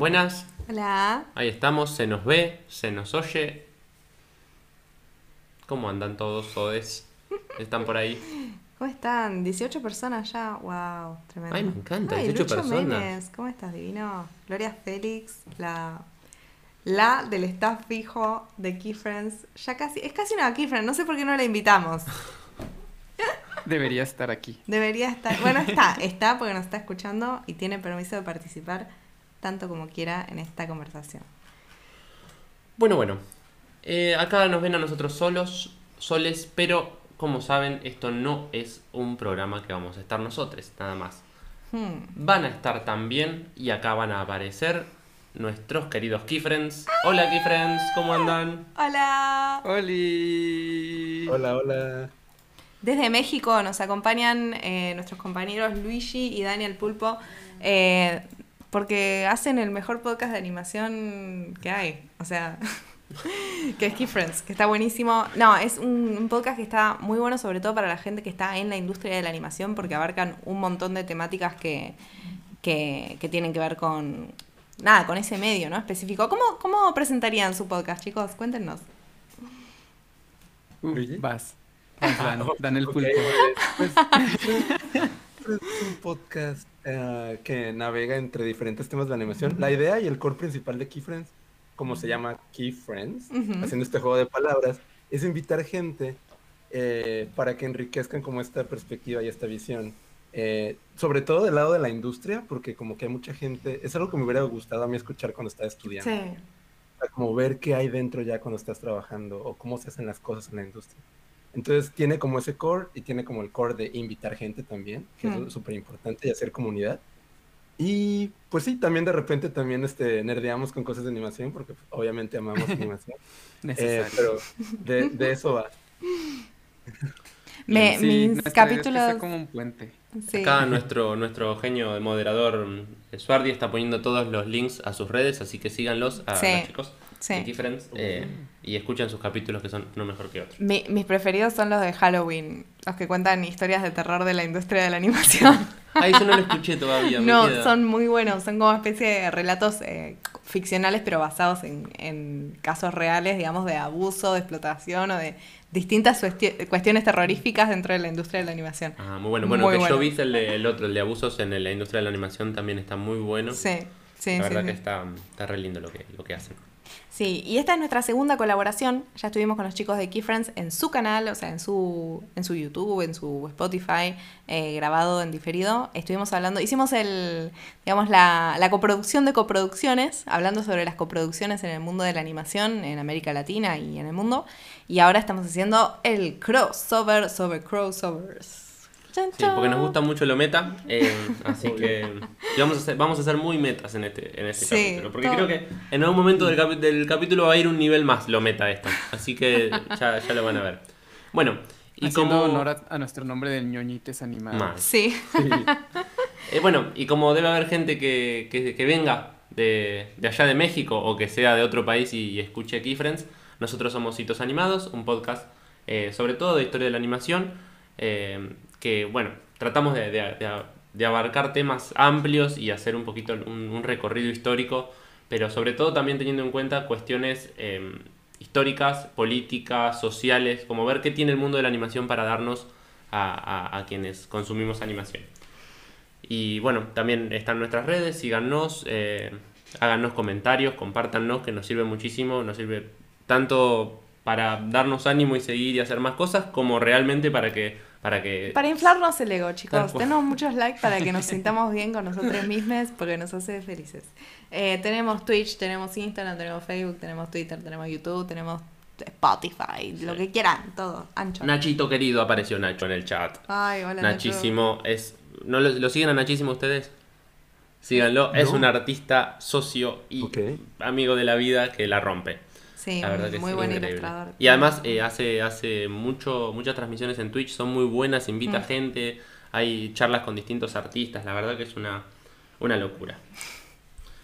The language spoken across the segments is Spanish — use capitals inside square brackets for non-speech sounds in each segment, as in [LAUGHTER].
Buenas, Hola. ahí estamos, se nos ve, se nos oye. ¿Cómo andan todos, todes? ¿Están por ahí? [LAUGHS] ¿Cómo están? 18 personas ya. Wow, tremendo. Ay, me encanta, Ay, 18 Lucho personas. Menes, ¿cómo estás, divino? Gloria Félix, la, la del staff fijo de Key Friends. Ya casi, es casi una Key Friend, no sé por qué no la invitamos. [LAUGHS] Debería estar aquí. Debería estar, bueno, está, está porque nos está escuchando y tiene permiso de participar tanto como quiera en esta conversación. Bueno, bueno. Eh, acá nos ven a nosotros solos, soles, pero como saben, esto no es un programa que vamos a estar nosotros, nada más. Hmm. Van a estar también y acá van a aparecer nuestros queridos Keyfriends. Hola Keyfriends, ¿cómo andan? Hola. ¡Holi! Hola, hola. Desde México nos acompañan eh, nuestros compañeros Luigi y Daniel Pulpo, eh, porque hacen el mejor podcast de animación que hay. O sea, [LAUGHS] que es Key Friends, que está buenísimo. No, es un, un podcast que está muy bueno, sobre todo para la gente que está en la industria de la animación, porque abarcan un montón de temáticas que, que, que tienen que ver con. Nada, con ese medio, ¿no? Específico. ¿Cómo, ¿Cómo presentarían su podcast, chicos? Cuéntenos. Uh, vas. Vas, Dan, Dan el pulpo. [LAUGHS] pues, es un podcast eh, que navega entre diferentes temas de animación. La idea y el core principal de Key Friends, como se llama Key Friends, haciendo este juego de palabras, es invitar gente eh, para que enriquezcan como esta perspectiva y esta visión. Eh, sobre todo del lado de la industria, porque como que hay mucha gente, es algo que me hubiera gustado a mí escuchar cuando estaba estudiando. Sí. sea, como ver qué hay dentro ya cuando estás trabajando o cómo se hacen las cosas en la industria. Entonces tiene como ese core y tiene como el core de invitar gente también, que Hmm. es súper importante y hacer comunidad. Y pues sí, también de repente también este, nerdeamos con cosas de animación, porque pues, obviamente amamos [LAUGHS] animación. Eh, pero de, de eso va. Me- Sí, mis idea es que capítulos. como un puente. sí. Acá nuestro, nuestro genio de moderador, mm, Suardi, está poniendo todos los links a sus redes, así que síganlos a Sí, los chicos sí. de eh, y escuchen sus capítulos que son no mejor que otros. Mi- mis preferidos son los de Halloween, los que cuentan historias de terror de la industria de la animación. [LAUGHS] Ay, yo no lo [LAUGHS] escuché todavía. me no, queda. son muy buenos, son como especie de relatos eh, ficcionales pero basados en, en casos reales, digamos, de abuso, de explotación o de distintas cuesti- cuestiones terroríficas dentro de la industria de la animación. Ah, muy bueno. Bueno, Muy que yo bueno. vi el, de- el otro, el de abusos en la industria de la animación también está muy bueno. Sí, sí, la sí. verdad sí. que está, está re lindo lo que, lo que hacen. Sí, y esta es nuestra segunda colaboración. Ya estuvimos con los chicos de Key Friends en su canal, o sea, en su, en su YouTube, en su Spotify, eh, grabado en diferido. Estuvimos hablando, hicimos el, digamos, la, la coproducción de coproducciones, hablando sobre las coproducciones en el mundo de la animación en América Latina y en el mundo. Y ahora estamos haciendo el crossover sobre crossovers. Chan, Sí, porque nos gusta mucho lo meta, eh, [LAUGHS] así que vamos a ser, vamos a ser muy metas en este, en este Sí, capítulo. Porque todo. creo que en algún momento del, capi- del capítulo va a ir un nivel más lo meta esto. Así que ya, ya lo van a ver. Bueno, y Haciendo como. honor a, a nuestro nombre del ñoñites animado. Más. Sí, Sí. [LAUGHS] Eh, bueno, y como debe haber gente que, que- que venga de, de allá de México o que sea de otro país y, y escuche aquí Friends, nosotros somos Hitos Animados, un podcast eh, sobre todo de historia de la animación, eh, que bueno, tratamos de, de- abarcar temas amplios y hacer un poquito un, recorrido histórico, pero sobre todo también teniendo en cuenta cuestiones eh, históricas, políticas, sociales, como ver qué tiene el mundo de la animación para darnos a quienes consumimos animación. Y bueno, también están nuestras redes, síganos, eh, háganos comentarios, compártanos, que nos sirve muchísimo, nos sirve tanto para darnos ánimo y seguir y hacer más cosas, como realmente para que... Para que para inflarnos el ego, chicos. Tenemos muchos likes para que nos [LAUGHS] sintamos bien con nosotros mismos, porque nos hace felices. Eh, tenemos Twitch, tenemos Instagram, tenemos Facebook, tenemos Twitter, tenemos YouTube, tenemos Spotify, lo que quieran, todo, ancho. Nachito querido apareció Nacho en el chat. Ay, hola, Nacho. Nachísimo es... ¿No lo, lo siguen a Nachísimo ustedes? Síganlo, es un artista socio y amigo de la vida que la rompe. Sí, La verdad que muy es buen increíble. ilustrador. Y además eh, hace, hace mucho, muchas transmisiones en Twitch, son muy buenas, invita Mm. gente, hay charlas con distintos artistas, la verdad que es una, una locura.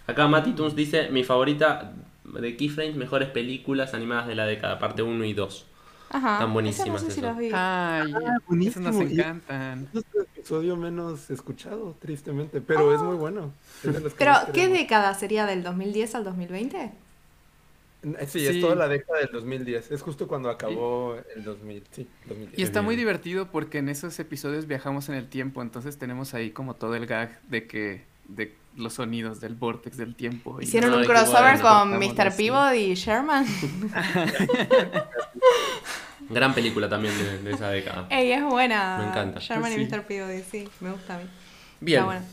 Acá Mati Toons dice, mi favorita de Keyframes, mejores películas animadas de la década, parte 1 y 2. Ajá. Están buenísimas no sé si vi. Ay, esos nos buenísimo. Y- encantan. Es el episodio menos escuchado, tristemente, pero es muy bueno. Es Pero, ¿qué década sería del 2010 al 2020? Sí, Sí. es toda la década del 2010. Es justo cuando acabó el 2000. Sí, 2010. Y está muy divertido porque en esos episodios viajamos en el tiempo, entonces tenemos ahí como todo el gag de que de los sonidos del vortex del tiempo. Hicieron un crossover bueno. con Mr. Peabody y Sherman. [LAUGHS] Gran película también de, de esa década. Ey, es buena. Me encanta. Sherman y. Mr. Peabody, sí, me gusta a mí. Bien. Está bueno.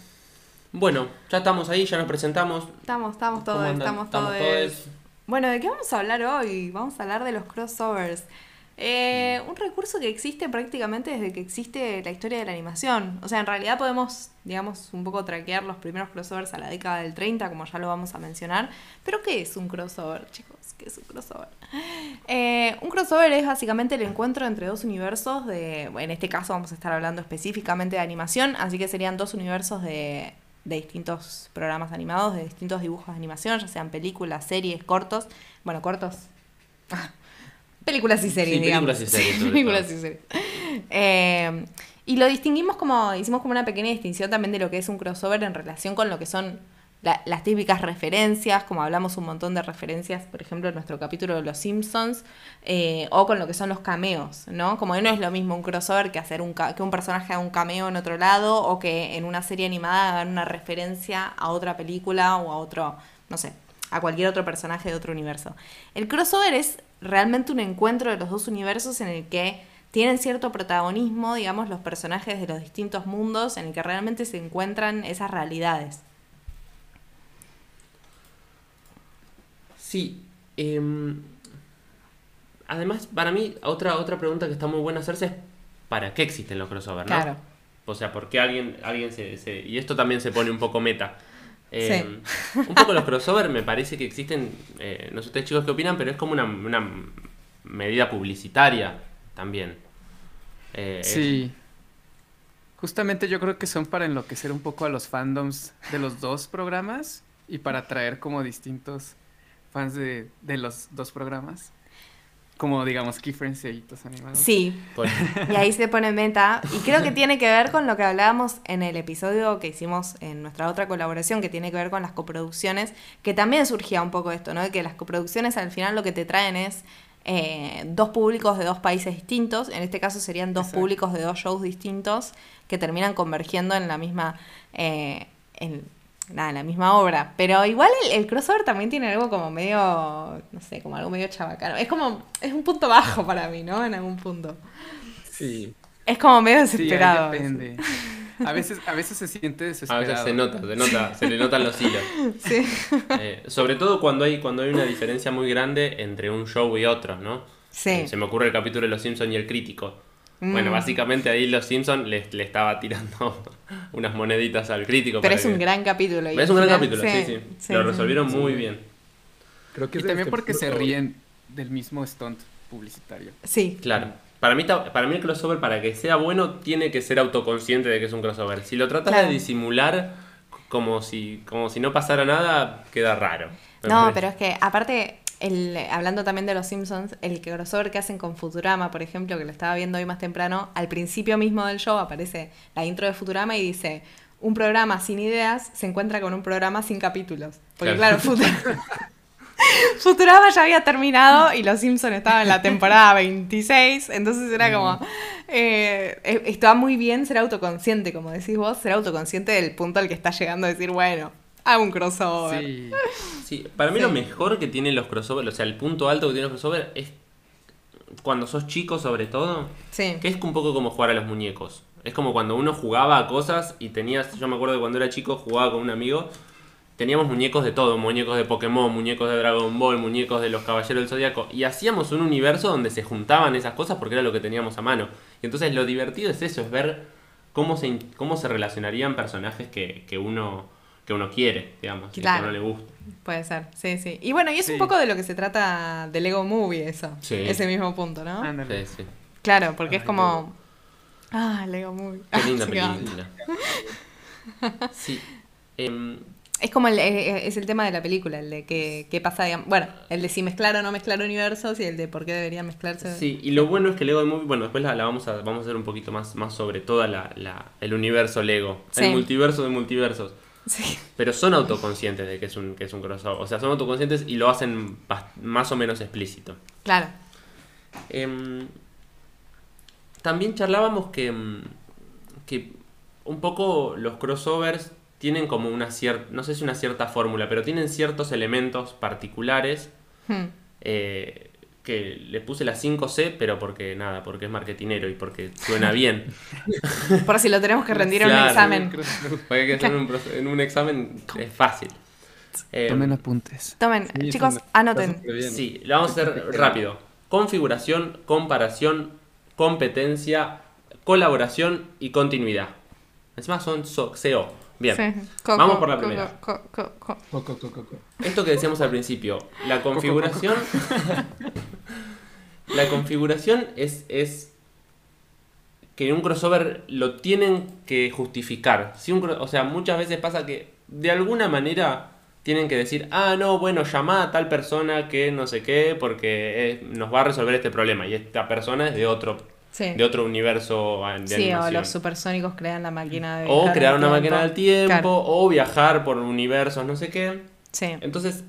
Bueno, ya estamos ahí, ya nos presentamos. Estamos, estamos ¿Cómo todos, estamos todos. Bueno, ¿de qué vamos a hablar hoy? Vamos a hablar de los crossovers. Eh, un recurso que existe prácticamente desde que existe la historia de la animación. O sea, en realidad podemos, digamos, un poco traquear los primeros crossovers a la década del 30, como ya lo vamos a mencionar. Pero, ¿qué es un crossover, chicos? ¿Qué es un crossover? Eh, un crossover es básicamente el encuentro entre dos universos de, en este caso vamos a estar hablando específicamente de animación, así que serían dos universos de, de distintos programas animados, de distintos dibujos de animación, ya sean películas, series, cortos, bueno, cortos, películas y series, Sí, digamos. películas y series, Sí, películas y series. Eh, [LAUGHS] y lo distinguimos como, hicimos como una pequeña distinción también de lo que es un crossover en relación con lo que son la- las típicas referencias, como hablamos un montón de referencias, por ejemplo, en nuestro capítulo de Los Simpsons, eh, o con lo que son los cameos, ¿no? Como no es lo mismo un crossover que hacer un, que un personaje haga un cameo en otro lado, o que en una serie animada hagan una referencia a otra película o a otro, no sé, a cualquier otro personaje de otro universo. El crossover es realmente un encuentro de los dos universos en el que tienen cierto protagonismo, digamos, los personajes de los distintos mundos, en el que realmente se encuentran esas realidades. Sí. em, además, para mí, otra, otra pregunta que está muy buena hacerse es ¿para qué existen los crossovers? ¿no? Claro. O sea, ¿por qué alguien, alguien se, se- Y esto también se pone un poco meta. Eh, Sí. [LAUGHS] Un poco los crossovers me parece que existen, eh, no sé ustedes chicos qué opinan, pero es como una, una medida publicitaria también. Eh, Sí. Justamente yo creo que son para enloquecer un poco a los fandoms de los dos programas y para atraer como distintos fans de, de los dos programas. Como digamos Keyfriends y Animados. Sí, y ahí se pone en meta. Y creo que tiene que ver con lo que hablábamos en el episodio que hicimos en nuestra otra colaboración, que tiene que ver con las coproducciones, que también surgía un poco esto, ¿no? De que las coproducciones al final lo que te traen es eh, dos públicos de dos países distintos. En este caso serían dos Exacto. públicos de dos shows distintos que terminan convergiendo en la misma. eh, en, nada, en la misma obra. Pero igual el, el crossover también tiene algo como medio, no sé, como algo medio chabacano. Es como, es un punto bajo para mí, ¿no? En algún punto. Sí. Es como medio Sí, desesperado. depende. A veces, a veces se siente a desesperado. veces se nota, se nota, se le notan los hilos. [LAUGHS] Sí. Eh, sobre todo cuando hay, cuando hay una diferencia muy grande entre un show y otro, ¿no? Sí. Eh, se me ocurre el capítulo de Los Simpsons y el crítico. Bueno, Mm. básicamente ahí Los Simpsons le, le estaba tirando [LAUGHS] unas moneditas al crítico. Pero es un gran capítulo. y Es un gran final- capítulo, sí, sí. Lo sí. resolvieron sí. muy bien. Creo que Y también porque se ríen del mismo stunt publicitario. Sí. Claro. Para mí, para mí el crossover, para que sea bueno, tiene que ser autoconsciente de que es un crossover. Si lo tratas Claro. de disimular como si, como si no pasara nada, queda raro. No, pero es que aparte, el, hablando también de los Simpsons, el crossover que hacen con Futurama, por ejemplo, que lo estaba viendo hoy más temprano, al principio mismo del show aparece la intro de Futurama y dice, un programa sin ideas se encuentra con un programa sin capítulos. Porque Claro. claro, Futur- [LAUGHS] Futurama ya había terminado y los Simpsons estaban en la temporada [LAUGHS] 26, entonces era como, eh, eh, estaba muy bien ser autoconsciente, como decís vos, ser autoconsciente del punto al que está llegando a decir, bueno, [LAUGHS] hago un crossover. Sí. Sí, para mí Sí. lo mejor que tienen los crossovers, o sea, el punto alto que tienen los crossovers es cuando sos chico sobre todo, Sí. que es un poco como jugar a los muñecos. Es como cuando uno jugaba a cosas y tenías, yo me acuerdo que cuando era chico jugaba con un amigo, teníamos muñecos de todo, muñecos de Pokémon, muñecos de Dragon Ball, muñecos de los Caballeros del Zodíaco, y hacíamos un universo donde se juntaban esas cosas porque era lo que teníamos a mano. Y entonces lo divertido es eso, es ver cómo se, cómo se relacionarían personajes que, que uno que uno quiere, digamos, y que a Claro. uno le gusta. Puede ser, sí, sí. Y bueno, y es un poco de lo que se trata de Lego Movie, eso. Sí. Ese mismo punto, ¿no? Ándale. Sí, sí. Claro, porque es como. Ah, Lego Movie. Qué linda [LAUGHS] película. [LAUGHS] Sí. Em, Es como el, eh, es el tema de la película, el de qué, qué pasa, digamos, bueno, el de si mezclar o no mezclar universos y el de por qué deberían mezclarse. Sí, y lo bueno es que Lego Movie, bueno, después la, la vamos, a, vamos a hacer un poquito más, más sobre toda la, la- el universo Lego, Sí. el multiverso de multiversos. [LAUGHS] Sí. Pero son autoconscientes de que es un, que es un crossover. O sea, son autoconscientes y lo hacen más o menos explícito. Claro. Em, también charlábamos que, em, que un poco los crossovers tienen como una cierta, no sé si una cierta fórmula, pero tienen ciertos elementos particulares Hmm. eh, que le puse la 5C, pero porque nada, porque es marketinero y porque suena bien. [LAUGHS] Por si lo tenemos que rendir en un Claro. examen. Porque hay que hacer un en un examen es fácil. Eh, Tomen apuntes. Tomen, Sí, chicos, anoten. Sí, lo vamos a hacer rápido. Configuración, comparación, competencia, colaboración y continuidad. Encima son so- CO. Bien. Sí. Co- Vamos co- por la primera. co- co- co- Co, co, co, co, co. Esto que decíamos al principio, la configuración. [LAUGHS] la configuración es, es que un crossover lo tienen que justificar. Si un, o sea, muchas veces pasa que de alguna manera tienen que decir, ah, no, bueno, llama a tal persona que no sé qué, porque eh, nos va a resolver este problema. Y esta persona es de otro, Sí. de otro universo de Sí, o los supersónicos crean la máquina de O crear una máquina del tiempo, Claro. o viajar por universos, no sé qué. Sí. Entonces,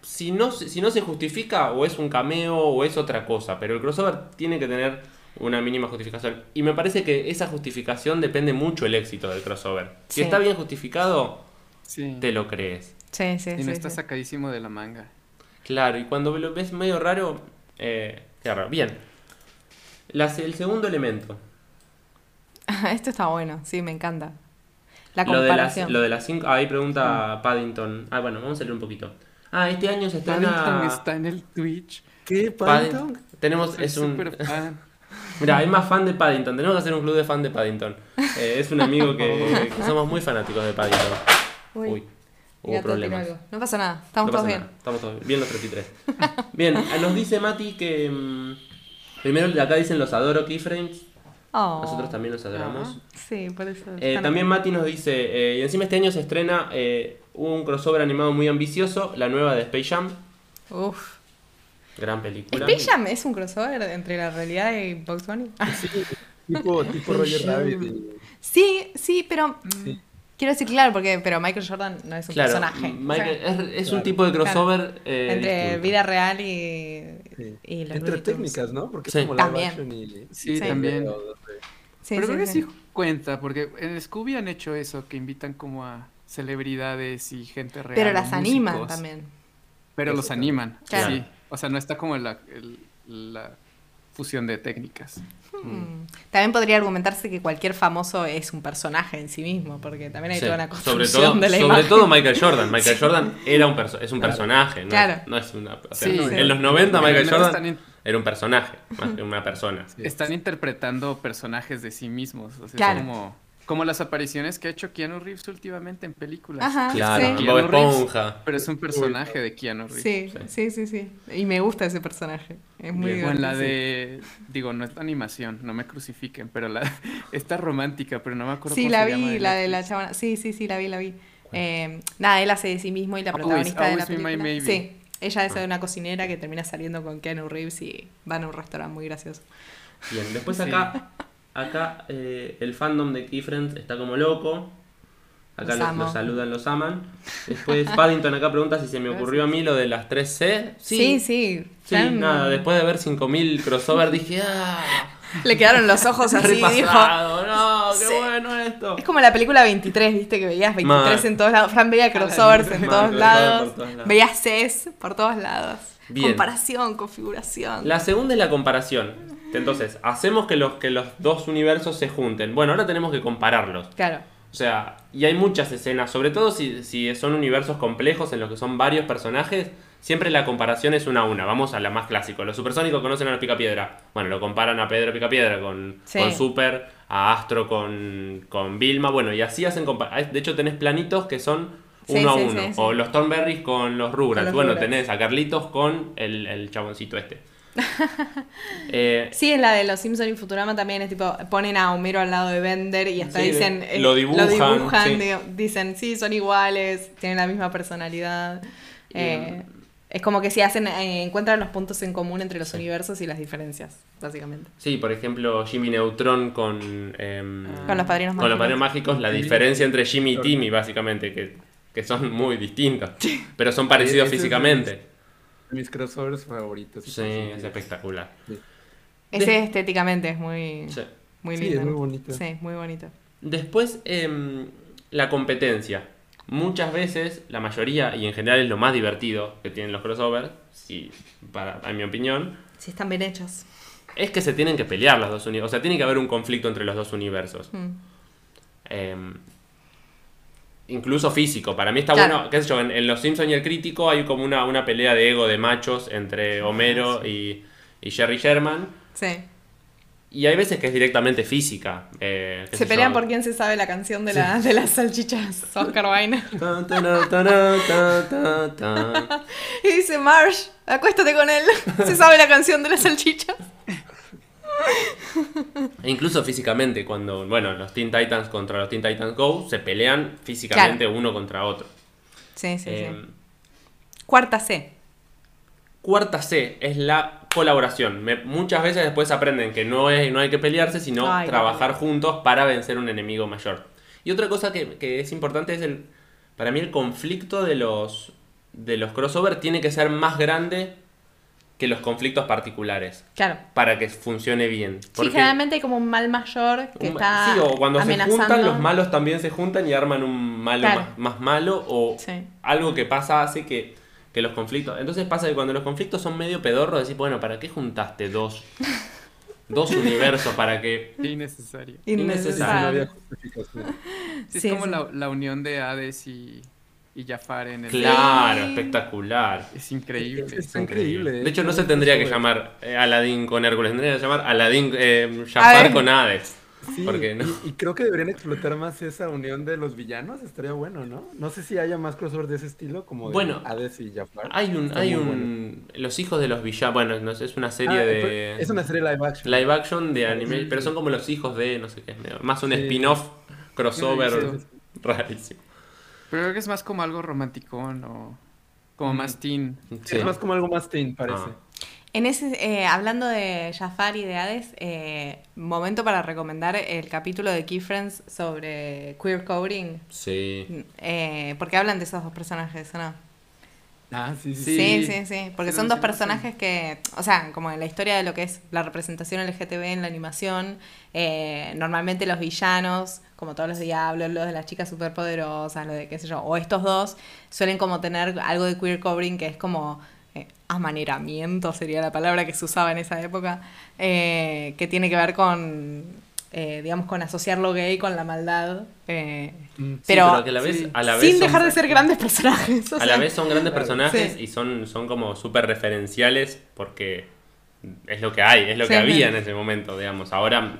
si no, se- si no se justifica, o es un cameo o es otra cosa, pero el crossover tiene que tener una mínima justificación. Y me parece que esa justificación depende mucho el éxito del crossover. Si Sí. está bien justificado, Sí. te lo crees. Sí, sí, y sí. no está sí. sacadísimo de la manga. Claro, y cuando lo ves medio raro, eh, queda raro. Bien. Las- el segundo elemento. [LAUGHS] Esto está bueno, sí, me encanta. La Lo de las, comparación. lo de las cinco. ah, ahí pregunta Paddington. Ah, bueno, vamos a leer un poquito. Ah, este año se Paddington estrena. está en el Twitch. ¿Qué, Paddington. Paddington? Tenemos, es un. súper fan. [LAUGHS] Mira, hay más fan de Paddington. Tenemos que hacer un club de fan de Paddington. Eh, es un amigo que, [LAUGHS] que somos muy fanáticos de Paddington. Uy, Uy, hubo problemas. No pasa nada, estamos No todos bien. nada, Estamos todos bien. Bien los 33. Bien, nos dice Mati que. Mm, primero de acá dicen los adoro keyframes. Oh. Nosotros también los adoramos. Sí, por eso. Eh, también. Mati nos dice, eh, y encima este año se estrena eh, un crossover animado muy ambicioso, la nueva de Space Jam, Uf. gran película. ¿Space Jam es un crossover entre la realidad y Bugs Bunny? Sí, tipo, tipo [LAUGHS] Roger Rabbit. Sí, sí, pero. Sí. Quiero decir claro, porque pero Michael Jordan no es un Claro, personaje. Michael- O sea, es, es un tipo de crossover eh, entre distinto. vida real y. sí. y los Entre técnicas, ¿no? Porque Sí. es como También. action y... Sí, Sí. también. Sí, Pero sí, creo que sí. sí cuenta, porque en Scooby han hecho eso, que invitan como a celebridades y gente real. Pero las animan también. Pero los animan, Claro. sí. O sea, no está como la, el- la fusión de técnicas. Mm. También podría argumentarse que cualquier famoso es un personaje en sí mismo, porque también hay Sí, toda una sobre construcción todo, de la sobre imagen. todo Michael Jordan. Michael Jordan era un perso- es un personaje, ¿no? Claro. No es una. o sea, Sí, en sí. los 90 Pero Michael Jordan era un personaje, más que una persona. Sí. Están interpretando personajes de sí mismos. O sea, Claro. como, como las apariciones que ha hecho Keanu Reeves últimamente en películas. Ajá, Claro, sí. Reeves. Esponja. Pero es un personaje de Keanu Reeves. Sí, sí, sí, sí. Y me gusta ese personaje. Es muy Bien. O en la de, digo, no es animación, no me crucifiquen, pero la [LAUGHS] está romántica, pero no me acuerdo Sí, cómo la se llama vi, de la de la chabona. Sí, sí, sí, la vi, la vi. Eh, nada, él hace de sí mismo y la Always- protagonista de la My película. Maybe. Sí, ella es de una cocinera que termina saliendo con Keanu Reeves y van a un restaurante muy gracioso. Bien, después Sí. Acá, eh, el fandom de Keyfriends está como loco. Acá Los los, amo. los saludan, los aman. Después [LAUGHS] Paddington acá pregunta si se me ocurrió a mí lo de las 3C. Sí, sí. Sí, Tan- nada, después de ver 5000 crossover dije, ¡ah! [LAUGHS] Le quedaron los ojos así, dijo. repasado, no, qué Sí. bueno esto. Es como la película 23, viste, que veías 23 Mal. en todos lados. Fran veía crossovers en todos crossover lados. todos lados. Veías CES por todos lados. Bien. Comparación, configuración. La segunda es la comparación. Entonces, hacemos que los, que los dos universos se junten. Bueno, ahora tenemos que compararlos. Claro. O sea, y hay muchas escenas, sobre todo si, si son universos complejos en los que son varios personajes, siempre la comparación es una a una. Vamos a la más clásico. Los supersónicos conocen a los Picapiedra. Bueno, lo comparan a Pedro Picapiedra con, Sí. con Super, a Astro con, con Vilma. Bueno, y así hacen compa- De hecho, tenés planitos que son uno sí, a uno. sí. O los Thornberrys con los Rugrats. Bueno, Rugrats. tenés a Carlitos con el, el chaboncito este. [LAUGHS] Eh, Sí, es la de los Simpsons y Futurama también es tipo, ponen a Homero al lado de Bender y hasta Sí, dicen, eh, lo dibujan, sí. digo, dicen, sí, son iguales, tienen la misma personalidad. Eh, es como que si hacen, eh, encuentran los puntos en común entre los universos y las diferencias, básicamente. Sí, por ejemplo, Jimmy Neutron con, em, Con los Padrinos con los Mágicos. Padrinos Mágicos, la diferencia entre Jimmy y Timmy, básicamente, que, que son muy distintos, pero son parecidos Ese Mis crossovers favoritos. Sí, es espectacular. Ese De- estéticamente es muy, Sí. muy Sí, lindo. es muy bonito. Sí, muy bonito. Después, em, la competencia. Muchas veces, la mayoría, y en general es lo más divertido que tienen los crossovers, sí, para, en mi opinión, Sí, están bien hechos. es que se tienen que pelear los dos universos. O sea, tiene que haber un conflicto entre los dos universos. Mm. Em, incluso físico. Para mí está Claro. bueno, qué sé yo, en, en Los Simpsons y el crítico hay como una, una pelea de ego de machos entre Homero y, y Jerry Sherman. Sí. Y hay veces que es directamente física. eh, Se pelean yo. por quién se sabe la canción de, la, de las salchichas, [LAUGHS] Oscar Vaina. [LAUGHS] Y dice, Marsh, acuéstate con él. [LAUGHS] Se sabe la canción de las salchichas. E [LAUGHS] incluso físicamente, cuando, bueno, los Teen Titans contra los Teen Titans Go se pelean físicamente uno contra otro. Sí, sí, Eh, sí. Cuarta C. Cuarta C es la colaboración. Me- muchas veces después aprenden que no, es, no hay que pelearse, sino trabajar juntos para vencer un enemigo mayor. Y otra cosa que, que es importante es el. Para mí, el conflicto de los, de los crossover tiene que ser más grande que los conflictos particulares. Claro. Para que funcione bien. Sí, generalmente hay como un mal mayor que un- está sí, o cuando amenazando. se juntan, los malos también se juntan y arman un malo Claro. más, más malo. O Sí. algo que pasa hace que, que los conflictos. Entonces pasa que cuando los conflictos son medio pedorros, decís, bueno, ¿para qué juntaste dos, [LAUGHS] dos universos para que. Innecesario. Innecesario. había justificación. [LAUGHS] Sí, es como sí. La, la unión de Hades y, y Jafar en el... Claro, espectacular. Es increíble. Es- es increíble. De hecho, no es se tendría que llamar eh, Aladdin con Hércules, tendría que llamar Aladdin eh, Jafar con Hades. Sí, Porque no. y, y creo que deberían explotar más esa unión de los villanos, estaría bueno, ¿no? No sé si haya más crossover de ese estilo, como de Bueno, Hades y Jafar. Hay un, Está hay un. Los hijos de los villanos. Bueno, no sé, es una serie Ah, de. Es una serie live action. Live action de anime, Sí. pero son como los hijos de, no sé qué, más un Sí. spin-off crossover Sí, sí, rarísimo. Pero creo que es más como algo romanticón o como más teen. Sí. Es más como algo más teen, parece. Ah. En ese, eh, hablando de Jafar y de Hades, eh, momento para recomendar el capítulo de Key Friends sobre queer coding, Sí. eh, porque hablan de esos dos personajes, ¿o no? Ah, sí, sí. Sí. Sí, sí, porque Sí, son dos personajes que, o sea, como en la historia de lo que es la representación LGTB en la animación, eh, normalmente los villanos, como todos los diablos, los de las chicas superpoderosas, lo de qué sé yo, o estos dos, suelen como tener algo de queer covering que es como eh, amaneramiento, sería la palabra que se usaba en esa época, eh, que tiene que ver con, eh, digamos, con asociar lo gay con la maldad. eh. Sí, pero que a la vez, sí. a la vez sin son- dejar de ser grandes personajes. o a la vez son grandes personajes Sí. y son, son como súper referenciales porque es lo que hay, es lo que había en ese momento, digamos. Ahora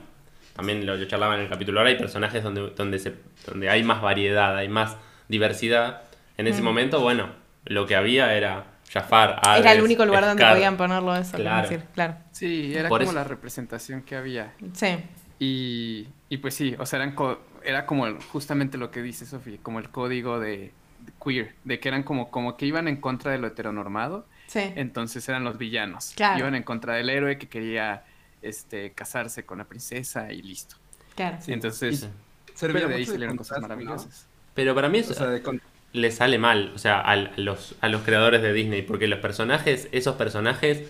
también lo yo charlaba en el capítulo, ahora hay personajes donde, donde, se, donde hay más variedad, hay más diversidad. En ese Mm. momento, bueno, lo que había era Jafar, Era el único lugar donde podían ponerlo eso, Claro. decir, claro. Sí, era Por como eso. la representación que había. Sí, Y, y pues sí, o sea, eran co- era como el- justamente lo que dice Sofía, como el código de, de queer, de que eran como, como que iban en contra de lo heteronormado, sí. entonces eran los villanos. Claro. Iban en contra del héroe que quería este, casarse con la princesa y listo. Claro. Y entonces, Sí. Servía pero de ahí salieron cosas maravillosas. Pero para mí O eso sea, de con- le sale mal, o sea, a, los, a los creadores de Disney, porque los personajes, esos personajes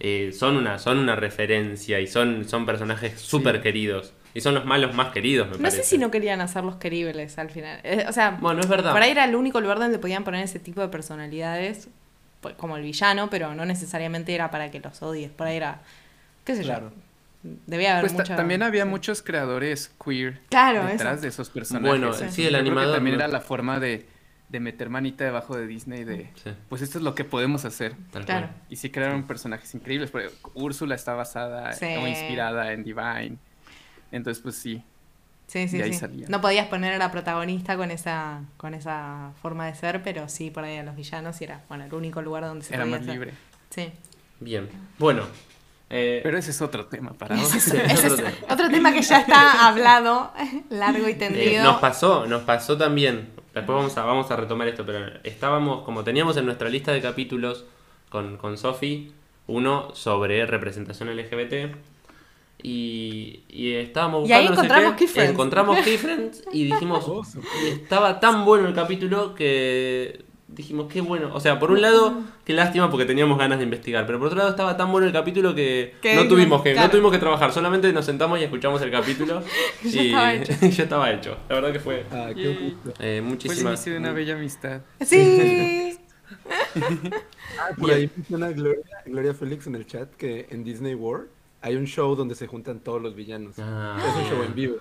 eh, son, una, son una referencia y son, son personajes súper queridos. Y son los malos más queridos, me No parece. sé si no querían hacerlos queribles al final. Eh, o sea, Bueno, es verdad. por ahí era el único lugar donde podían poner ese tipo de personalidades, pues, como el villano, pero no necesariamente era para que los odies. Por ahí era, qué sé Claro. yo. Debía haber Pues mucha- también había sí. muchos creadores queer Claro, detrás eso. de esos personajes. Bueno, Sí. sí, el animador. también no- era la forma de, de meter manita debajo de Disney de, Sí, pues esto es lo que podemos hacer. tal Claro. cual. Y sí crearon personajes increíbles, porque Úrsula está basada Sí. o inspirada en Divine. Entonces, pues sí. Sí, sí, de ahí sí. salían. No podías poner a la protagonista con esa, con esa forma de ser, pero sí por ahí a los villanos y era, bueno, el único lugar donde se Era podía más hacer. libre. Sí. Bien, bueno. eh, Pero ese es otro tema para [LAUGHS] Ese otro. es- ese otro es tema. otro tema que ya está hablado, [LAUGHS] largo y Eh, tendido. nos pasó, nos pasó también. Después vamos a, vamos a retomar esto, pero estábamos, como teníamos en nuestra lista de capítulos con, con Sofi, uno sobre representación LGBT. Y, y estábamos Y ahí buscando no sé encontramos qué, Keyfriends. encontramos Keyfriends y dijimos, [LAUGHS] y estaba tan bueno el capítulo que dijimos, qué bueno. O sea, por un lado, qué lástima porque teníamos ganas de investigar, pero por otro lado estaba tan bueno el capítulo que, Que no, tuvimos que claro. no tuvimos que trabajar, solamente nos sentamos y escuchamos el capítulo [LAUGHS] Ya y estaba hecho. [LAUGHS] ya estaba hecho. La verdad que fue Ah, qué eh, Fue el muchísimas... inicio de una bella amistad. Sí. [LAUGHS] Ah, por ahí menciona Gloria, Gloria Félix en el chat que en Disney World hay un show donde se juntan todos los villanos. Ah, es un show en vivo.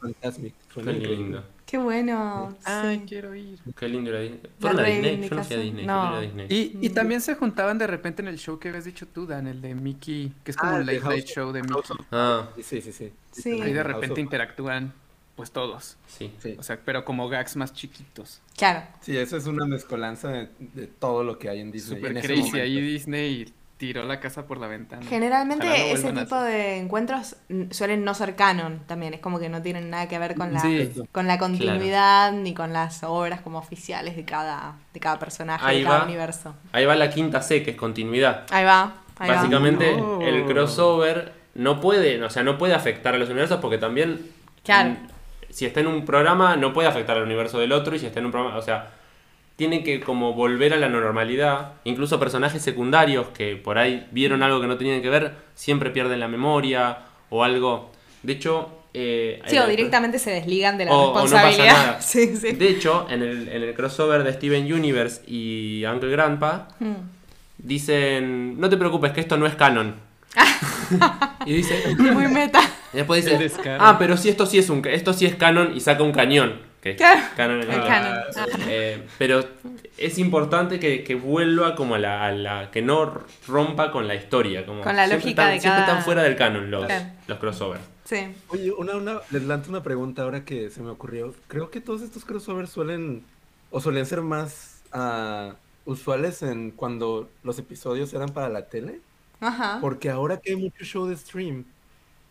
Fantasmic. Suena increíble. lindo. Qué bueno. Ay, sí. quiero ir. Qué lindo era Disney. ¿Fueron a Disney? Yo no fui a reivindicación. Disney. No. yo fui a Disney. Y, y también se juntaban de repente en el show que habías dicho tú, Dan, el de Mickey, que es como Ah, el late show de Mickey. Ah, Sí, sí, sí. Sí. Ahí de repente of- interactúan, pues todos. sí. Sí. O sea, pero como gags más chiquitos. Claro. Sí, eso es una mezcolanza de, de todo lo que hay en Disney. Super en crazy. Ahí Disney tiró la casa por la ventana. Generalmente no ese tipo de encuentros suelen no ser canon también, es como que no tienen nada que ver con la, Sí. con la continuidad ni con las obras como oficiales de cada, de cada personaje, Ahí de cada va. universo. Ahí va la quinta C, que es continuidad. Ahí va, ahí va. Básicamente, No. el crossover no puede, o sea, no puede afectar a los universos porque también. Claro. Si está en un programa, no puede afectar al universo del otro. Y si está en un programa, o sea, tiene que como volver a la normalidad. Incluso personajes secundarios que por ahí vieron algo que no tenían que ver, siempre pierden la memoria o algo. De hecho. eh, Sí, o directamente se desligan de la O- o no pasa responsabilidad. nada. [LAUGHS] Sí, sí. De hecho, en el, en el crossover de Steven Universe y Uncle Grandpa, Mm. dicen, no te preocupes que esto no es canon. [LAUGHS] y dice, Muy meta. y después dice, ah, pero si esto sí es un, esto sí es canon y saca un cañón. Que es Claro, canon en el canon. Ah. Eh, pero es importante que, que vuelva como a la, a la- que no rompa con la historia. Como Con la siempre lógica están, de Siempre cada- están fuera del canon los, Claro. los crossovers. Sí. Oye, una, una, les lanzo una pregunta ahora que se me ocurrió. Creo que todos estos crossovers suelen, o suelen ser más ah, usuales en cuando los episodios eran para la tele. Ajá. Porque ahora que hay mucho show de stream,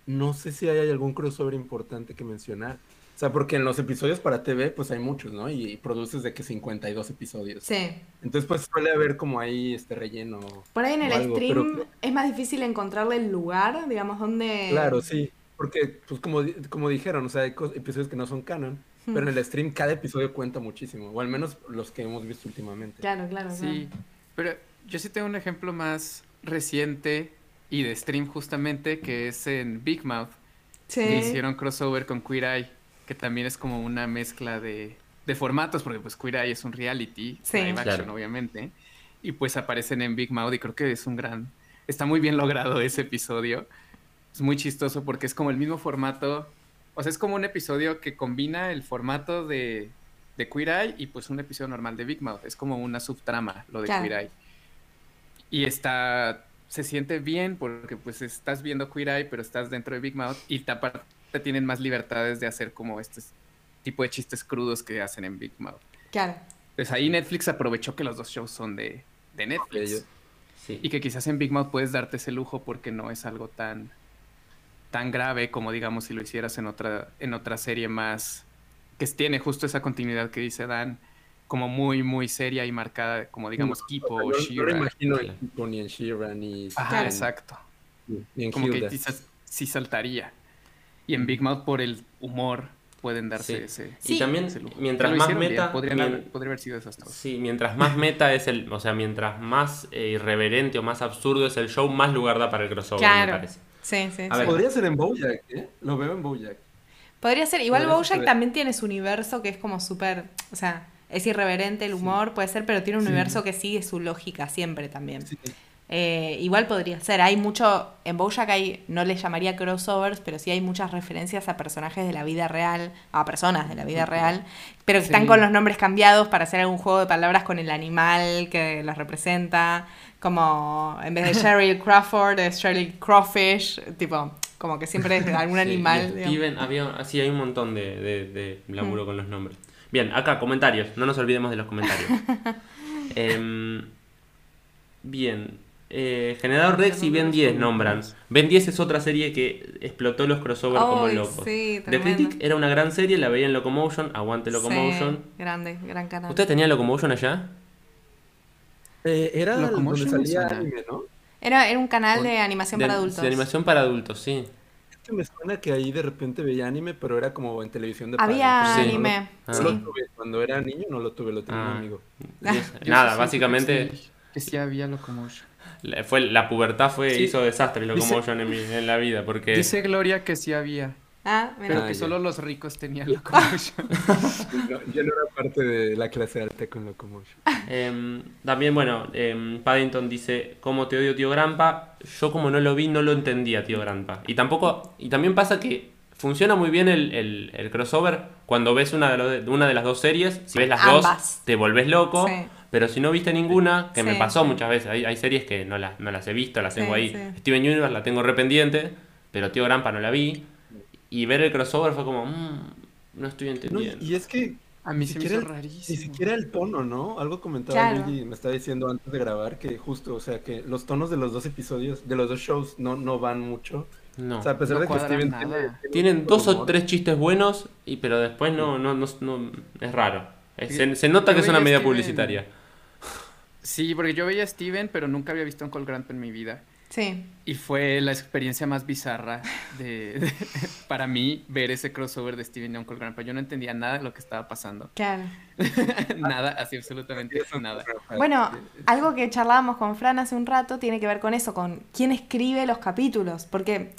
no sé si hay algún crossover importante que mencionar. O sea, porque en los episodios para TV, pues hay muchos, ¿no? Y, y produces de que 52 episodios. Sí. Entonces, pues suele haber como ahí este relleno. Por ahí en el algo, stream pero- es más difícil encontrarle el lugar, digamos, donde... Claro, sí. Porque, pues como, como dijeron, o sea, hay episodios que no son canon, Hmm. pero en el stream cada episodio cuenta muchísimo, o al menos los que hemos visto últimamente. Claro, claro, Sí, pero yo sí tengo un ejemplo más reciente y de stream justamente, que es en Big Mouth, Sí. que hicieron crossover con Queer Eye, que también es como una mezcla de, de formatos, porque pues Queer Eye es un reality, Sí. live action Claro. obviamente, y pues aparecen en Big Mouth y creo que es un gran, está muy bien logrado ese episodio, es muy chistoso porque es como el mismo formato, o sea, es como un episodio que combina el formato de, de Queer Eye y pues un episodio normal de Big Mouth, es como una subtrama lo de Claro. Queer Eye. Y está, se siente bien porque pues estás viendo Queer Eye, pero estás dentro de Big Mouth y te- aparte tienen más libertades de hacer como este tipo de chistes crudos que hacen en Big Mouth. Claro. Pues ahí Netflix aprovechó que los dos shows son de, de Netflix. Sí. Y que quizás en Big Mouth puedes darte ese lujo porque no es algo tan, tan grave como digamos si lo hicieras en otra, en otra serie más que tiene justo esa continuidad que dice Dan, como muy, muy seria y marcada, como digamos Kipo O o sea, yo- yo no imagino en Kipo, ni en She-Ra, ni, Ajá, Claro. exacto. ni en Como que quizás sí saltaría. Y en Big Mouth por el humor pueden darse Sí. ese, Y Sí. también, ese lujo. mientras más meta, podrían mien- haber- podría haber sido desastroso. Sí, mientras más meta es el, o sea, mientras más eh, irreverente o más absurdo es el show, más lugar da para el crossover, Claro. me parece. Sí, sí. A sí. ver. Podría ser en Bojack, ¿eh? Lo veo en Bojack. Podría ser. Igual Podría Bojack ser. también tiene su universo que es como súper. O sea, es irreverente el humor, puede ser, pero tiene un Sí. universo que sigue su lógica siempre también. Sí. Eh, igual podría ser. Hay mucho. En Bojack hay. No les llamaría crossovers, pero sí hay muchas referencias a personajes de la vida real. A personas de la vida real. Pero que Sí. están con los nombres cambiados para hacer algún juego de palabras con el animal que los representa. Como en vez de [LAUGHS] Sheryl Crawford, es Sheryl Crawfish. Tipo, como que siempre es algún [LAUGHS] Sí, animal. Steven, había, así hay un montón de, de, de Mm. laburo con los nombres. Bien, acá, comentarios. No nos olvidemos de los comentarios. [LAUGHS] Em, bien. Eh, Generador Rex y Ben 10 nombran. Ben 10 es otra serie que explotó los crossovers como Ay, locos. sí, The. Critic era una gran serie, la veía en Locomotion, aguante Locomotion. Sí, grande, gran canal. ¿Ustedes tenían Locomotion allá? Eh, era donde Locomotion me salía anime, ¿no? Era, era un canal de animación de, para adultos. de animación para adultos, sí. Es que me suena que ahí de repente veía anime, pero era como en televisión de Había entonces no lo- anime. Ah. No lo tuve. Cuando era niño no lo tuve, lo tenía un Ah. amigo. Y- Yo Nada, básicamente creo que sí, que sí había Locomotion. La, fue, la pubertad fue, Sí. hizo desastre Dice- Locomotion en, mi- en la vida, porque... Dice Gloria que sí había, Ah, mira. pero Ah, que ya. solo los ricos tenían [LAUGHS] Locomotion. No, yo no era parte de la clase alta con Locomotion. Em, también, bueno, em, Paddington dice, ¿cómo te odio, tío Grampa? Yo como no lo vi, no lo entendía, tío Grampa. Y tampoco, y también pasa que funciona muy bien el, el- el crossover cuando ves una de, una de las dos series. Si ves las Ambas. dos, te volvés loco. Sí. Pero si no viste ninguna, que me pasó sí. muchas veces, hay, hay series que no las, no las he visto, las Sí, tengo ahí. sí. Steven Universe la tengo rependiente, pero tío Grampa no la vi. Y ver el crossover fue como, "Mm, no estoy No, entendiendo. y es que A mí Ni se me siquiera hizo el- rarísimo. ni siquiera el tono, ¿no? Algo comentaba Claro. Luigi, me estaba diciendo antes de grabar que justo, o sea, que los tonos de los dos episodios, de los dos shows, no, no van mucho. No. O sea, a pesar No de que Steven nada. tiene, tiene Tienen dos o tres chistes buenos, y pero después no, no, no, no- es raro. Se, se nota que es una Steven- publicitaria. Sí, porque yo veía a Steven, pero nunca había visto un Cole Grant en mi vida. Sí. Y fue la experiencia más bizarra de, de- [LAUGHS] para mí ver ese crossover de Steven y Uncle Grandpa. Yo no entendía nada de lo que estaba pasando. Claro. [LAUGHS] nada, así absolutamente nada. Bueno, algo que charlábamos con Fran hace un rato tiene que ver con eso, con quién escribe los capítulos. Porque,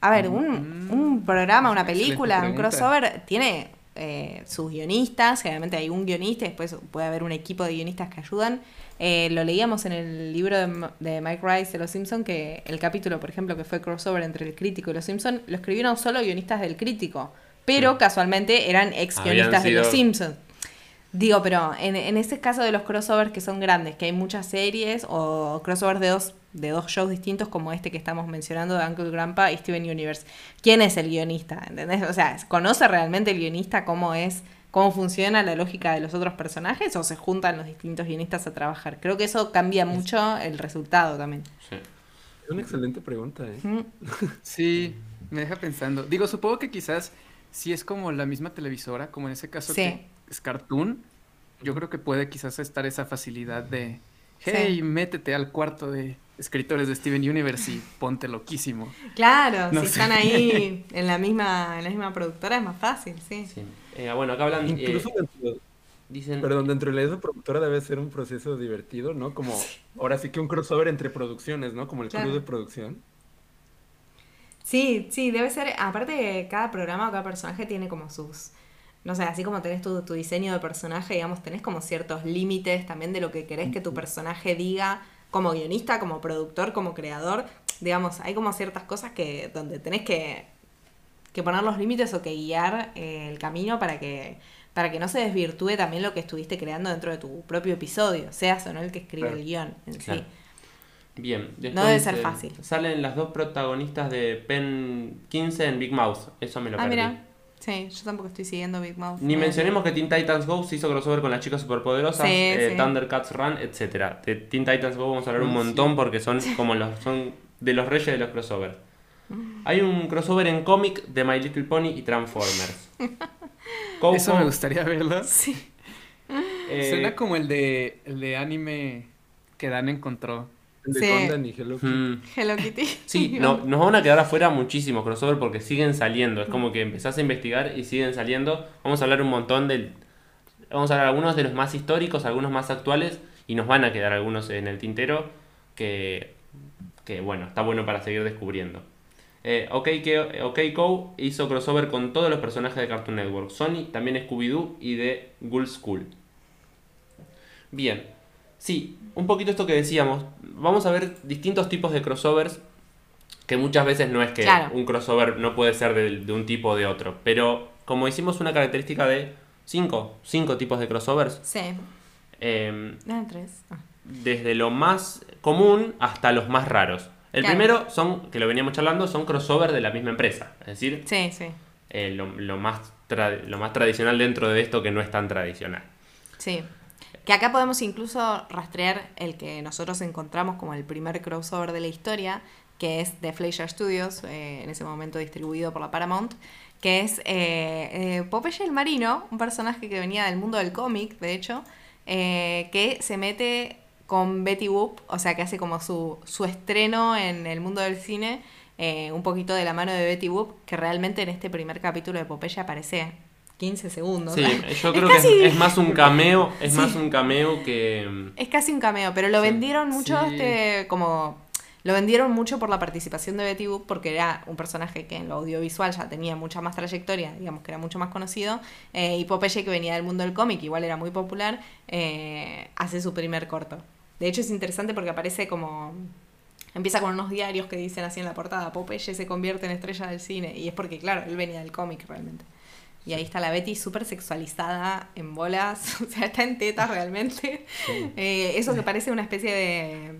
a ver, un, Mm. un programa, una película, un crossover, tiene eh, sus guionistas, generalmente hay un guionista, y después puede haber un equipo de guionistas que ayudan. Eh, lo leíamos en el libro de, Mike Rice de Los Simpson que el capítulo, por ejemplo, que fue crossover entre el crítico y Los Simpson, lo escribieron solo guionistas del crítico, pero casualmente eran ex guionistas de Los Simpsons. Digo, pero en, en ese caso de los crossovers que son grandes, que hay muchas series o crossovers de dos, de dos shows distintos como este que estamos mencionando de Uncle Grandpa y Steven Universe, ¿quién es el guionista? ¿Entendés? O sea, ¿conoce realmente el guionista cómo es, cómo funciona la lógica de los otros personajes o se juntan los distintos guionistas a trabajar? Creo que eso cambia mucho el resultado también. Sí. Es una excelente pregunta, ¿eh? Mm, [LAUGHS] Sí, me deja pensando. Digo, supongo que quizás si es como la misma televisora, como en ese caso Sí. que es Cartoon, yo creo que puede quizás estar esa facilidad de, Sí. hey, métete al cuarto de escritores de Steven Universe y ponte loquísimo. Claro, No si sé. están ahí [LAUGHS] en la misma, en la misma productora es más fácil, sí. Sí. Eh, bueno, acá hablan. eh, Incluso dentro, dicen. perdón, dentro de la misma productora debe ser un proceso divertido, ¿no? Como, ahora sí que un crossover entre producciones, ¿no? Como el Claro. club de producción. Sí, sí, debe ser, aparte cada programa o cada personaje tiene como sus, no sé, así como tenés tu, tu diseño de personaje, digamos, tenés como ciertos límites también de lo que querés que tu personaje diga como guionista, como productor, como creador, digamos, hay como ciertas cosas que donde tenés que, que poner los límites o que guiar eh, el camino para que para que no se desvirtúe también lo que estuviste creando dentro de tu propio episodio, seas o no el que escribe Claro. el guion en Claro. sí. Bien. después No debe ser fácil. Salen las dos protagonistas de Pen 15 en Big Mouth. Eso me lo Ah, perdí. mira, sí, yo tampoco estoy siguiendo Big Mouth. Ni Eh, mencionemos que Teen Titans Go se hizo crossover con las chicas superpoderosas, Sí, eh, sí. Thundercats Run, etcétera. De Teen Titans Go vamos a hablar un montón porque son como los son de los reyes de los crossovers. Mm. Hay un crossover en cómic de My Little Pony y Transformers. [LAUGHS] Coco, Eso me gustaría verlo. Sí. eh, Suena como el de, el de anime que Dan encontró. De Sí. Y Hello Kitty. mm, Hello Kitty. [LAUGHS] Sí, [LAUGHS] no, nos van a quedar afuera muchísimos crossover porque siguen saliendo. Es como que empezás a investigar y siguen saliendo. Vamos a hablar un montón del. Vamos a hablar algunos de los más históricos, algunos más actuales. Y nos van a quedar algunos en el tintero que, que bueno, está bueno para seguir descubriendo. Eh, OK, que, OK Co hizo crossover con todos los personajes de Cartoon Network. Sony, también Scooby-Doo y de Ghoul School. Bien. Sí, un poquito esto que decíamos. Vamos a ver distintos tipos de crossovers. Que muchas veces no es que Claro. un crossover no puede ser de, de un tipo o de otro. Pero como hicimos una característica de cinco, cinco tipos de crossovers. Sí. eh, No, tres. Ah. desde lo más común hasta los más raros. El Claro. primero son, que lo veníamos charlando, son crossover de la misma empresa. Es decir, Sí, sí. eh, lo, lo más lo más tradicional dentro de esto que no es tan tradicional. Sí. Que acá podemos incluso rastrear el que nosotros encontramos como el primer crossover de la historia, que es de Fleischer Studios, eh, en ese momento distribuido por la Paramount, que es eh, eh, Popeye el Marino, un personaje que venía del mundo del cómic, de hecho, que se mete con Betty Boop, o sea, que hace como su, su estreno en el mundo del cine, un poquito de la mano de Betty Boop, que realmente en este primer capítulo de Popeye aparece 15 segundos. Sí, [LAUGHS] yo Es creo que casi- es, es más un cameo, es Sí. más un cameo que... Es casi un cameo, pero lo Sí. vendieron mucho Sí. este como lo vendieron mucho por la participación de Betty Boop porque era un personaje que en lo audiovisual ya tenía mucha más trayectoria, digamos que era mucho más conocido, eh, y Popeye que venía del mundo del cómic, igual era muy popular, eh, hace su primer corto. De hecho es interesante porque aparece como empieza con unos diarios que dicen así en la portada, Popeye se convierte en estrella del cine y es porque claro, él venía del cómic realmente. Y ahí está la Betty súper sexualizada, en bolas, [LAUGHS] o sea, está en tetas realmente. Eh, eso que parece una especie de...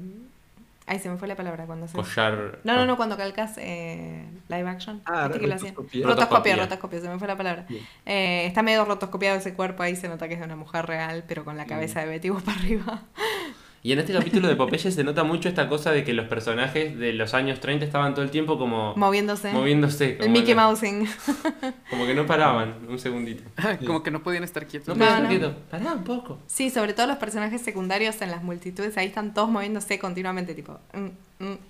Ay, se me fue la palabra cuando se... Collar... No, no, no, cuando calcas eh, live action. Ah, ¿Viste que lo hacían? rotoscopia. Rotoscopia, se me fue la palabra. Eh, está medio rotoscopiado ese cuerpo, ahí se nota que es de una mujer real, pero con la cabeza de Betty Boop [LAUGHS] arriba. Y en este capítulo de Popeye se nota mucho esta cosa de que los personajes de los años 30 estaban todo el tiempo como Moviéndose. moviéndose. El como Mickey la- Mousing. [LAUGHS] Como que no paraban un segundito. Como que no podían estar quietos. No, No, podían no. quieto. Pará un poco. Sí, sobre todo los personajes secundarios en las multitudes, ahí están todos moviéndose continuamente, tipo... mm,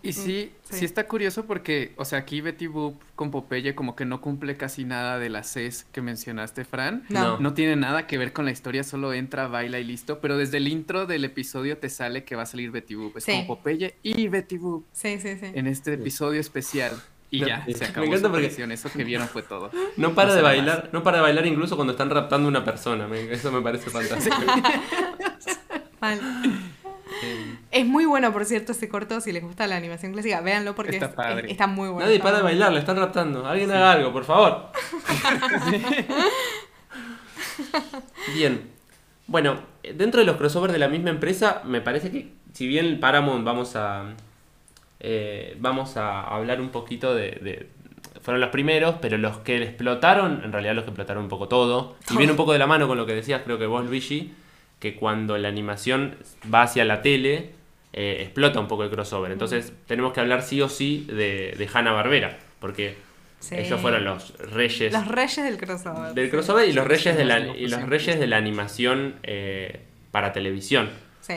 Y mm. sí, sí, está curioso porque, o sea, aquí Betty Boop con Popeye como que no cumple casi nada de las Cs que mencionaste, Fran. No. No tiene nada que ver con la historia, solo entra, baila y listo. Pero desde el intro del episodio te sale que va a salir Betty Boop. Es Sí. como Popeye y Betty Boop Sí, sí, sí. en este episodio especial. Y Me- ya, me se acabó encanta su porque-. Eso que vieron fue todo. No para No de bailar, no para de bailar incluso cuando están raptando a una persona. me- Eso me parece fantástico. [LAUGHS] Mal. Es muy bueno, por cierto, ese corto. Si les gusta la animación clásica, véanlo porque Está es- padre. es- está muy bueno. Nadie para de bailar, le están raptando. Alguien haga algo, por favor. [LAUGHS] Bien. Bueno, dentro de los crossovers de la misma empresa, me parece que si bien Paramount vamos a eh, vamos a hablar un poquito de, de- fueron los primeros, pero los que explotaron, en realidad los que explotaron un poco todo, y viene un poco de la mano con lo que decías, creo que vos, Luigi, que cuando la animación va hacia la tele, eh, explota un poco el crossover. Entonces tenemos que hablar sí o sí de, de Hanna Barbera, porque Sí. ellos fueron los reyes Los reyes del crossover. del sí. crossover y los reyes de la, y los reyes de la animación eh, para televisión.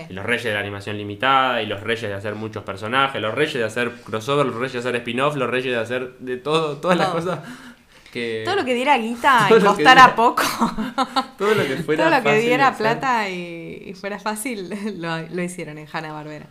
Y los reyes de la animación limitada, y los reyes de hacer muchos personajes, los reyes de hacer crossover, los reyes de hacer spin-off, los reyes de hacer de todo, todas las cosas que... Todo lo que diera guita [LAUGHS] y costara diera- poco. [LAUGHS] todo lo que fuera Todo lo que fácil diera hacer. plata y, y fuera fácil [LAUGHS] lo, lo hicieron en Hanna Barbera.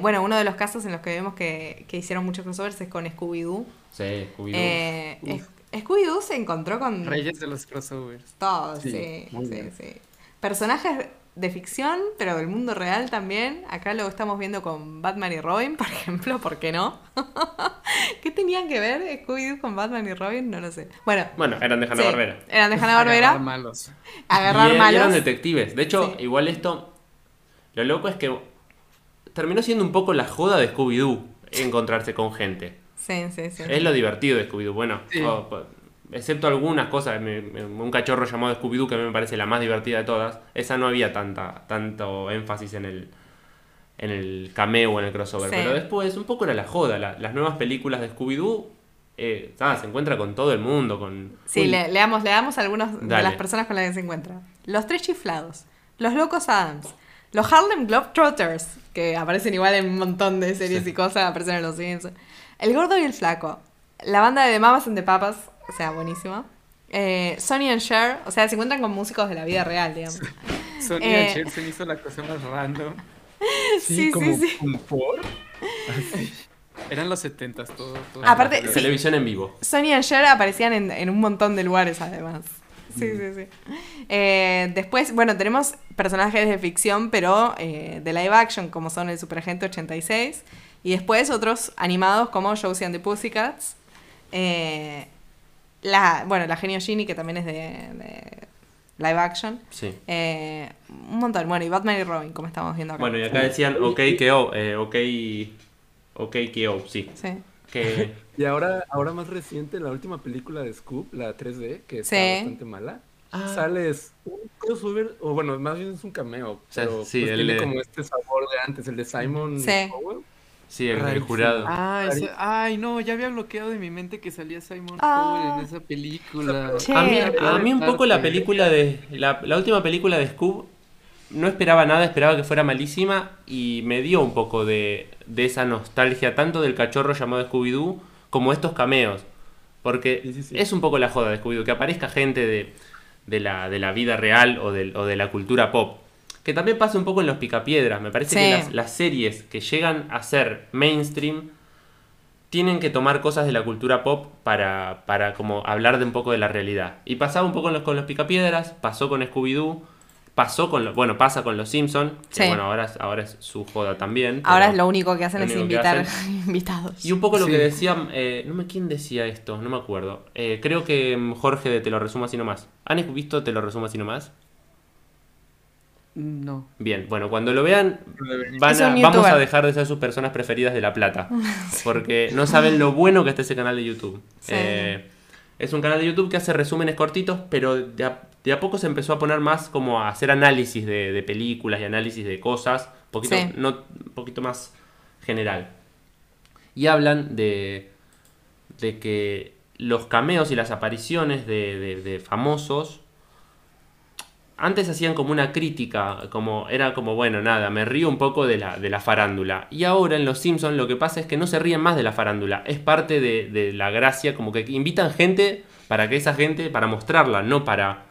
bueno, uno de los casos en los que vemos que, que hicieron muchos crossovers es con Scooby-Doo. Sí, Scooby-Doo. Eh, Scooby-Doo se encontró con Reyes de los crossovers. todo, sí, Sí, sí. Personajes de ficción, pero del mundo real también. Acá lo estamos viendo con Batman y Robin, por ejemplo, ¿por qué no? [LAUGHS] ¿Qué tenían que ver Scooby-Doo con Batman y Robin? No lo sé. Bueno, Bueno, eran de sí, Hanna-Barbera. eran de Hanna-Barbera. Agarrar malos. Agarrar y, y malos. eran detectives. De hecho, Sí. igual esto. Lo loco es que terminó siendo un poco la joda de Scooby-Doo encontrarse con gente. Sí, sí, sí. Es lo divertido de Scooby-Doo. Bueno, Sí. oh, po- excepto algunas cosas, me- me- un cachorro llamado Scooby-Doo que a mí me parece la más divertida de todas. Esa no había tanta, tanto énfasis en el, en el cameo, en el crossover. Sí. Pero después, un poco era la joda. la- las nuevas películas de Scooby-Doo eh, ah, se encuentra con todo el mundo. Con, Sí, Uy, le, leamos, leamos algunos de Dale. las personas con las que se encuentra. Los tres chiflados, los locos Adams, los Harlem Globetrotters, que aparecen igual en un montón de series Sí. y cosas, aparecen en los Simpsons. El gordo y el flaco, la banda de Mamas and the Papas, o sea, buenísimo. Eh, Sonny and Cher, o sea, se encuentran con músicos de la vida real, digamos. [LAUGHS] Sony Eh. Cher se me hizo la cosa más random. [LAUGHS] Sí, Sí, como sí, sí. Eran los setentas todo. todo Aparte, todo. sí. Televisión en vivo. Sonny y Cher aparecían en, en un montón de lugares, además. Sí, sí, sí. Eh, después, bueno, tenemos personajes de ficción, pero eh, de live action, como son el Superagente 86. Y después otros animados como Josie and the Pussycats. Eh, la, bueno, la Genio Genie, que también es de, de live action. Sí. Eh, un montón. Bueno, y Batman y Robin, como estamos viendo acá. Bueno, y acá decían ok que o, eh, ok, ok que o, sí. Sí. Que [LAUGHS] Y ahora, ahora más reciente, la última película de Scoop, la 3D, que está Sí. bastante mala. Ah. sales un crossover, o bueno, más bien es un cameo, sea, pero sí, pues el tiene de- como este sabor de antes, el de Simon Sí. Cowell. Sí, el, jurado. Ah, ese- ay, no, ya había bloqueado de mi mente que salía Simon Ah. Cowell en esa película. A mí, a mí un poco la película de. La, la última película de Scoob no esperaba nada, esperaba que fuera malísima y me dio un poco de, de esa nostalgia, tanto del cachorro llamado Scooby-Doo como estos cameos. Porque Sí, sí, sí. es un poco la joda de Scooby-Doo, que aparezca gente de, de, la, de la vida real o de, o de la cultura pop. Que también pasa un poco en los picapiedras. Me parece Sí. que las, las series que llegan a ser mainstream tienen que tomar cosas de la cultura pop para, para como hablar de un poco de la realidad. Y pasaba un poco con los, con los picapiedras, pasó con Scooby-Doo, pasó con, lo- bueno, pasa con los Simpsons, que Sí. bueno, ahora, es- ahora es su joda también. Ahora es lo único que hacen es invitar hacen. [LAUGHS] invitados. Y un poco lo Sí. que decía, eh, no me quién decía esto, no me acuerdo. Eh, creo que mm, Jorge de Te lo resumo así nomás. ¿Han visto Te lo resumo así nomás? No. Bien, bueno, cuando lo vean, van a- vamos a dejar de ser sus personas preferidas de La Plata. [LAUGHS] Porque no saben lo bueno que está ese canal de YouTube. Sí. Eh, es un canal de YouTube que hace resúmenes cortitos, pero de a, de a poco se empezó a poner más como a hacer análisis de, de películas y análisis de cosas, poquito, Sí. no, un poquito más general. Y hablan de, de que los cameos y las apariciones de, de- de famosos antes hacían como una crítica, como era como, bueno, nada, me río un poco de la, de la farándula. Y ahora en Los Simpsons lo que pasa es que no se ríen más de la farándula. Es parte de, de la gracia, como que invitan gente para que esa gente, para mostrarla, no para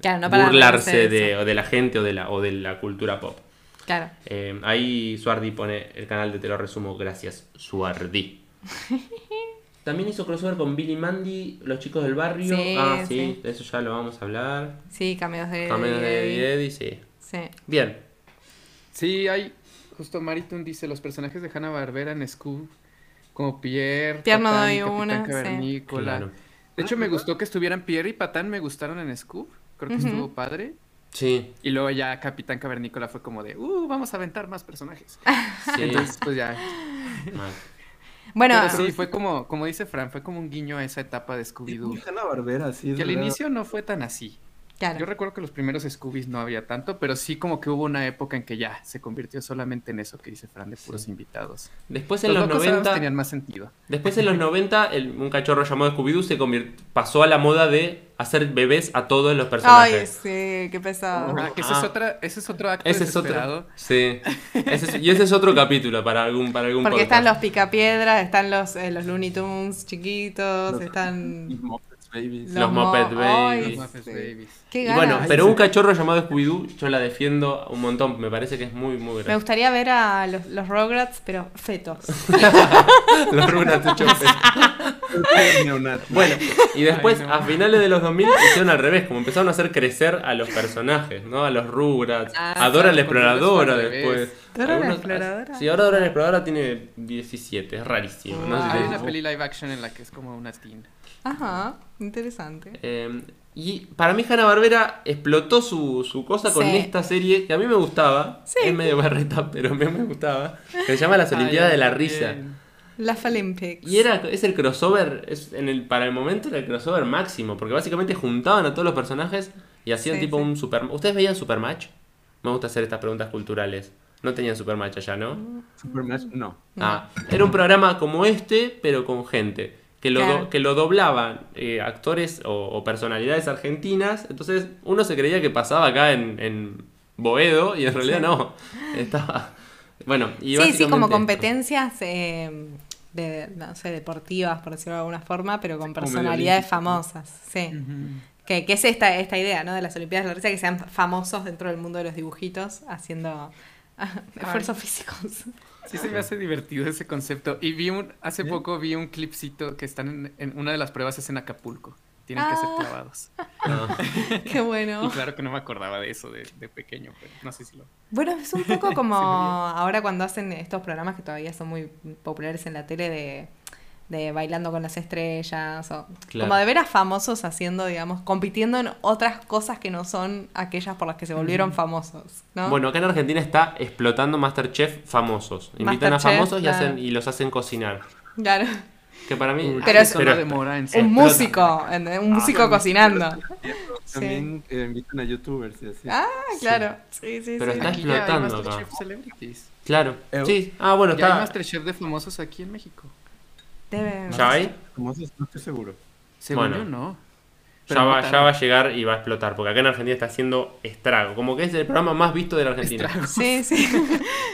Claro, no para burlarse de, o de la gente o de la, o de la cultura pop. Claro. Eh, ahí Suardi pone el canal de Te lo resumo, gracias, Suardi. [LAUGHS] También hizo crossover con Billy Mandy, Los Chicos del Barrio. Sí, ah, sí, sí. de eso ya lo vamos a hablar. Sí, cameos de. Cameos de Eddie. Eddie sí. Sí. Bien, Sí, hay. Justo Maritun dice: los personajes de Hanna Barbera en Scoob, como Pierre, Tierno Patán, doy Capitán una, sí. Cavernícola. claro. De hecho, me gustó que estuvieran Pierre y Patán, me gustaron en Scoob. Creo que estuvo padre. Sí, Y luego ya Capitán Cavernícola fue como de, uh, vamos a aventar más personajes. [LAUGHS] sí. Entonces, pues ya. mal. Bueno, Pero sí, fue como, como dice Fran, fue como un guiño a esa etapa de Scooby-Doo. Que al verdad. inicio no fue tan así. Yo recuerdo que los primeros Scoobies no había tanto, pero sí como que hubo una época en que ya se convirtió solamente en eso que dice Fran de puros Sí. invitados. Después en los, Adams 90, tenían más sentido. después en los [LAUGHS] 90, el- un cachorro llamado Scooby-Doo se pasó a la moda de hacer bebés a todos los Ay, personajes. sí, qué pesado. Ah, que ese, Ah. es otra, ese es otro acto Ese es otro. Sí. Ese es- y ese es otro capítulo para algún, para algún Porque podcast. están los picapiedras, están los, eh, los Looney Tunes chiquitos, Los- están. Los Muppets Babies. Los Muppet Babies. Los Muppets sí. Babies. Qué ganas. bueno, pero un cachorro llamado Scooby-Doo, yo la defiendo un montón. Me parece que es muy, muy Me gracioso. gustaría ver a los, los Rugrats, pero fetos. [LAUGHS] Los Rugrats. [LAUGHS] Bueno, y después, Ay, no. a finales de los 2000, hicieron al revés, como empezaron a hacer crecer a los personajes, ¿no? A los Rugrats, Ah, a Dora la Exploradora después. ¿Dora la Exploradora? Sí, ahora Dora la Exploradora tiene 17, es rarísimo. No sé si Hay una peli live action en la que es como una teen. Ajá, interesante. Eh, y para mí Hanna Barbera explotó su, su cosa con Sí. esta serie que a mí me gustaba. Sí. Es medio barreta, [LAUGHS] pero a mí me gustaba. Que se llama Las Olimpiadas Ay, de la. Risa. Las Olympics. Y era, es el crossover, es en el, para el momento era el crossover máximo, porque básicamente juntaban a todos los personajes y hacían Sí, tipo sí. un super... ¿Ustedes veían Supermatch? Me gusta hacer estas preguntas culturales. No tenían Supermatch allá, ¿no? Supermatch, no. No. Ah, era un programa como este, pero con gente. Que lo, do- que lo doblaban eh, actores o, o personalidades argentinas. Entonces uno se creía que pasaba acá en, en Boedo y en realidad Sí. no. [LAUGHS] Estaba... Bueno, y sí, sí, como competencias eh, de, no sé, deportivas, por decirlo de alguna forma, pero con personalidades famosas. Sí. Que, que es esta, esta idea, ¿no? De las Olimpiadas de la Risa, que sean famosos dentro del mundo de los dibujitos, haciendo [LAUGHS] esfuerzos físicos. Sí se me hace divertido ese concepto. Y vi un, hace ¿Sí? poco vi un clipcito que están en, en una de las pruebas es en Acapulco. Tienen que ser Ah. clavados. Ah. [LAUGHS] Qué bueno. Y claro que no me acordaba de eso de, de pequeño, pero no sé si lo. Bueno, es un poco [LAUGHS] como ahora cuando hacen estos programas que todavía son muy populares en la tele de, de bailando con las estrellas, o Claro. como de ver a famosos haciendo, digamos, compitiendo en otras cosas que no son aquellas por las que se volvieron famosos, ¿no? Bueno, acá en Argentina está explotando Masterchef famosos. Invitan a famosos y, claro. hacen, y los hacen cocinar. Claro. Que para mí. Uy, Pero es- no demora en Un músico, un músico bueno, cocinando. También eh, invitan a youtubers y así. Ah, claro. Sí, sí, Pero sí. está Aquí ya hay explotando acá. Masterchef Celebrities. Claro. Eh, Sí. Ah, bueno, Ya hay está. Masterchef de famosos aquí en México. Debe- ¿Ya hay? No estoy seguro. Según Bueno. yo, no. Ya va, ya va a llegar y va a explotar. Porque acá en Argentina está haciendo estrago. Como que es el programa más visto de la Argentina. Estragos. Sí, [LAUGHS] sí.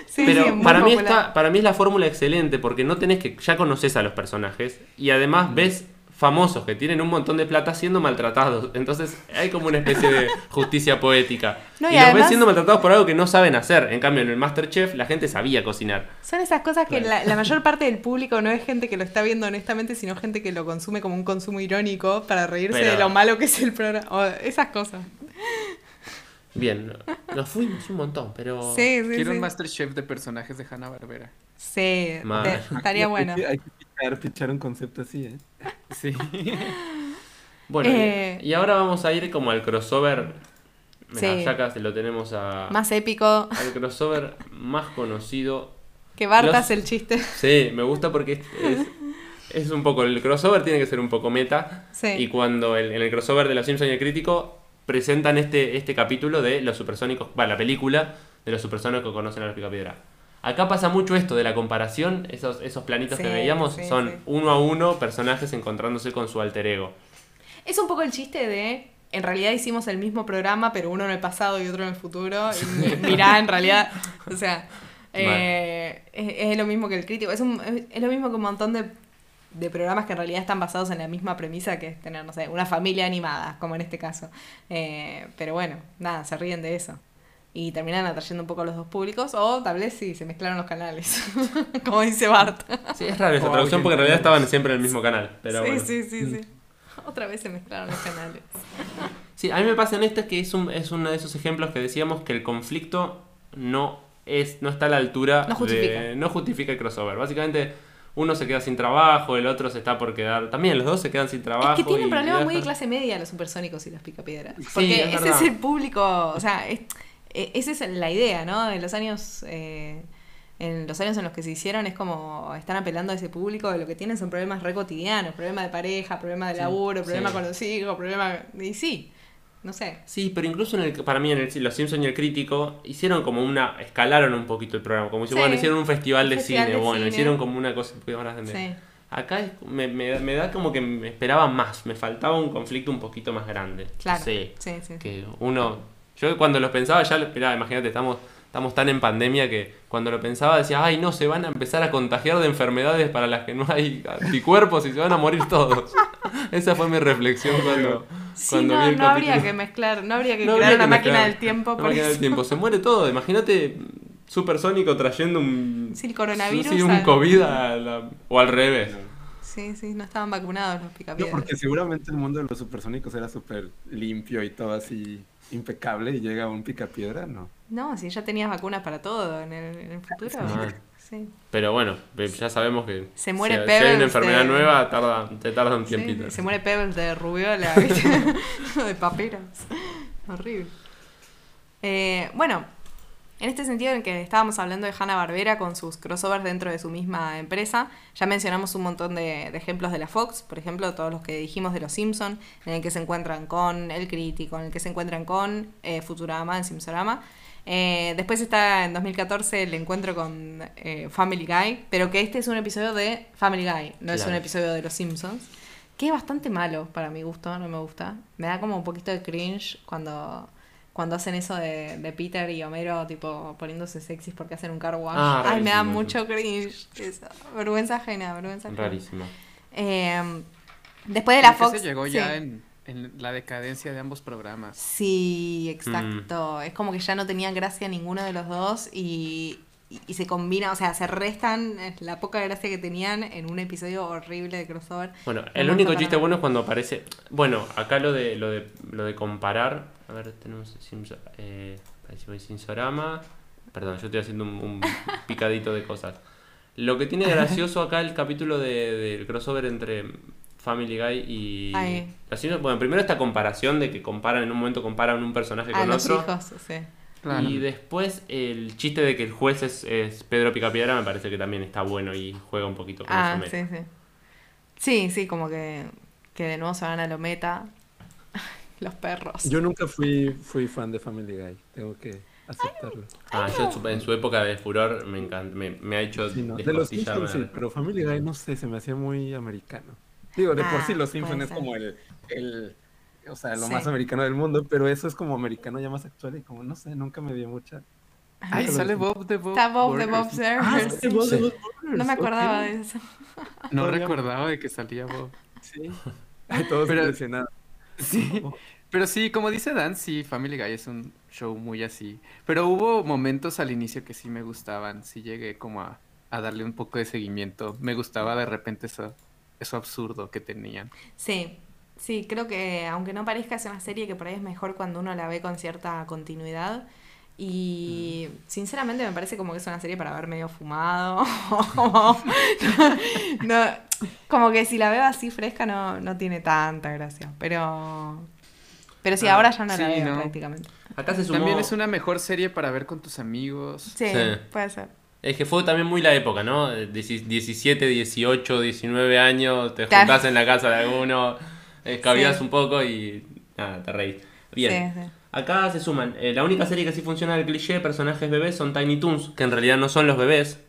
sí Pero sí, para, mí popular. está, para mí es la fórmula excelente porque no tenés que. Ya conoces a los personajes y además Mm. ves famosos que tienen un montón de plata siendo maltratados. Entonces hay como una especie de justicia poética. No, y y los ves además- siendo maltratados por algo que no saben hacer. En cambio, en el Masterchef la gente sabía cocinar. Son esas cosas que Claro. la, la mayor parte del público no es gente que lo está viendo honestamente, sino gente que lo consume como un consumo irónico para reírse Pero- de lo malo que es el programa. O esas cosas. Bien, nos fuimos un montón, pero. Sí, sí, Quiero sí. un Masterchef de personajes de Hanna-Barbera. Sí, te- estaría Hay bueno. que- Hay que pichar un concepto así, ¿eh? Sí. Bueno, y- Eh. y ahora vamos a ir como al crossover. Mira, Sí. ya se lo tenemos a. Más épico Al crossover más conocido que Bart Los- hace el chiste. Sí, me gusta porque es, es, es un poco. El crossover tiene que ser un poco meta. Sí. Y cuando el- en el crossover de Los Simpsons y el Crítico presentan este, este capítulo de los supersónicos. Va, la película de los supersónicos que conocen a los Picapiedra. Acá pasa mucho esto de la comparación. Esos, esos planitos que veíamos sí, son sí. uno a uno personajes encontrándose con su alter ego. Es un poco el chiste de. En realidad hicimos el mismo programa, pero uno en el pasado y otro en el futuro. Y mi- [LAUGHS] mirá, en realidad. O sea. eh, es, es lo mismo que el crítico. Es, un- es- es lo mismo que un montón de, de programas que en realidad están basados en la misma premisa que es tener, no sé, una familia animada, como en este caso. Eh, pero bueno, nada, se ríen de eso. Y terminan atrayendo un poco a los dos públicos. O tal vez sí, se mezclaron los canales. [LAUGHS] como dice Bart. Sí, es raro esa traducción porque en realidad estaban siempre en el mismo canal. Pero sí, bueno. sí, sí, sí. [LAUGHS] Otra vez se mezclaron los canales. Sí, a mí me pasa en este que es, un, es uno de esos ejemplos que decíamos que el conflicto no es no está a la altura No justifica. de no justifica el crossover. Básicamente uno se queda sin trabajo, el otro se está por quedar, también los dos se quedan sin trabajo. Es que tienen problemas muy de clase media los supersónicos y los picapiedras. Sí, Porque es ese verdad. es el público, o sea, es- eh, esa es la idea, ¿no? En los años... eh, en los años en los que se hicieron es como están apelando a ese público de lo que tienen son problemas re cotidianos, problemas de pareja, problemas de laburo, problemas sí. con los hijos, problemas... Y sí, no sé. Sí, pero incluso en el, para mí en el, Los Simpsons y el Crítico hicieron como una, escalaron un poquito el programa, como si, Sí. bueno, hicieron un festival Un de festival cine, de bueno, cine. hicieron como una cosa grande. Sí. Acá es- me, me, me da como que me esperaba más, me faltaba un conflicto un poquito más grande. Claro. Sí. Sí, sí. que uno yo cuando lo pensaba ya mirá, imagínate estamos estamos tan en pandemia que cuando lo pensaba decía ay no se van a empezar a contagiar de enfermedades para las que no hay anticuerpos y se van a morir todos [LAUGHS] esa fue mi reflexión cuando Sí, cuando no, vi el no habría que mezclar, no habría que No crear habría una que máquina mezclar. del tiempo Una por máquina del tiempo. Se muere todo imagínate supersónico trayendo un Sí, el coronavirus sí, un al- covid a la- o al revés. Sí, sí, no estaban vacunados los No, picapiedras. porque seguramente el mundo de los supersónicos era súper limpio y todo así impecable y llega un picapiedra, ¿no? No, si ya tenías vacunas para todo en el, en el futuro. Ah. Sí. pero bueno ya sabemos que Se muere si, si hay una enfermedad de- nueva tarda te tarda un Sí, tiempito se muere Pebbles de rubiola, [LAUGHS] [LAUGHS] de paperas. Horrible. Eh, bueno, en este sentido en que estábamos hablando de Hanna Barbera con sus crossovers dentro de su misma empresa, ya mencionamos un montón de, de ejemplos de la Fox, por ejemplo, todos los que dijimos de los Simpson, en el que se encuentran con El Crítico, en el que se encuentran con eh, Futurama, en Simpsonama. Eh, después está en 2014 el encuentro con eh, Family Guy, pero que este es un episodio de Family Guy, no es un episodio de Los Simpsons. Que es bastante malo para mi gusto, no me gusta. Me da como un poquito de cringe cuando, cuando hacen eso de, de Peter y Homero, tipo poniéndose sexys porque hacen un car wash. Ah, Ay, me da mucho cringe. eso. Vergüenza ajena, vergüenza ajena. rarísimo Eh, después de la Fox. se llegó sí. ya en, en la decadencia de ambos programas. Sí, Mm. exacto. Es como que ya no tenían gracia ninguno de los dos y, y, y se combina, o sea, se restan la poca gracia que tenían en un episodio horrible de crossover. Bueno, No el único chiste bueno es cuando aparece. Bueno, acá lo de lo de lo de comparar. A ver, tenemos eh, ahí sí voy, Sinsorama. Perdón, yo estoy haciendo un, un [LAUGHS] picadito de cosas. Lo que tiene gracioso acá el capítulo de- del crossover entre Family Guy y. Ay. Bueno, primero esta comparación de que comparan, en un momento comparan un personaje A con los otro. hijos, sí. Claro. Y después el chiste de que el juez es, es Pedro Picapiedra me parece que también está bueno y juega un poquito con Ah, eso. sí, sí. Sí, sí, como que, que de nuevo se van a lo meta. Los perros. Yo nunca fui, fui fan de Family Guy, tengo que aceptarlo. Ah, yo en su, en su época de furor me encanta, me, me ha hecho Sí, no, De los. Simpsons sí, pero Family Guy no sé, se me hacía muy americano. Digo, de por Ah, sí los Simpsons es como el, el, o sea, lo Sí. más americano del mundo, pero eso es como americano ya más actual y como, no sé, nunca me dio mucha... Ay, sale Bob de Bob. Está Bob de. Bob Burgers. Ah, sí. sí, Bob de Sí. Bob Burgers, No me acordaba ok. de eso. No recordaba de que salía Bob. Sí. Ay, todos Pero- impresionados. Sí. [LAUGHS] Pero sí, como dice Dan, sí, Family Guy es un show muy así. Pero hubo momentos al inicio que sí me gustaban. Sí llegué como a, a darle un poco de seguimiento. Me gustaba de repente eso, eso absurdo que tenían. Sí, sí, creo que aunque no parezca es una serie que por ahí es mejor cuando uno la ve con cierta continuidad. Y sinceramente me parece como que es una serie para ver medio fumado. [LAUGHS] como, [LAUGHS] no, como que si la veo así fresca no, no tiene tanta gracia. Pero, pero sí, Ah, ahora ya no la veo no. prácticamente. Acá se sumó... También es una mejor serie para ver con tus amigos. Sí, Sí. puede ser. Es que fue también muy la época, ¿no? Dieci- 17, 18, 19 años, te juntás en la casa de alguno, escabías Sí. un poco y nada, te reís. Bien. Acá se suman. eh, la única serie que sí funciona el cliché de personajes bebés son Tiny Toons, que en realidad no son los bebés,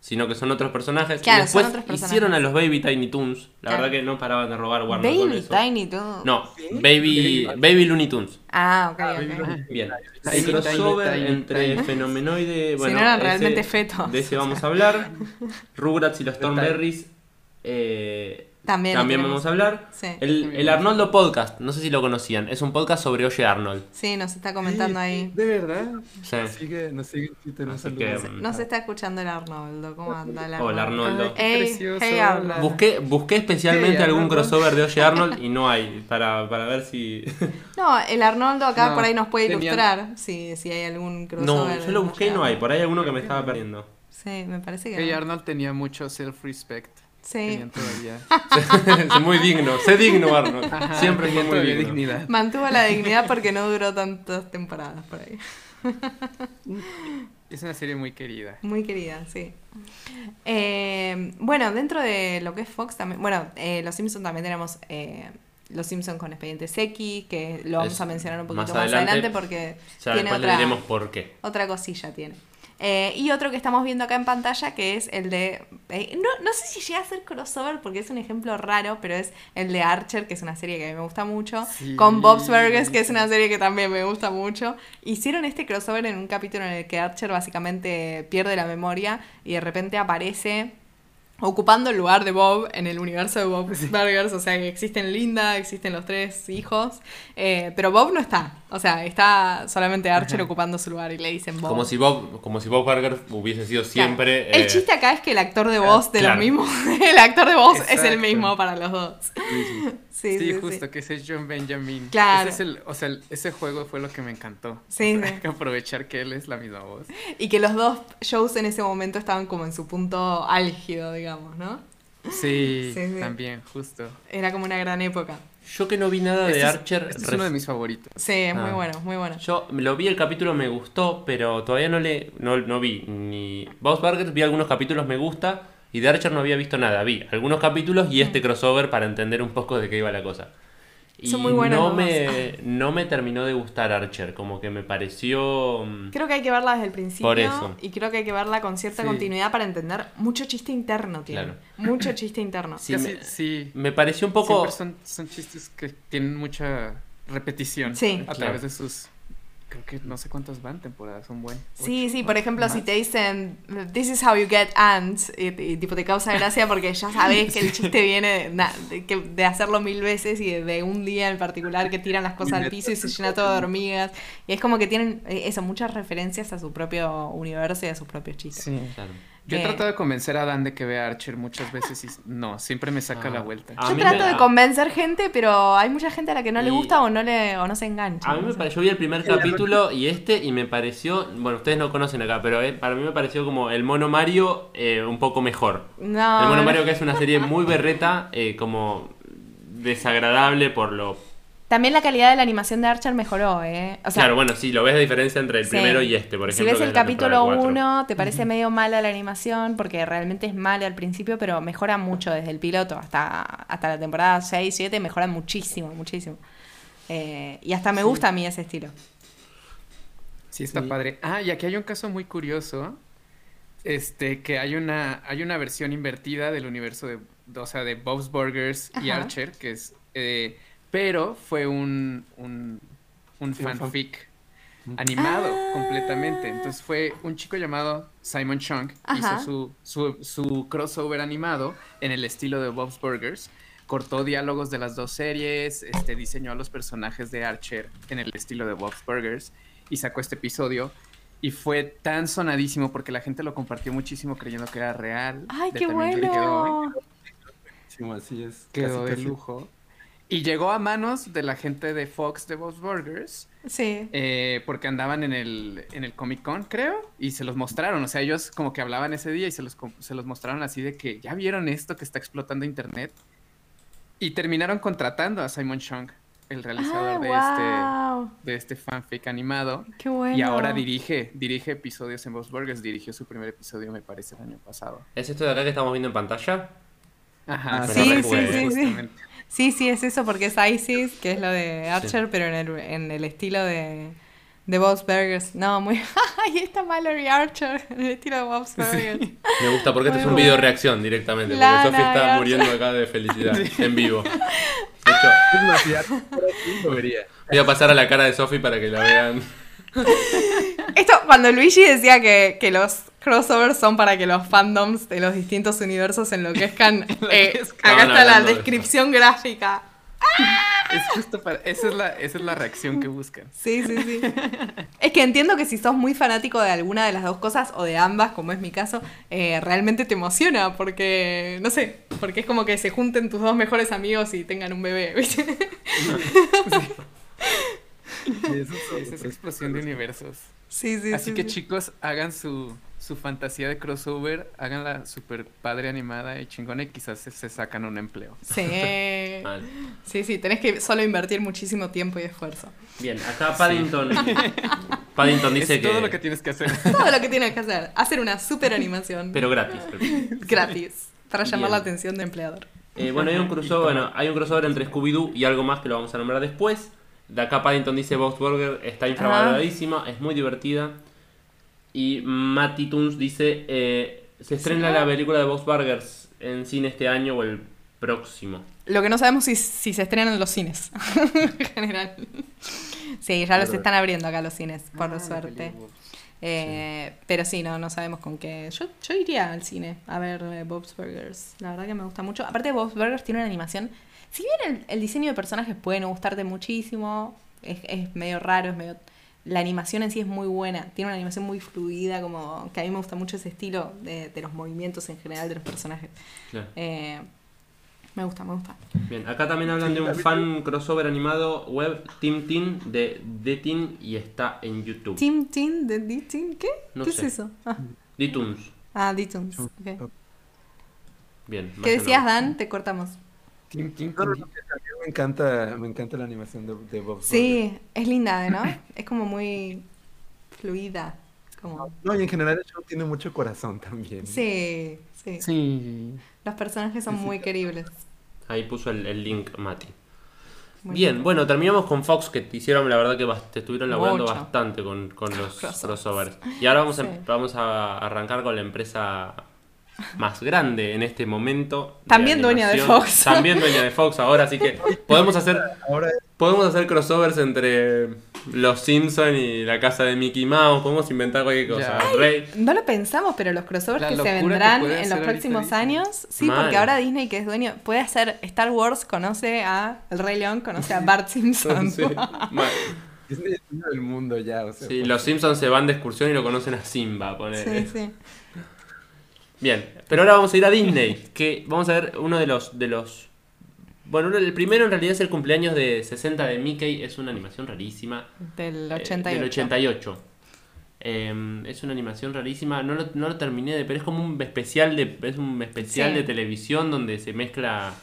sino que son otros personajes. Claro, y después son otros personajes. hicieron a los Baby Tiny Toons. La Claro. verdad que no paraban de robar Warner con Baby eso. Tiny Toons. No, Baby, Baby Looney Tunes. Ah, ok, Baby ok. Looney Bien. El crossover tiny, tiny, entre tiny. Fenomenoide. Bueno, no eran ese- realmente fetos. De ese vamos a hablar. [LAUGHS] Rugrats y los Thornberries. eh, También, también vamos a hablar. Sí. El, el Arnoldo Podcast, no sé si lo conocían. Es un podcast sobre Oye Arnold. Sí, nos está comentando ahí. De verdad. Sí. Nos sigue, nos sigue Así saludo. que, Nos está escuchando el Arnoldo. ¿Cómo anda el Arnoldo? Hola Arnoldo. Ay, hey. Arnold. Busqué, busqué especialmente algún crossover de Oye Arnold y no hay. Para, para ver si. [LAUGHS] No, el Arnoldo acá No, por ahí nos puede ilustrar si, si hay algún no, crossover. yo lo busqué y no hay. Por ahí hay alguno que me estaba perdiendo. Sí, me parece que Hey no. Arnold tenía mucho self-respect. Sí, Tenían todavía. [LAUGHS] Es muy digno. Sé digno, Arnold. Ajá, Siempre fue muy digno. dignidad. mantuvo la dignidad porque no duró tantas temporadas por ahí. Es una serie muy querida. Muy querida, sí. Eh, bueno, dentro de lo que es Fox también, bueno, eh, Los Simpsons también tenemos eh, Los Simpsons con Expediente Seki, que lo vamos Es a mencionar un poquito más, adelante. adelante, porque Ya tiene después le otra, diremos por qué. otra cosilla tiene. Eh, y otro que estamos viendo acá en pantalla que es el de... eh, no, no sé si llega a ser crossover porque es un ejemplo raro, pero es el de Archer, que es una serie que a mí me gusta mucho. Sí, con Bob's Burgers, que es una serie que también me gusta mucho. Hicieron este crossover en un capítulo en el que Archer básicamente pierde la memoria y de repente aparece ocupando el lugar de Bob en el universo de Bob's [LAUGHS] Burgers. O sea, que existen Linda, existen los tres hijos, eh, pero Bob no está. O sea, está solamente Archer ocupando su lugar y le dicen Bob. Como si Bob, como si Bob Burger hubiese sido siempre. El eh, chiste acá es que el actor de voz de claro. los mismos, [LAUGHS] el actor de voz es el Exacto. mismo para los dos. Sí, Sí, [LAUGHS] sí, sí. justo, que ese es John Benjamin. Claro. Ese, es el, o sea, el- ese juego fue lo que me encantó. Sí, sí. Hay que aprovechar que él es la misma voz. Y que los dos shows en ese momento estaban como en su punto álgido, digamos, ¿no? Sí, [LAUGHS] Sí, sí. también, justo. Era como una gran época. Yo que no vi nada de Este es- Archer. este es uno de mis favoritos. Sí, es muy Ah. bueno, muy bueno. Yo lo vi el capítulo, me gustó, pero todavía no le no, no vi ni Bob's Burgers, vi algunos capítulos, me gusta, y de Archer no había visto nada. Vi algunos capítulos y este crossover para entender un poco de qué iba la cosa. Y Son muy buenos no me, no me terminó de gustar Archer, como que me pareció... mm, Creo que hay que verla desde el principio. Por eso. Y creo que hay que verla con cierta Sí. continuidad para entender mucho chiste interno tiene. Claro. Mucho [LAUGHS] chiste interno. Sí, Casi- me- sí. Me pareció un poco... Son, son chistes que tienen mucha repetición. Sí. A Claro. través de sus. Creo que no sé cuántas van temporadas, son buenas. Sí, sí, por ejemplo, si ¿Más? te dicen, this is how you get ants, y, y tipo te causa gracia porque ya sabes que el [LAUGHS] chiste viene de, na- de de hacerlo mil veces y de, de un día en particular que tiran las cosas al piso y se llena todo de hormigas. Y es como que tienen eh, eso, muchas referencias a su propio universo y a sus propios chistes. Sí. Claro. Yo he Eh. tratado de convencer a Dan de que vea Archer muchas veces y no, siempre me saca Ah. la vuelta. A Yo trato de convencer gente, pero hay mucha gente a la que no le gusta o no le o no se engancha. A mí me pareció, yo vi el primer capítulo y este y me pareció, bueno, ustedes no conocen acá, pero eh, para mí me pareció como el Mono Mario eh, un poco mejor. No, el Mono no. Mario que es una serie muy berreta, eh, como desagradable por lo También la calidad de la animación de Archer mejoró, ¿eh? O sea, claro, bueno, sí, lo ves la diferencia entre el Sí. primero y este, por si ejemplo. ves que el capítulo temporada cuatro. 1, te parece medio mala la animación, porque realmente es mala al principio, pero mejora mucho desde el piloto hasta, hasta la temporada 6, 7, mejora muchísimo, muchísimo. Eh, y hasta me gusta a mí ese estilo. Sí, está Sí. padre. Ah, y aquí hay un caso muy curioso. Este, que hay una, hay una versión invertida del universo de, o sea, de Bob's Burgers y Ajá. Archer, que es, eh, pero fue un, un, un Sí, un fan- fanfic animado Ah. completamente. Entonces fue un chico llamado Simon Chung, Ajá. hizo su, su, su crossover animado en el estilo de Bob's Burgers. Cortó diálogos de las dos series, este, diseñó a los personajes de Archer en el estilo de Bob's Burgers y sacó este episodio. Y fue tan sonadísimo porque la gente lo compartió muchísimo creyendo que era real. ¡Ay, De qué también le bueno! Sí, así es. Quedó casi, de casi. lujo. Y llegó a manos de la gente de Fox de Bob's Burgers. Sí. eh, porque andaban en el, en el Comic Con, creo, y se los mostraron. O sea, ellos como que hablaban ese día y se los, se los mostraron así de que ya vieron esto que está explotando Internet. Y terminaron contratando a Simon Chung, el realizador de, Ah, wow. este, de este fanfic animado. Qué bueno. Y ahora dirige, dirige episodios en Bob's Burgers. Dirigió su primer episodio, me parece, el año pasado. ¿Es esto de acá que estamos viendo en pantalla? Ajá, Ah, sí, sí, recuerdo, sí, sí. Sí, sí, es eso porque es ISIS, que es lo de Archer, pero en el, en el estilo de, de Bob's Burgers. No, muy... [LAUGHS] Ahí está Mallory Archer, en el estilo de Bob's Burgers. Me gusta porque este es un video reacción directamente. Porque Sofi está muriendo acá de felicidad en vivo. [LAUGHS] De hecho, Es voy a pasar a la cara de Sofi para que la vean. Esto, cuando Luigi decía que, que los crossovers son para que los fandoms de los distintos universos enloquezcan, [LAUGHS] eh, acá está la descripción gráfica. Es justo para... Esa es la, esa es la reacción que buscan. Sí, sí, sí. es que entiendo que si sos muy fanático de alguna de las dos cosas o de ambas, como es mi caso, eh, realmente te emociona porque, no sé, porque es como que se junten tus dos mejores amigos y tengan un bebé, [LAUGHS] ¿viste? Sí, eso es Sí, esa es explosión de universos. Sí, sí, Así sí, que sí. chicos, hagan su, su fantasía de crossover, háganla super padre animada y chingona y quizás se, se sacan un empleo. Sí. [LAUGHS] Mal. Sí, sí, tenés que solo invertir muchísimo tiempo y esfuerzo. Bien, acá Paddington. [LAUGHS] Paddington dice es que. todo lo que tienes que hacer. [LAUGHS] Todo lo que tienes que hacer, hacer una super animación Pero gratis. gratis para llamar Bien. la atención del empleador. Eh, bueno, hay un crossover, bueno, hay un crossover entre Scooby-Doo y algo más que lo vamos a nombrar después. De acá Paddington dice Bob's Burger está infravaloradísima, es muy divertida. Y Matty Toons dice, eh, se estrena la película de Bob's Burgers en cine este año o el próximo. Lo que no sabemos es si se estrenan en los cines. [LAUGHS] en general. Sí, ya los están abriendo acá los cines, por Ah, suerte. Eh, Pero sí, no, no sabemos con qué. Yo, yo iría al cine a ver eh, Bob's Burgers. La verdad que me gusta mucho. Aparte, Bob's Burgers tiene una animación. Si bien el, el diseño de personajes puede no gustarte muchísimo, es, es medio raro, es medio. La animación en sí es muy buena. Tiene una animación muy fluida, como que a mí me gusta mucho ese estilo de, de los movimientos en general de los personajes. Claro. Eh, me gusta, me gusta. Bien, acá también hablan de un fan crossover animado web Team Teen de The Teen y está en YouTube. Team Teen de ¿qué? No ¿Qué sé. es eso? Ah, D-Toons. ah D-Toons. ok. Bien. ¿Qué que decías. Dan? Te cortamos. Me encanta, me encanta la animación de, de Burgers. Sí, es linda, ¿no? Es como muy fluida. Como... No, y en general el show tiene mucho corazón también. Sí, sí. Sí. Los personajes son Sí, sí. muy queribles. Ahí puso el, el link Mati. Muy Bien, bueno, terminamos con Fox, que te hicieron, la verdad que te estuvieron laburando Mucho. bastante con, con los Crossovers. Y ahora vamos, a, Sí. vamos a arrancar con la empresa más grande en este momento. También dueña de. Fox. [LAUGHS] También dueña de Fox ahora, así que podemos hacer, Ahora podemos hacer crossovers entre los Simpson y la casa de Mickey Mouse, podemos inventar cualquier cosa. Rey. No lo pensamos, pero los crossovers La que se que vendrán en los próximos Disney. años, sí, Mal. porque ahora Disney, que es dueño, puede hacer Star Wars, conoce a El Rey León, conoce a Bart [LAUGHS] Simpson. Sí, mal. Disney es dueño del mundo ya, o sea. Sí, los Simpsons se van de excursión y lo conocen a Simba, ponele. sí, sí. Bien, pero ahora vamos a ir a Disney, que vamos a ver uno de los de los bueno, el primero en realidad es el cumpleaños de 60 de Mickey, es una animación rarísima. Del eh, 88. del 88. Eh, es una animación rarísima, no lo, no lo terminé de, pero es como un especial de es un especial Sí. de televisión donde se mezcla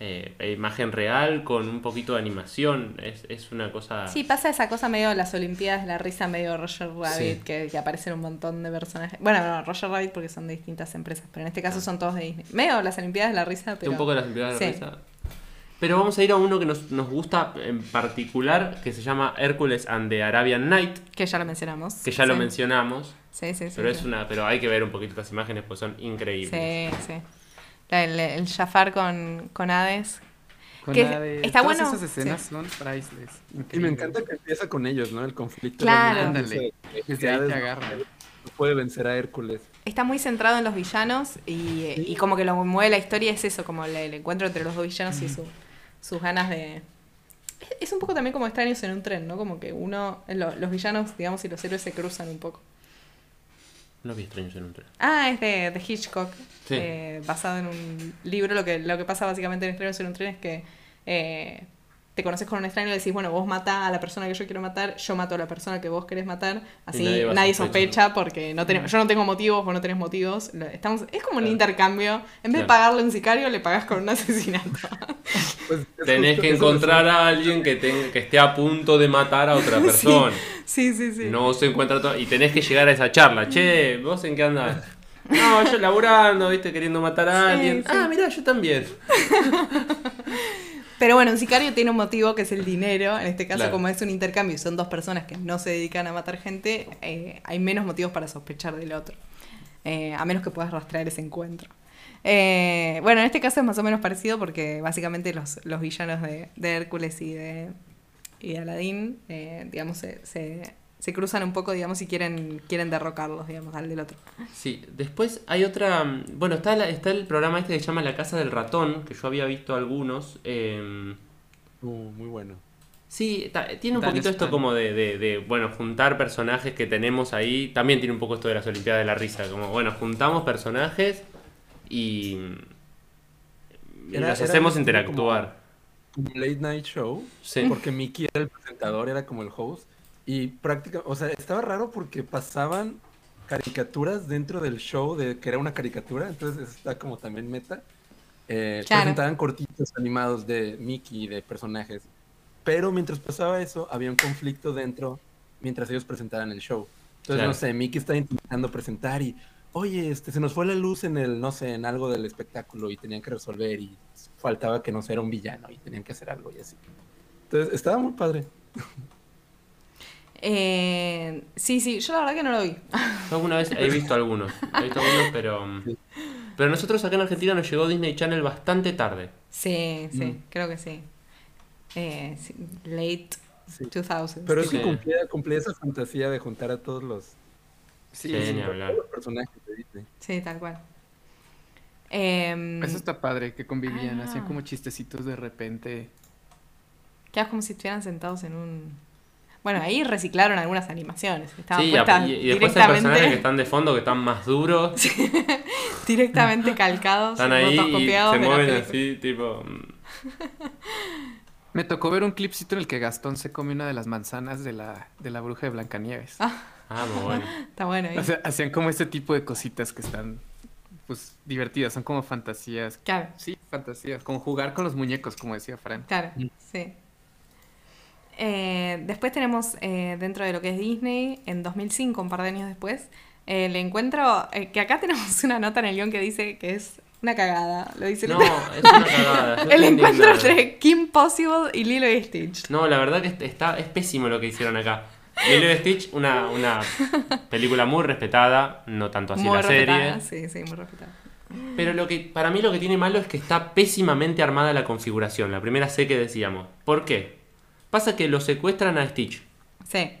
eh, imagen real con un poquito de animación. Es, es una cosa... Sí, pasa esa cosa medio las Olimpiadas de la risa, medio Roger Rabbit, Sí. que, que aparecen un montón de personajes. Bueno, no, Roger Rabbit porque son de distintas empresas, pero en este caso son todos de Disney. Medio las Olimpiadas de la risa, pero. un poco de la simplicidad de la Sí. risa. Pero vamos a ir a uno que nos, nos gusta en particular, que se llama Hércules and the Arabian Night, Que ya lo mencionamos. que ya lo mencionamos. Sí, sí, sí. Pero es una, pero hay que ver un poquito las imágenes porque son increíbles. Sí, sí. La- El, el Jafar con, con Hades. Con Que de- está todas bueno, esas escenas sí. son priceless. Y me encanta que empieza con ellos, ¿no? El conflicto. Claro. Ándale. Desde ahí Hades te agarra. no puede vencer a Hércules. Está muy centrado en los villanos y, y como que lo que mueve la historia es eso, como el, el encuentro entre los dos villanos y su- sus ganas de... es- Es un poco también como extraños en un tren, ¿no? Como que uno, lo- los villanos, digamos, y los héroes se cruzan un poco. No vi extraños en un tren. Ah, es de, de Hitchcock, Sí. eh, basado en un libro. Lo que, lo que pasa básicamente en Extraños en un tren es que eh, te conoces con un extraño y le decís, bueno, vos mata a la persona que yo quiero matar, yo mato a la persona que vos querés matar. Así nadie sospecha porque no tenemos, yo no tengo motivos, vos no tenés motivos. Estamos, es como un Claro. intercambio. En vez de pagarle a un sicario, le pagás con un asesinato. [LAUGHS] Pues, es Tenés que encontrar a alguien que, tenga- que esté a punto de matar a otra [LAUGHS] persona. sí, sí, sí. No se encuentra todo. Y tenés que llegar a esa charla. Che, ¿vos en qué andás? No, yo laburando, viste, queriendo matar a Sí, alguien. sí. Ah, mirá, yo también. [LAUGHS] Pero bueno, un sicario tiene un motivo que es el dinero. En este caso, Claro. como es un intercambio y son dos personas que no se dedican a matar gente, eh, hay menos motivos para sospechar del otro. Eh, a menos que puedas rastrear ese encuentro. Eh, bueno, en este caso es más o menos parecido porque básicamente los, los villanos de, de Hércules y de, y de Aladín, digamos, se, se, se cruzan un poco, digamos, y quieren, quieren derrocarlos, digamos, al del otro. Sí, después hay otra. Bueno, está, la- está el programa este que se llama La Casa del Ratón, que yo había visto algunos. eh, Uh, muy bueno. Sí, ta- tiene un Dan poquito esto como de, de- de, bueno, juntar personajes que tenemos ahí. También tiene un poco esto de las Olimpiadas de la Risa. Como, bueno, juntamos personajes y, y Era- los era hacemos como- interactuar. Un late night show. Sí. Porque Mickey era el presentador, era como el host. Y prácticamente, o sea, estaba raro porque pasaban caricaturas dentro del show de que era una caricatura, entonces está como también meta. Eh, Claro. Presentaban cortitos animados de Mickey, de personajes. Pero mientras pasaba eso, había un conflicto dentro mientras ellos presentaban el show. Entonces, Claro. no sé, Mickey está intentando presentar y, oye, este, se nos fue la luz en el, no sé, en algo del espectáculo y tenían que resolver y faltaba que no sé, era un villano y tenían que hacer algo y así. Entonces, estaba muy padre. [LAUGHS] Eh, sí, sí, yo la verdad que no lo vi. [LAUGHS] Yo alguna vez he visto algunos. He visto algunos, pero. Pero nosotros acá en Argentina nos llegó Disney Channel bastante tarde. Sí, sí, Mm. creo que sí. Eh, sí, late Sí. 2000. Pero es Sí. que cumplía, cumplía esa fantasía de juntar a todos los, Sí, Sí, sí. ni hablar. todos los personajes de Disney. Sí, tal cual. Em, Eso está padre, que convivían, Ah. hacían como chistecitos de repente. Quedas como si estuvieran sentados en un... Bueno, ahí reciclaron algunas animaciones. Estaban Sí, puestas y, y después hay personajes que directamente, están de fondo que están más duros. [LAUGHS] directamente calcados, Están ahí y se mueven así, tipo. [LAUGHS] Me tocó ver un clipcito en el que Gastón se come una de las manzanas de la, de la bruja de Blancanieves. Ah, Ah, muy bueno. [LAUGHS] está bueno. ahí. O sea, hacían como este tipo de cositas que están, pues, divertidas. Son como fantasías. Claro, Sí, fantasías. Como jugar con los muñecos, como decía Fran. claro, Mm. sí. Eh, después tenemos eh, dentro de lo que es Disney, en 2005, un par de años después, eh, el encuentro, eh, que acá [LAUGHS] tenemos una nota en el guion que dice que es una cagada. Lo dice No, es una cagada. [LAUGHS] el encuentro entre Kim Possible y Lilo y Stitch. No, la verdad que est- está, es pésimo lo que hicieron acá. Lilo y Stitch, una, una película muy respetada, no tanto así muy la serie. sí, sí, muy respetada. Pero lo que para mí lo que tiene malo es que está pésimamente armada la configuración, la primera C que decíamos. ¿Por qué? Pasa que lo secuestran a Stitch. Sí,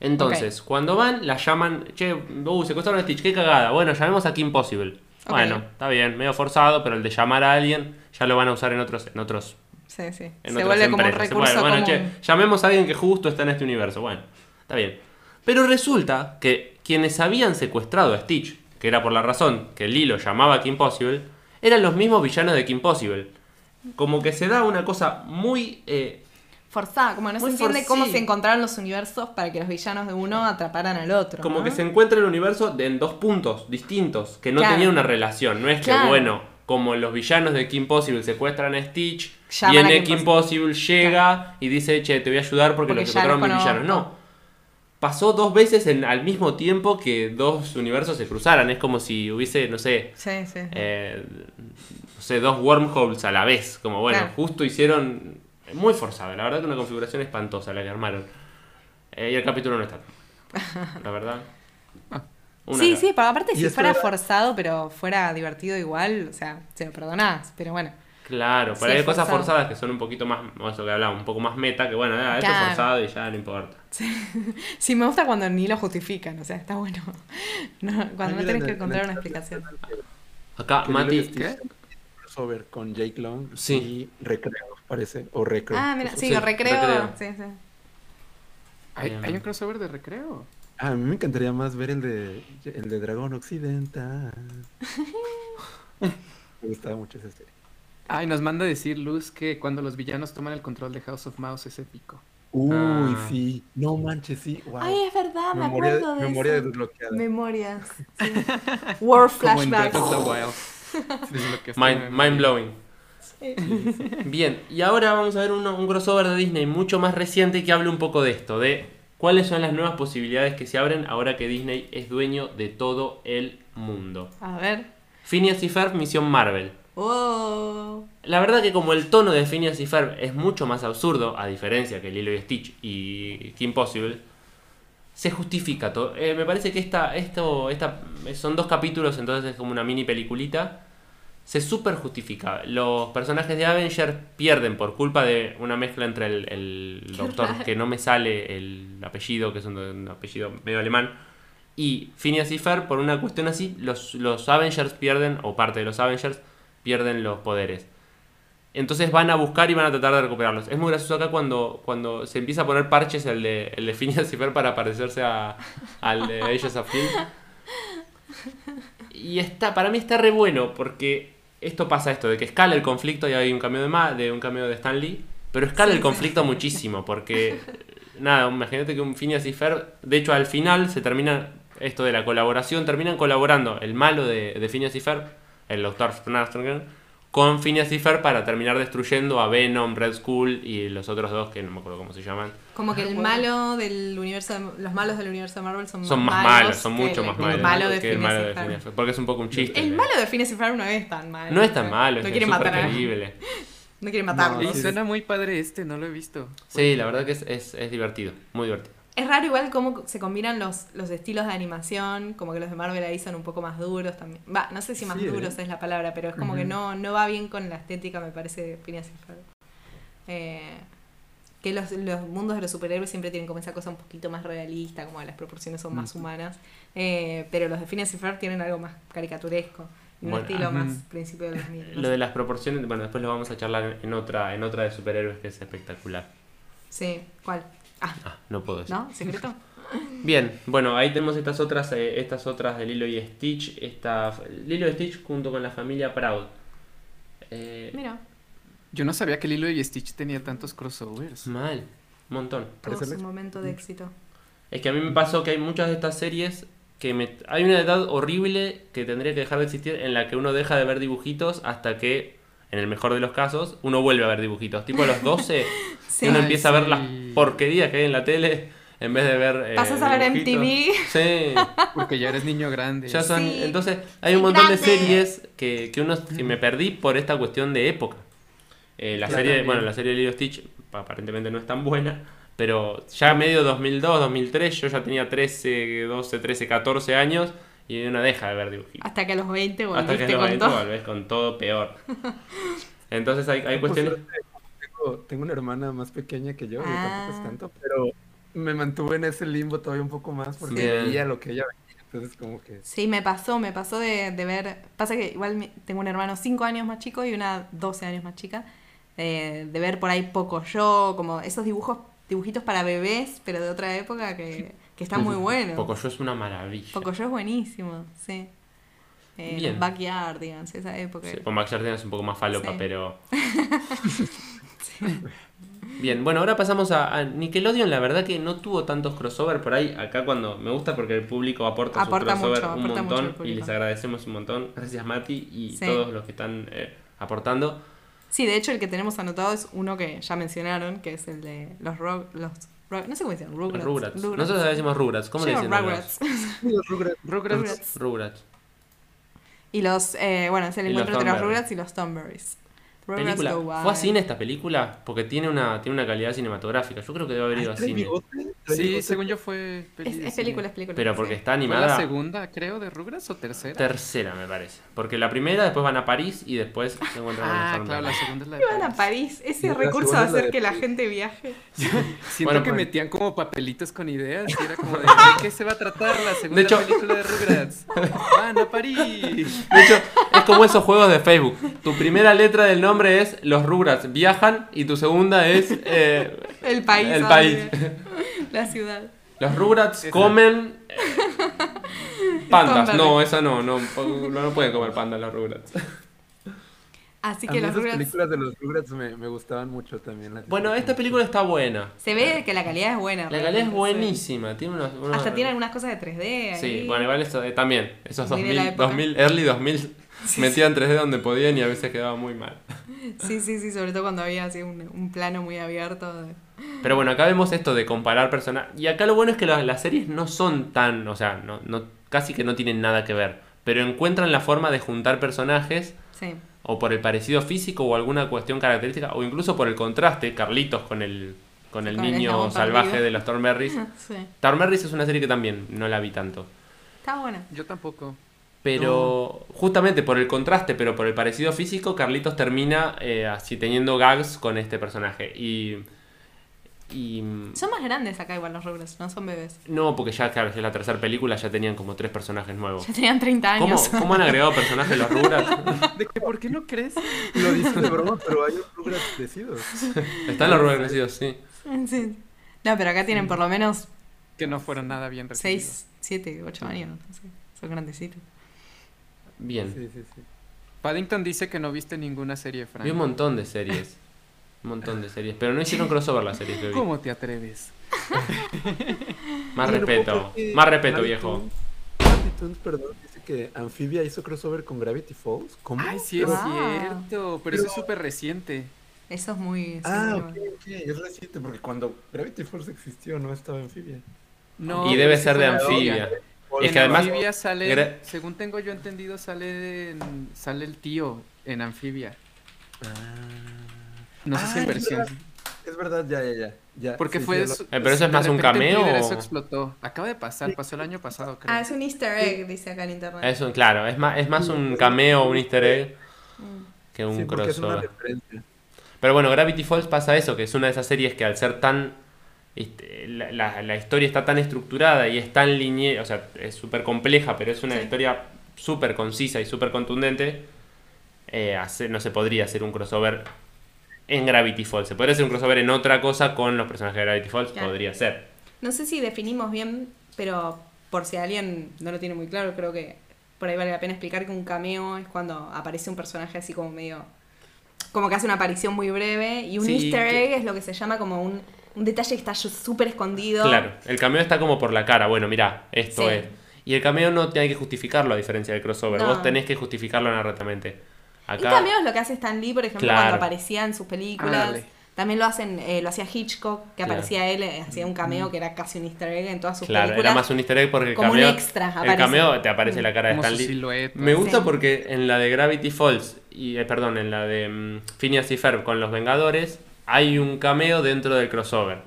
Entonces, cuando van, la llaman, che, uh, secuestraron a Stitch, qué cagada. Bueno, llamemos a Kim Possible. Bueno, está bien, medio forzado, pero el de llamar a alguien ya lo van a usar en otros, en otros sí, sí. en Se vuelve como un empresas. recurso bueno, bueno, común. che, llamemos a alguien que justo está en este universo. Bueno, está bien. Pero resulta que quienes habían secuestrado a Stitch, que era por la razón que Lilo llamaba a Kim Possible, eran los mismos villanos de Kim Possible. Como que se da una cosa muy... eh, Forzada, como no Muy se entiende cómo se encontraron los universos para que los villanos de uno atraparan al otro. como ¿no? que se encuentra el universo de- en dos puntos distintos, que no Claro. tenían una relación. No es que, bueno, como los villanos de Kim Possible secuestran a Stitch, Llaman viene a Kim Kim Possible, llega y dice, che, te voy a ayudar porque, Porque los secuestraron mis villanos. No. Pasó dos veces en, al mismo tiempo que dos universos se cruzaran. Es como si hubiese, no sé, Sí, sí. eh, no sé, dos wormholes a la vez. Como bueno, justo hicieron. Muy forzado, la verdad que una configuración espantosa la que armaron. Eh, y el capítulo no está tan La verdad. Una sí, ca- sí, pero aparte Y si fuera era- forzado, pero fuera divertido igual, o sea, se lo perdonás, pero bueno. Claro, pero Sí, hay cosas forzado. forzadas que son un poquito más, o eso que hablaba, un poco más meta, que bueno, ah, esto es forzado y ya no importa. [LAUGHS] Sí, me gusta cuando ni lo justifican, o sea, está bueno. [LAUGHS] No, cuando Ay, no mira, tenés en que encontrar en una explicación. Acá, Que Mati, ¿qué? crossover con Jake Long Sí. y Recreo, parece. O Recreo. Ah, mira, sí, Sí, recreo. recreo. Sí, sí. ¿Hay, un crossover de recreo? A mí me encantaría más ver el de el de Dragón Occidental. [LAUGHS] me gustaba mucho esa serie. Ay, nos manda decir Luz que cuando los villanos toman el control de House of Mouse es épico. Uy, Ah. sí. No manches, sí. Wow. Ay, es verdad, me memoria acuerdo de memoria eso. desbloqueada. Memorias. sí. [LAUGHS] War flashbacks. [LAUGHS] en mind, mi Bien, y ahora vamos a ver uno- un crossover de Disney mucho más reciente que hable un poco de esto, de cuáles son las nuevas posibilidades que se abren ahora que Disney es dueño de todo el mundo. A ver. Phineas y Ferb, Misión Marvel. Oh. La verdad que como el tono de Phineas y Ferb es mucho más absurdo, a diferencia que Lilo y Stitch y Kim Possible, se justifica todo. Eh, me parece que esta, esto, esta, son dos capítulos, entonces es como una mini peliculita. Se super justifica. Los personajes de Avenger pierden por culpa de una mezcla entre el, el doctor, raro. que no me sale el apellido, que es un, un apellido medio alemán, y Phineas y Ferb, por una cuestión así, los, los Avengers pierden, o parte de los Avengers, pierden los poderes. Entonces van a buscar y van a tratar de recuperarlos. Es muy gracioso acá cuando, cuando se empieza a poner parches el de, el de Phineas y Ferb para parecerse a, al de Agents of Shield. Y está, para mí está re bueno porque esto pasa esto, de que escala el conflicto y hay un cambio de, Ma- de un cambio de Stan Lee, pero escala Sí, el conflicto muchísimo porque, [LAUGHS] nada, imagínate que un Phineas y Ferb, de hecho al final se termina esto de la colaboración, terminan colaborando el malo de, de Phineas y Ferb, el Dr. Snarstringen, con Phineas y Ferb para terminar destruyendo a Venom, Red Skull y los otros dos que no me acuerdo cómo se llaman. Como que el malo del universo, de- los malos del universo de Marvel son, Son más malos, son mucho más malos malo de que el malo de. Phineas porque es un poco un chiste. El malo de Phineas y Ferb no es tan malo. no es tan malo, No es quiere súper matar a. No quiere matarlo. Y No, suena muy padre este, no lo he visto. Sí, la verdad que es, es, es divertido, muy divertido. Es raro igual cómo se combinan los, los estilos de animación, como que los de Marvel ahí son un poco más duros también. Va, no sé si más Sí, ¿eh? duros es la palabra, pero es como que no, no va bien con la estética, me parece, de Phineas y Ferb. Eh, que los, los mundos de los superhéroes siempre tienen como esa cosa un poquito más realista, como las proporciones son más humanas. Eh, pero los de Phineas y Ferb tienen algo más caricaturesco, y un Bueno, estilo ajá. más principio de los mil. no Lo sé. de las proporciones, bueno, después lo vamos a charlar en otra, en otra de superhéroes que es espectacular. Sí, ¿cuál? Ah, Ah, no puedo decir. ¿no? ¿Secreto? [LAUGHS] Bien, bueno, ahí tenemos estas otras, eh, estas otras de Lilo y Stitch. Esta, Lilo y Stitch junto con la familia Proud. Eh, Mira, Yo no sabía que Lilo y Stitch tenía tantos crossovers. mal, un montón. Parece su momento de éxito. Es que a mí me pasó que hay muchas de estas series que me... Hay una edad horrible que tendría que dejar de existir en la que uno deja de ver dibujitos hasta que, en el mejor de los casos, uno vuelve a ver dibujitos. Tipo a los 12, [LAUGHS] Sí. y uno Ay, empieza a ver las porquerías que hay en la tele en vez de ver... eh, Pasas a ver. MTV. Sí. [LAUGHS] Porque ya eres niño grande. Ya son, Sí. entonces hay un montón de series que, que uno que me perdí por esta cuestión de época. Eh, la Claro, serie, también. bueno, la serie de Lilo y Stitch aparentemente no es tan buena, pero ya medio 2002, 2003, yo ya tenía 13, 12, 13, 14 años y uno deja de ver dibujitos. Hasta que a los 20 Hasta que volviste lo con ven, todo. volvés con todo peor. [LAUGHS] Entonces hay, hay cuestiones... Tengo, tengo una hermana más pequeña que yo, y Ah. tampoco es tanto, pero me mantuve en ese limbo todavía un poco más porque veía lo que ella veía. Entonces, como que. Sí, me pasó, me pasó de, de ver. Pasa que igual tengo un hermano 5 años más chico y una 12 años más chica. Eh, de ver por ahí poco yo, como esos dibujos, dibujitos para bebés, pero de otra época que, que están muy buenos. Poco yo es una maravilla. Poco yo es buenísimo, sí. Eh, Bien. Backyardigans, esa época. Sí, con es un poco más falopa, Sí. pero... [LAUGHS] Bien, bueno, ahora pasamos a, a Nickelodeon. La verdad que no tuvo tantos crossover por ahí. Acá cuando me gusta porque el público aporta, Aporta su crossover mucho, un montón y les agradecemos un montón. Gracias Mati y todos los que están eh, aportando. Sí, de hecho el que tenemos anotado es uno que ya mencionaron, que es el de los Rug- los Rug- no sé cómo dicen, Rugrats. Rugrats. Rugrats. Nosotros decimos Rugrats. ¿Cómo le dicen? Rugrats. Rugrats. Rugrats. Rugrats. Rugrats. Y los, eh, bueno, es el Y encuentro entre los. Rugrats y los Thornberries. Película. ¿Fue a cine esta película? Porque tiene una, tiene una calidad cinematográfica. Yo creo que debe haber ido a ¿Trae cine. Sí, según yo fue Es, es película, es película. Pero porque está ¿Fue la animada. segunda, creo, de Rugrats o tercera? Tercera, me parece. Porque la primera, después van a París y después se encuentran ah, Thornberry. claro, la segunda es la de Van a París. Ese recurso es la hacer que la gente viaje. [LAUGHS] Siento Bueno, que pues- metían como papelitos con ideas y era como de, [LAUGHS] ¿de qué se va a tratar la segunda hecho- película de Rugrats? [LAUGHS] ¡Van a París! De hecho, es como esos juegos de Facebook. Tu primera letra del nombre es los Rugrats viajan y tu segunda es [LAUGHS] eh, El país. el a país. [LAUGHS] La ciudad. Los Rugrats [LAUGHS] Esa. comen eh, pandas. No, esa no, no, no, no pueden comer pandas los Rugrats. Así A que mí los esas Rugrats. películas de los Rugrats me, me gustaban mucho también. las Bueno, esta película está buena. Se ve que la calidad es buena. La calidad es buenísima. Tiene unos, sí. unos- Hasta tiene algunas cosas de 3D. Sí, bueno, igual eso, eh, también. Esos Muy de la 2000, época. 2000, early 2000 metían 3D donde podían y a veces quedaba muy mal. Sí, sí, sí, sobre todo cuando había así un, un plano muy abierto. de- Pero bueno, acá vemos esto de comparar personajes. Y acá lo bueno es que las, las series no son tan, o sea, no, no, casi que no tienen nada que ver. Pero encuentran la forma de juntar personajes, Sí. o por el parecido físico, o alguna cuestión característica, o incluso por el contraste, Carlitos con el, con el Con niño salvaje de los Thornberrys. [LAUGHS] sí. Thornberrys es una serie que también no la vi tanto. Está buena. Yo tampoco. Pero justamente por el contraste, pero por el parecido físico, Carlitos termina eh, así teniendo gags con este personaje. Y. Y. Son más grandes acá igual los Rugrats, no son bebés. No, porque ya, claro, ya es la tercera película, ya tenían como tres personajes nuevos. Ya tenían 30 ¿Cómo, años. cómo han agregado personajes los Rugrats? [LAUGHS] ¿De que por qué no crees? Lo dices de broma, pero hay Rugrats crecidos. Están los Rugrats crecidos, sí. Sí. No, pero acá tienen por lo menos Que no fueron nada bien recibidos. 6, 7, 8 años. no sé. Son grandecitos. Bien. Sí, sí, sí. Paddington dice que no viste ninguna serie, Frank. Vi un montón de series. Un montón de series. Pero no hicieron crossover las series que vi. ¿Cómo te atreves? [LAUGHS] Más respeto. Más respeto, Gravity viejo. Toons, perdón, dice que Amphibia hizo crossover con Gravity Falls. ¿Cómo? Ay, sí es Wow. cierto, pero eso es Pero- súper reciente. Eso es muy. Ah, ok, ok, es reciente, porque cuando Gravity Falls existió no estaba Amphibia. No, Y debe pero ser de anfibia. novia. Es En que además- Anfibia sale, según tengo yo entendido, sale en- sale el tío en Anfibia. No sé si Ah, en es versión. verdad. Es verdad, ya, ya, ya. ya. Porque Sí, fue. sí, Eh, pero eso es más un en cameo Twitter Eso explotó. Acaba de pasar, pasó el año pasado, creo. Ah, es un easter egg, dice acá en internet. Es un, claro, es más, es más un cameo, un easter egg Mm. que un sí, porque es una crossover. referencia. Pero bueno, Gravity Falls pasa eso, que es una de esas series que al ser tan... este, la, la- la historia está tan estructurada y es tan lineal, o sea, es súper compleja, pero es una Sí. historia súper concisa y súper contundente, eh, hacer- no se podría hacer un crossover en Gravity Falls. Se podría hacer un crossover en otra cosa con los personajes de Gravity Falls, Claro. podría ser. No sé si definimos bien, pero por si alguien no lo tiene muy claro, creo que por ahí vale la pena explicar que un cameo es cuando aparece un personaje así como medio. como que hace una aparición muy breve. Y un Sí, easter que- egg es lo que se llama como un, un detalle que está súper escondido. Claro, el cameo está como por la cara, bueno, mirá, esto Sí. es. Y el cameo no tiene que justificarlo a diferencia del crossover, No. vos tenés que justificarlo narrativamente. Y Acá, cameo es lo que hace Stan Lee, por ejemplo, Claro. cuando aparecía en sus películas. Ándale. También lo hacen, eh, lo hacía Hitchcock, que Claro. aparecía él, eh, hacía un cameo que era casi un easter egg en todas sus claro, películas. era más un easter egg porque el como un cameo, extra, el aparece. cameo te aparece Mm. la cara de Como Stan Lee. silueta. Me gusta Sí. porque en la de Gravity Falls, y eh, perdón, en la de mm, Phineas y Ferb con los Vengadores, hay un cameo dentro del crossover.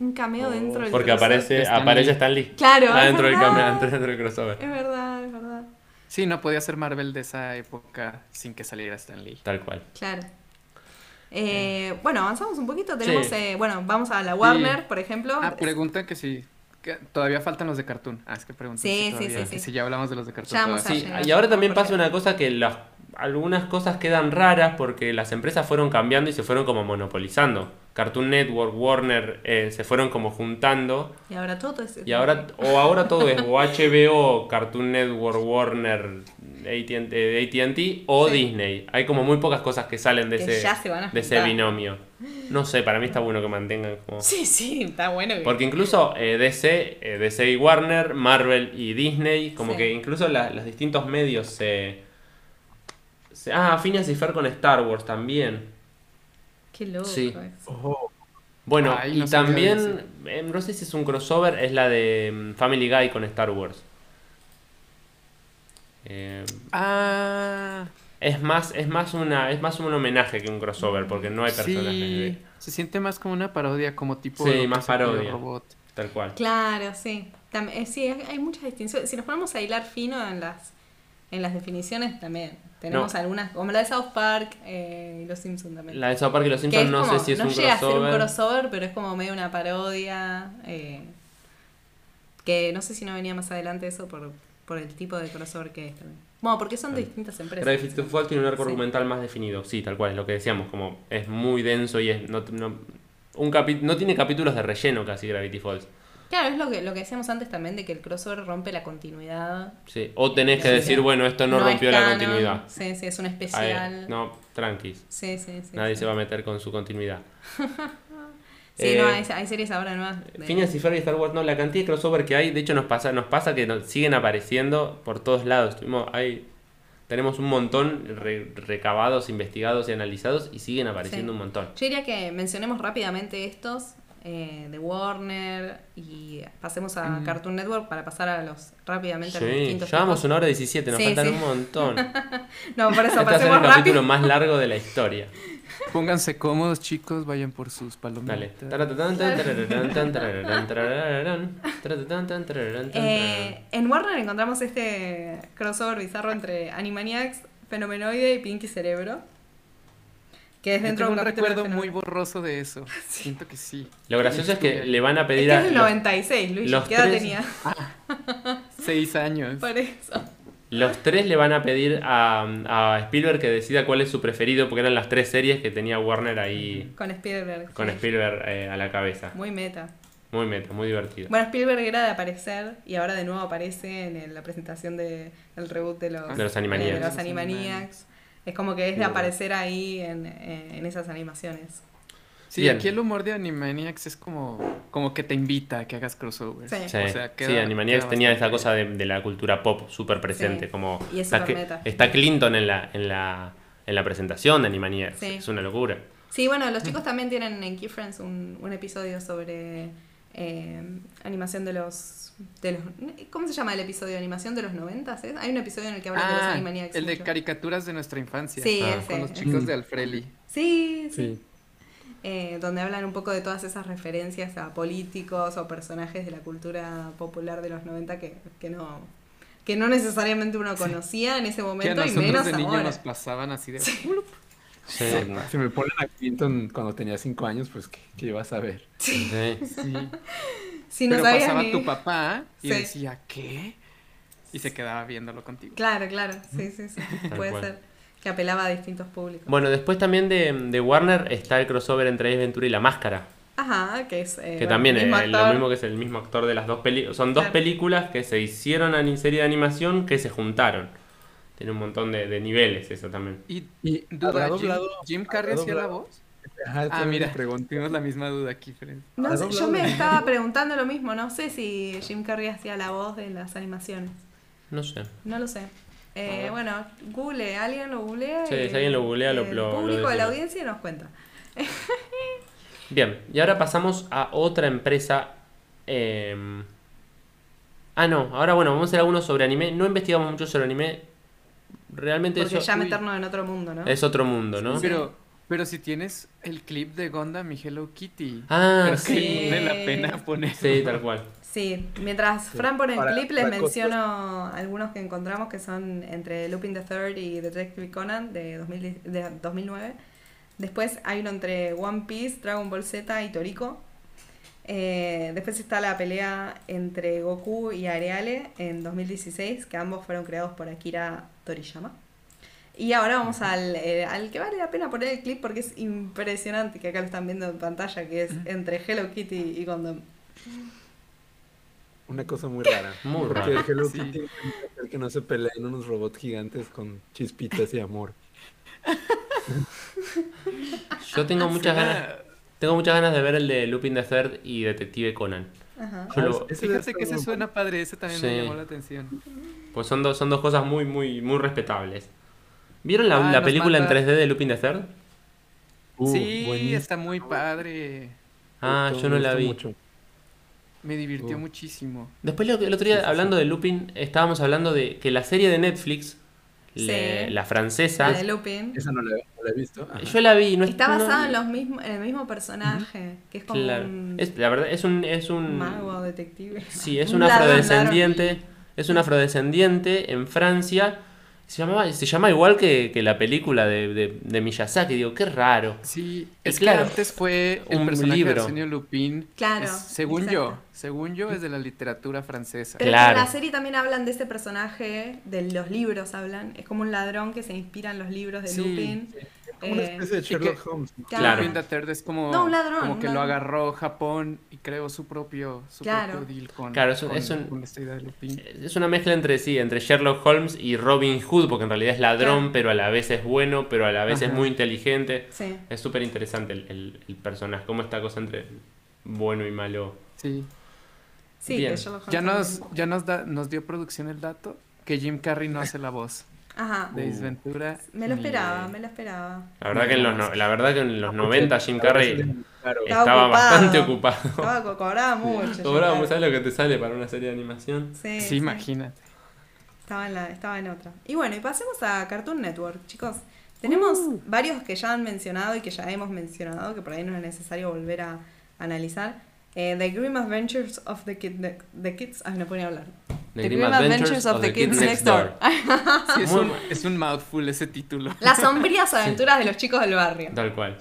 Un cameo dentro del Porque crossover. aparece, Stan aparece. Stan Lee. Claro, es Adentro del, cameo, [LAUGHS] dentro del crossover. Es verdad, es verdad. Sí, no podía ser Marvel de esa época sin que saliera Stan Lee. Tal cual. Claro. Eh, bueno, avanzamos un poquito. Tenemos, Sí. eh, bueno, vamos a la Warner, por ejemplo. Ah, preguntan que si que todavía faltan los de Cartoon. Ah, es que preguntan Sí, si sí, todavía- sí, sí. si ya hablamos de los de Cartoon. Ya vamos todavía. Sí, y ahora también pasa una cosa que las, algunas cosas quedan raras porque las empresas fueron cambiando y se fueron como monopolizando. Cartoon Network, Warner, eh, se fueron como juntando. Y ahora todo es. Y ahora, o ahora todo es o HBO, Cartoon Network, Warner, AT&T, o Sí. Disney. Hay como muy pocas cosas que salen de Que ese, ya se van a de ese binomio. No sé, para mí está bueno que mantengan como... Sí, sí, está bueno. que- Porque incluso eh, DC, eh, DC y Warner, Marvel y Disney, como Sí. que incluso la- los distintos medios se... se- ah, Phineas y Fer con Star Wars también. Qué loco. Sí. eso. Ojo, Bueno, Ay, y no también, eh, no sé si es un crossover, es la de mm, Family Guy con Star Wars. Eh, Ah, es más, es más una, es más un homenaje que un crossover, porque no hay personajes sí. de- Se siente más como una parodia, como tipo. Sí, más parodia. Robot. tal cual. Claro, sí. Tam- eh, sí, hay hay muchas distinciones. Si nos ponemos a hilar fino en las, en las definiciones, también tenemos No. algunas, como la de South Park eh, y Los Simpsons también. La de South Park y los Simpsons no como- sé si es no un llega a ser un crossover. crossover, pero es como medio una parodia. eh, que no sé si no venía más adelante eso por, por el tipo de crossover que es también. Bueno, porque son de distintas empresas. Gravity Falls tiene un arco Sí. argumental más definido, sí, tal cual, es lo que decíamos, como es muy denso y es no, no, un capi- no tiene capítulos de relleno casi Gravity Falls. Claro, es lo que, lo que decíamos antes también de que el crossover rompe la continuidad. Sí. O tenés que decir, bueno, esto no, rompió la canon. continuidad. Sí, sí, es un especial. no, tranquis. Sí, sí, sí. Nadie sí. se va a meter con su continuidad. [LAUGHS] Sí, Eh, no, hay, hay series ahora nuevas. de- Phineas y Ferb y Star Wars, no, la cantidad de crossover que hay, de hecho nos pasa, nos pasa que nos siguen apareciendo por todos lados. Tuvimos, hay, tenemos un montón re- recabados, investigados y analizados y siguen apareciendo Sí. un montón. Yo diría que mencionemos rápidamente estos eh, de Warner y pasemos a Mm. Cartoon Network para pasar a los rápidamente a los Sí, distintos llevamos tipos. una hora 17, nos Sí, faltan sí. un montón. [LAUGHS] No, por eso Este va a ser pasemos el capítulo rápido. más largo de la historia. [LAUGHS] Pónganse cómodos, chicos, vayan por sus palomitas. Eh, en Warner encontramos este crossover bizarro entre Animaniacs, Fenomenoide y Pinky Cerebro. Que es Yo dentro tengo de un de recuerdo muy borroso de eso. [LAUGHS] Siento que sí. Lo gracioso es que le van a Es pedir que a es los, 96, Luis. los ¿Qué edad tres- tenía? [LAUGHS] Seis años. Por eso. los tres le van a pedir a, a Spielberg que decida cuál es su preferido, porque eran las tres series que tenía Warner ahí Con Spielberg. con sí. Spielberg eh, a la cabeza. Muy meta. Muy meta, muy divertido. Bueno, Spielberg era de aparecer y ahora de nuevo aparece en el- la presentación de, del reboot de los, De los Animaniacs. de los Los Animaniacs. Es como que es de aparecer ahí en, en- en esas animaciones. Sí, Bien. aquí el humor de Animaniacs es como, como que te invita a que hagas crossover. Sí. Sí, O sea, sí, queda- Animaniacs queda tenía esa cosa de, de la cultura pop súper presente, Sí, como y es está, Clinton en la, en la, en la presentación de Animaniacs, Sí. es una locura. Sí, bueno, los chicos también tienen en Key Friends un, un episodio sobre eh, animación de los, de los... ¿Cómo se llama el episodio de animación de los 90? ¿eh? Hay un episodio en el que hablan de los Ah, Animaniacs. el de caricaturas de nuestra infancia. Sí, Ah. ese. Con los chicos de Alfreli. Sí, sí. sí. eh, donde hablan un poco de todas esas referencias a políticos o personajes de la cultura popular de los 90 que, que no que no necesariamente uno conocía en ese Que a momento y nosotros menos de niño ahora. nos pasaban así de... Sí. Si me ponen a Clinton cuando tenía 5 años, pues ¿qué, qué iba a saber? Sí. Sí. [LAUGHS] Si no Pero sabías pasaba ni- tu papá y Sí. decía, ¿qué? Y se quedaba viéndolo contigo. Claro, claro, sí, sí, sí, puede cual. ser que apelaba a distintos públicos. Bueno, después también de, de Warner está el crossover entre Ace Ventura y La Máscara, Ajá, que es... eh, que bueno, también es lo mismo que es el mismo actor de las dos películas. Son dos Claro. películas que se hicieron en serie de animación que se juntaron. Tiene un montón de, de niveles eso también. Y Y duda, habrá Jim, doblado. Jim Carrey hacía la doblado- voz. Ajá, Ah, mira, tuvimos la misma duda aquí, Fred. No ¿Ha sé, yo me estaba preguntando lo mismo, no sé si Jim Carrey hacía la voz de las animaciones. No sé. No lo sé. Eh, bueno, google, alguien lo googlea. Sí, y si alguien lo googlea, lo- el lo- lo público de la audiencia nos cuenta. [LAUGHS] Bien, y ahora pasamos a otra empresa. eh, Ah, no, ahora bueno, vamos a hacer algunos sobre anime. No investigamos mucho sobre anime. Realmente Porque eso ya uy. meternos en otro mundo, ¿no? es otro mundo, ¿no? Pero, pero si tienes el clip de Gundam y Hello Kitty, Ah, que sí. vale la pena poner. Sí, tal cual. Sí, mientras Sí. Fran pone el Para- clip, les menciono algunos que encontramos que son entre Lupin the Third y Detective Conan de, 2010 de 2009. Después hay uno entre One Piece, Dragon Ball Z y Toriko. Eh, después está la pelea entre Goku y Areale en 2016, que ambos fueron creados por Akira Toriyama. Y ahora vamos al, eh, al que vale la pena poner el clip porque es impresionante, que acá lo están viendo en pantalla, que es entre Hello Kitty y Gundam. Una cosa muy rara. Muy Porque raro. Hello Sí. Kitty hacer que no se peleen unos robots gigantes con chispitas y amor. Yo tengo muchas ganas. Tengo muchas ganas de ver el de Lupin the Third y Detective Conan. Ajá. Yo lo- Fíjate estar que ese suena padre, ese también me Sí. llamó la atención. Pues son dos, son dos cosas muy, muy, muy respetables. ¿Vieron la, Ah, la película manda- en 3D de Lupin the Third? Uh, sí, buenísimo. está muy padre. Ah, yo no la vi. mucho. Me divirtió Uh. muchísimo. Después el otro día, Sí, sí, hablando de Lupin, estábamos hablando de que la serie de Netflix, le- la francesa, La de Lupin. Esa no la, no la he visto. Ajá. yo la vi. No es- Está no- basado en, los mismos, en el mismo personaje, que es como Claro. un Es, la verdad, es un... Es un mago detective. Sí, es [LAUGHS] Un un ladrón, afrodescendiente. Es un afrodescendiente en Francia. Se, llamaba, se llama igual que, que la película de, de, de Miyazaki. Digo, qué raro. Sí, Y es claro, que antes fue el un personaje libro. de Arsenio Lupin. Claro, es- según exacto. yo, según yo es de la literatura francesa. Pero Claro. es en la serie también hablan de ese personaje, de los libros hablan. Es como un ladrón que se inspira en los libros de Sí. Lupin. Como una Eh, especie de que- Sherlock Holmes. ¿no? Claro. Claro. Lupin the Third es como, No, un ladrón, como que lo agarró Japón y creó su propio, su Claro. propio deal con, Claro, es un- con- es un- con esta idea de Lupin. Es una mezcla entre sí, entre Sherlock Holmes y Robin Hood, porque en realidad es ladrón, Claro. pero a la vez es bueno, pero a la vez es muy inteligente. Sí. Es súper interesante el, el- el personaje, cómo esta cosa entre bueno y malo. Sí. Sí, Bien. que Sherlock Ya Holmes nos, ya nos, da, nos dio producción el dato que Jim Carrey no [LAUGHS] hace la voz Ajá. de Uh. Ace Ventura. Me lo esperaba, me lo esperaba. La verdad que en los, no- la verdad que en los 90 Jim Ahora Carrey Claro. Estaba estaba ocupado. bastante ocupado. Estaba, co- cobraba mucho. Cobraba, ¿sabes lo que te sale para una serie de animación? Sí, Sí, sí. imagínate. Estaba en, la, estaba en otra. Y bueno, y pasemos a Cartoon Network, chicos. Tenemos Uh. varios que ya han mencionado y que ya hemos mencionado, que por ahí no es necesario volver a analizar. Eh, the Grim Adventures of the, Kid, the, the Kids. Ay, no podía hablar. The Grim Adventures of the Kids Next Door. [LAUGHS] Sí, es, un, es un mouthful ese título. [LAUGHS] Las sombrías aventuras de los chicos del barrio. Tal cual.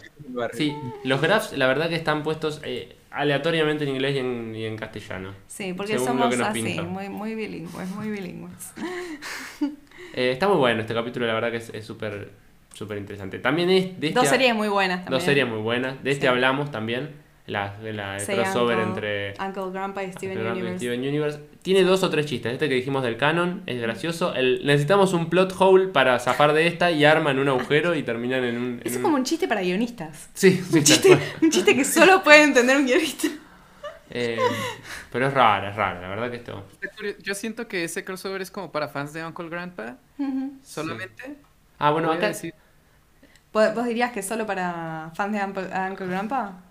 Sí, los graphs la verdad que están puestos eh, aleatoriamente en inglés y en, y en castellano. Sí, porque somos así, muy, muy bilingües, muy bilingües. [LAUGHS] Eh, está muy bueno este capítulo, la verdad que es es súper súper interesante. También es de este Dos series muy buenas también. dos series muy buenas. De este Sí. hablamos también. La, de la el Sí, crossover Uncle- entre Uncle Grandpa y Steven y Universe. Steven Universe. Tiene dos o tres chistes. Este que dijimos del canon es gracioso. El, necesitamos un plot hole para zafar de esta y arman un agujero y terminan en un. en Eso es como un chiste para guionistas. Sí, sí, Un chiste, un chiste que solo puede entender un guionista. Eh, pero es rara, es rara, la verdad que esto. Yo siento que ese crossover es como para fans de Uncle Grandpa, solamente. Ah, bueno, acá. decir- ¿Vos dirías que solo para fans de Uncle Grandpa?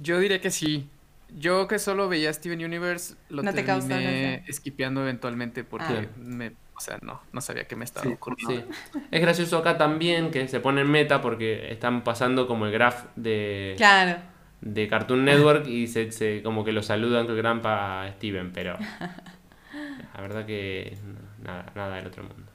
Yo diría que sí. Yo que solo veía Steven Universe lo No te terminé esquipeando eventualmente porque Ah. me, o sea, no, no sabía que me estaba Sí, ocurriendo. Sí. Es gracioso acá también que se pone en meta porque están pasando como el graph de, Claro. de Cartoon Network y se, se- como que lo saludan que Grampa a Steven, pero [LAUGHS] la verdad que nada, nada del otro mundo.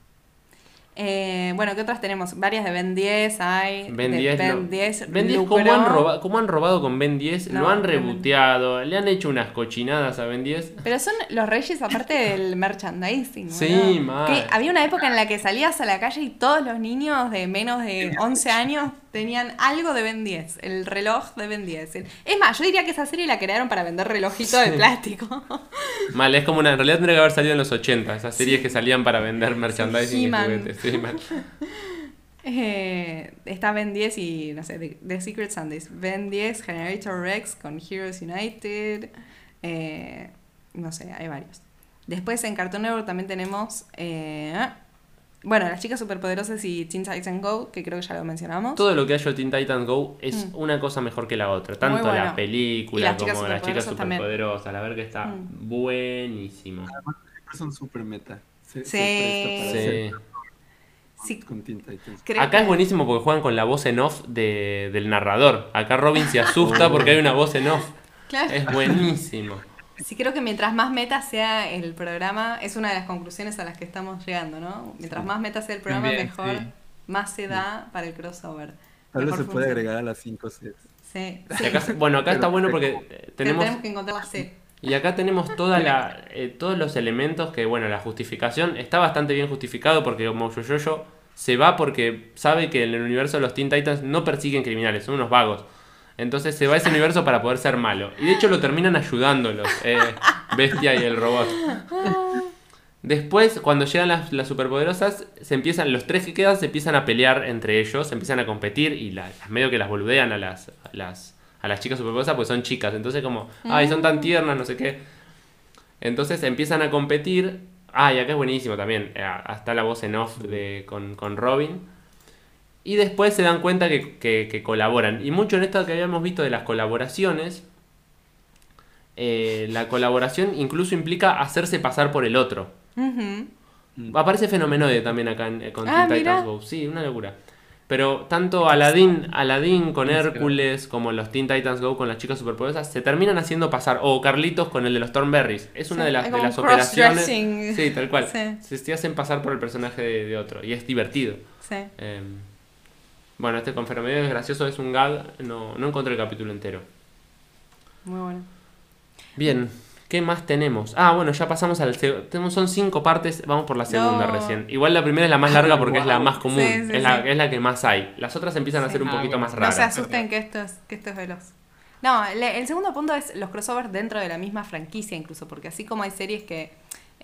Eh, bueno, ¿qué otras tenemos? Varias de Ben 10 hay. Ben de 10, Ben lo- 10. Ben 10 lucró. ¿cómo han, robado, ¿cómo han robado con Ben 10? No, lo han reboteado, le han hecho unas cochinadas a Ben 10. Pero son los reyes aparte del [LAUGHS] merchandising. Sí, mal. Que había una época en la que salías a la calle y todos los niños de menos de 11 años tenían algo de Ben 10, el reloj de Ben 10. El- Es más, yo diría que esa serie la crearon para vender relojitos de plástico. [LAUGHS] Mal, es como una. En realidad tendría que haber salido en los 80, esas series que salían para vender merchandising y juguetes. Sí, mal. [LAUGHS] Eh, está Ben 10 y, no sé, The, The Secret Sundays. Ben 10, Generator Rex con Heroes United. eh, no sé, hay varios. Después en Cartoon Network también tenemos. eh, bueno, Las Chicas Superpoderosas y Teen Titans Go, que creo que ya lo mencionamos. Todo lo que ha hecho Teen Titans Go es Mm. una cosa mejor que la otra. Tanto bueno. la película las como las chicas superpoderosas también. La verdad que está Mm. buenísimo. Siempre son super meta. Se, Sí. se Sí. Sí, con Acá que- es buenísimo porque juegan con la voz en off de- del narrador. Acá Robin se asusta [LAUGHS] porque hay una voz en off. Claro. Es buenísimo. Sí, creo que mientras más meta sea el programa, es una de las conclusiones a las que estamos llegando, ¿no? Mientras más meta sea el programa, También, mejor, sí. más se da para el crossover. Tal vez se puede agregar a las 5 sets. Sí, Y sí. acá- bueno, acá está bueno porque eh, Pero tenemos... tenemos que encontrar la C. Y acá tenemos toda la, eh, todos los elementos que, bueno, la justificación está bastante bien justificado porque como Yoyoyo se va porque sabe que en el universo de los Teen Titans no persiguen criminales, son unos vagos. Entonces se va a ese universo para poder ser malo. Y de hecho lo terminan ayudándolos, eh, Bestia y el robot. Después, cuando llegan las, superpoderosas, se empiezan, los tres que quedan se empiezan a pelear entre ellos, se empiezan a competir y la- medio que las boludean a las, a las, a las chicas superpoderosas porque son chicas. Entonces como, ay, son tan tiernas, no sé qué. Entonces empiezan a competir. Ah, y acá es buenísimo también. eh, Hasta la voz en off de, con, con Robin. Y después se dan cuenta que, que- que colaboran. Y mucho en esto que habíamos visto de las colaboraciones, eh, la colaboración incluso implica hacerse pasar por el otro. Ujú. Aparece Fenomenoide también acá en, eh, con Ah, Teen Titans. Go. Sí, una locura. Pero tanto Aladdin, Aladdin con Hércules como los Teen Titans Go con las chicas superpoderosas se terminan haciendo pasar. O Carlitos con el de los Thornberries. Es una Sí, de las, de operaciones. Sí, tal cual. Sí. Se, se hacen pasar por el personaje de, de otro. Y es divertido. Sí. Eh, bueno, este con Fenomenoide es gracioso, es un gag. No, no encontré el capítulo entero. Muy bueno. Bien, ¿qué más tenemos? Ah, bueno, ya pasamos al... seg- tenemos Son cinco partes, vamos por la segunda No. recién. Igual la primera es la más larga porque es la más común, Sí, sí, es, la, es la que más hay. Las otras empiezan a ser un Ah, poquito bueno. más No raras. se asusten que esto es, que esto es veloz. No, le- el segundo punto es los crossovers dentro de la misma franquicia incluso, porque así como hay series que,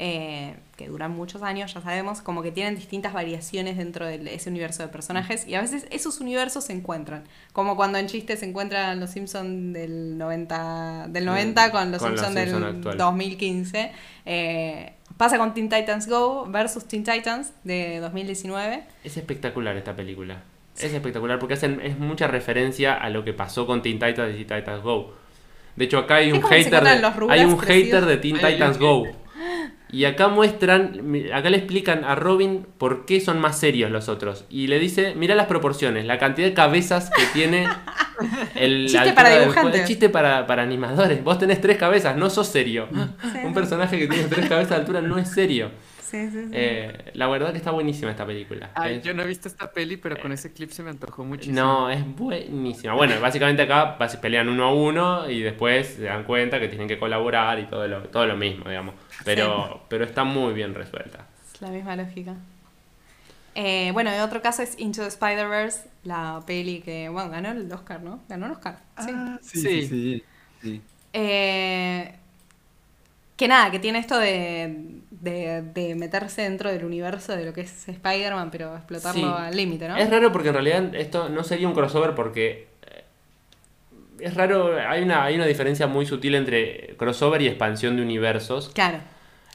eh, que duran muchos años, ya sabemos, como que tienen distintas variaciones dentro de ese universo de personajes y a veces esos universos se encuentran, como cuando en chistes se encuentran los Simpsons del 90, del 90 con los Simpsons del Simpson actual. 2015. Eh, pasa con Teen Titans Go versus Teen Titans de 2019. Es espectacular esta película. Es espectacular porque hacen es mucha referencia a lo que pasó con Teen Titans y Teen Titans Go. De hecho, acá hay un hater de, hay un crecidos. hater de Teen Titans Go. Y acá muestran, acá le explican a Robin por qué son más serios los otros. Y le dice, mira las proporciones, la cantidad de cabezas que tiene [LAUGHS] el Chiste para del dibujantes. chiste para, para animadores. Vos tenés tres cabezas, no sos serio. Sí, Un personaje que tiene tres cabezas de altura no es serio. Sí, sí, sí. Eh, la verdad que está buenísima esta película. Ay, Es- yo no he visto esta peli, pero con ese clip se me antojó muchísimo. no, es buenísima. Bueno, básicamente acá pelean uno a uno y después se dan cuenta que tienen que colaborar y todo lo, todo lo mismo, digamos. Pero, pero está muy bien resuelta. Es la misma lógica. Eh, bueno, otro caso es Into the Spider-Verse, la peli que, bueno, ganó el Oscar, ¿no? Ganó el Oscar. Sí. Ah, sí, Sí. sí, sí, sí. Eh, que nada, que tiene esto de, de, de meterse dentro del universo de lo que es Spider-Man, pero explotarlo Sí. al límite, ¿no? Es raro porque en realidad esto no sería un crossover porque eh, es raro, hay una, hay una diferencia muy sutil entre crossover y expansión de universos. Claro.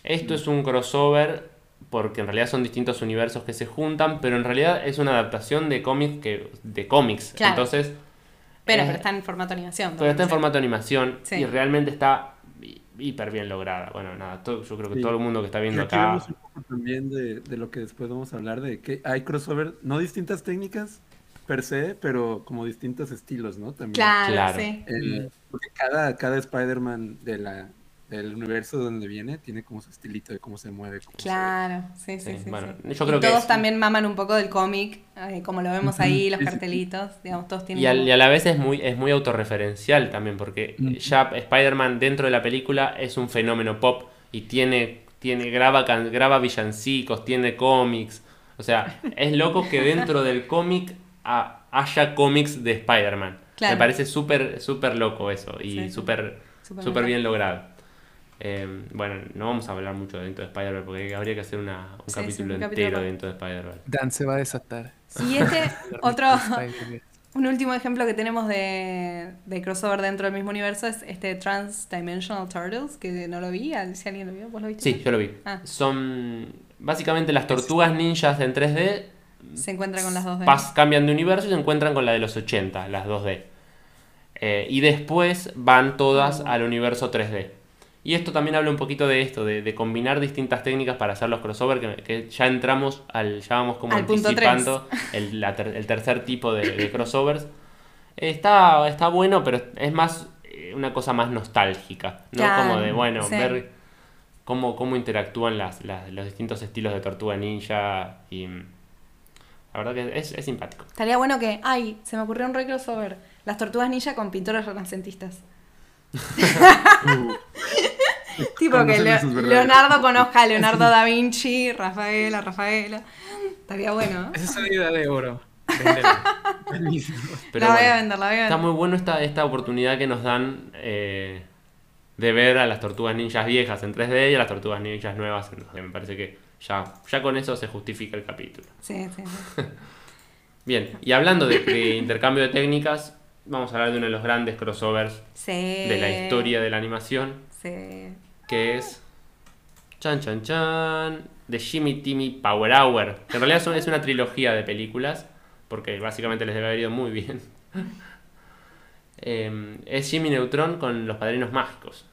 Esto es un crossover porque en realidad son distintos universos que se juntan, pero en realidad es una adaptación de cómics que de cómics. Claro. Entonces, Pero, pero está en formato animación. pero está en formato animación Sí. y realmente está hiper bien lograda. Bueno, nada, todo- yo creo que Sí. todo el mundo que está viendo aquí acá un poco también de, de lo que después vamos a hablar, de que hay crossover, no distintas técnicas per se, pero como distintos estilos, ¿no? También. Claro, Claro. sí. Eh, porque cada, cada Spider-Man de la, del universo donde viene tiene como su estilito de cómo se mueve. cómo se- Claro, sí, sí, Sí, sí. bueno, sí. yo Y creo que todos es- también maman un poco del cómic, eh, como lo vemos ahí, los cartelitos, digamos, todos tienen... Y, al- como- y a la vez es muy, es muy autorreferencial también, porque Mm. ya Spider-Man dentro de la película es un fenómeno pop y tiene, tiene graba, can- graba villancicos, tiene cómics. O sea, es loco que dentro del cómic ha- haya cómics de Spider-Man. Claro. Me parece súper súper loco eso y súper Súper bien logrado. Eh, bueno, no vamos a hablar mucho de Into the Spider-Man porque habría que hacer una- un Sí, sí, capítulo entero aparte. de Spider-Man. Dan se va a desatar. Y este, [LAUGHS] otro, [LAUGHS] un último ejemplo que tenemos de, de crossover dentro del mismo universo es este Transdimensional Turtles, que no lo vi, al- si alguien lo vio, ¿vos lo viste? Sí, yo lo vi. Ah. Son básicamente las tortugas ninjas en 3D Se encuentra con las dos de... pas- cambian de universo y se encuentran con la de los 80, las 2D. Eh, y después van todas Oh. al universo 3D. Y esto también habla un poquito de esto, de, de combinar distintas técnicas para hacer los crossover, que, que ya entramos al, ya vamos como Al anticipando [LAUGHS] el, la ter- el tercer tipo de, de crossovers. Está, está bueno, pero es más eh, una cosa más nostálgica, ¿no? Claro, como de, bueno, sí. ver cómo, cómo interactúan las, las- los distintos estilos de Tortuga Ninja y... mm, La verdad que es, es simpático. Estaría bueno que, ay, se me ocurrió un re crossover, las tortugas ninja con pintores renacentistas. [LAUGHS] [LAUGHS] Uh, [LAUGHS] Tipo que. Leonardo conozca a Leonardo da Vinci, Rafaela, Rafaela. Estaría bueno, ¿no? Esa es una idea de oro. [LAUGHS] Pero la voy a bueno, vender, la voy a está vender. muy bueno esta, esta oportunidad que nos dan eh, de ver a las tortugas ninjas viejas en 3D y a las tortugas ninjas nuevas en 2D. Me parece que ya, ya con eso se justifica el capítulo. Sí, sí, sí. [LAUGHS] Bien, y hablando de, de intercambio de técnicas, vamos a hablar de uno de los grandes crossovers Sí. de la historia de la animación, Sí. Que es Chan Chan Chan de Jimmy Timmy Power Hour. Que en realidad son- es una trilogía de películas, porque básicamente les debe haber ido muy bien. [LAUGHS] Eh, es Jimmy Neutron con los padrinos mágicos.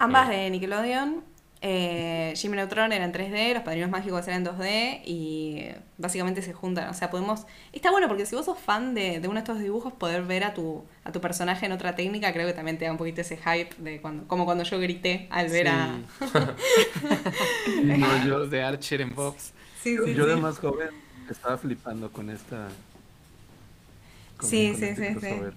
Ambas Eh, de Nickelodeon. Eh, Jimmy Neutron era en 3D, los padrinos mágicos eran en 2D y básicamente se juntan. O sea, podemos. Está bueno porque si vos sos fan de, de uno de estos dibujos, poder ver a tu, a tu personaje en otra técnica, creo que también te da un poquito ese hype de cuando, como cuando yo grité al ver a. [LAUGHS] No, yo de Archer en Bobs. Sí, sí, Yo de sí. más joven estaba flipando con esta. Sí, con sí, este sí, sí. crossover.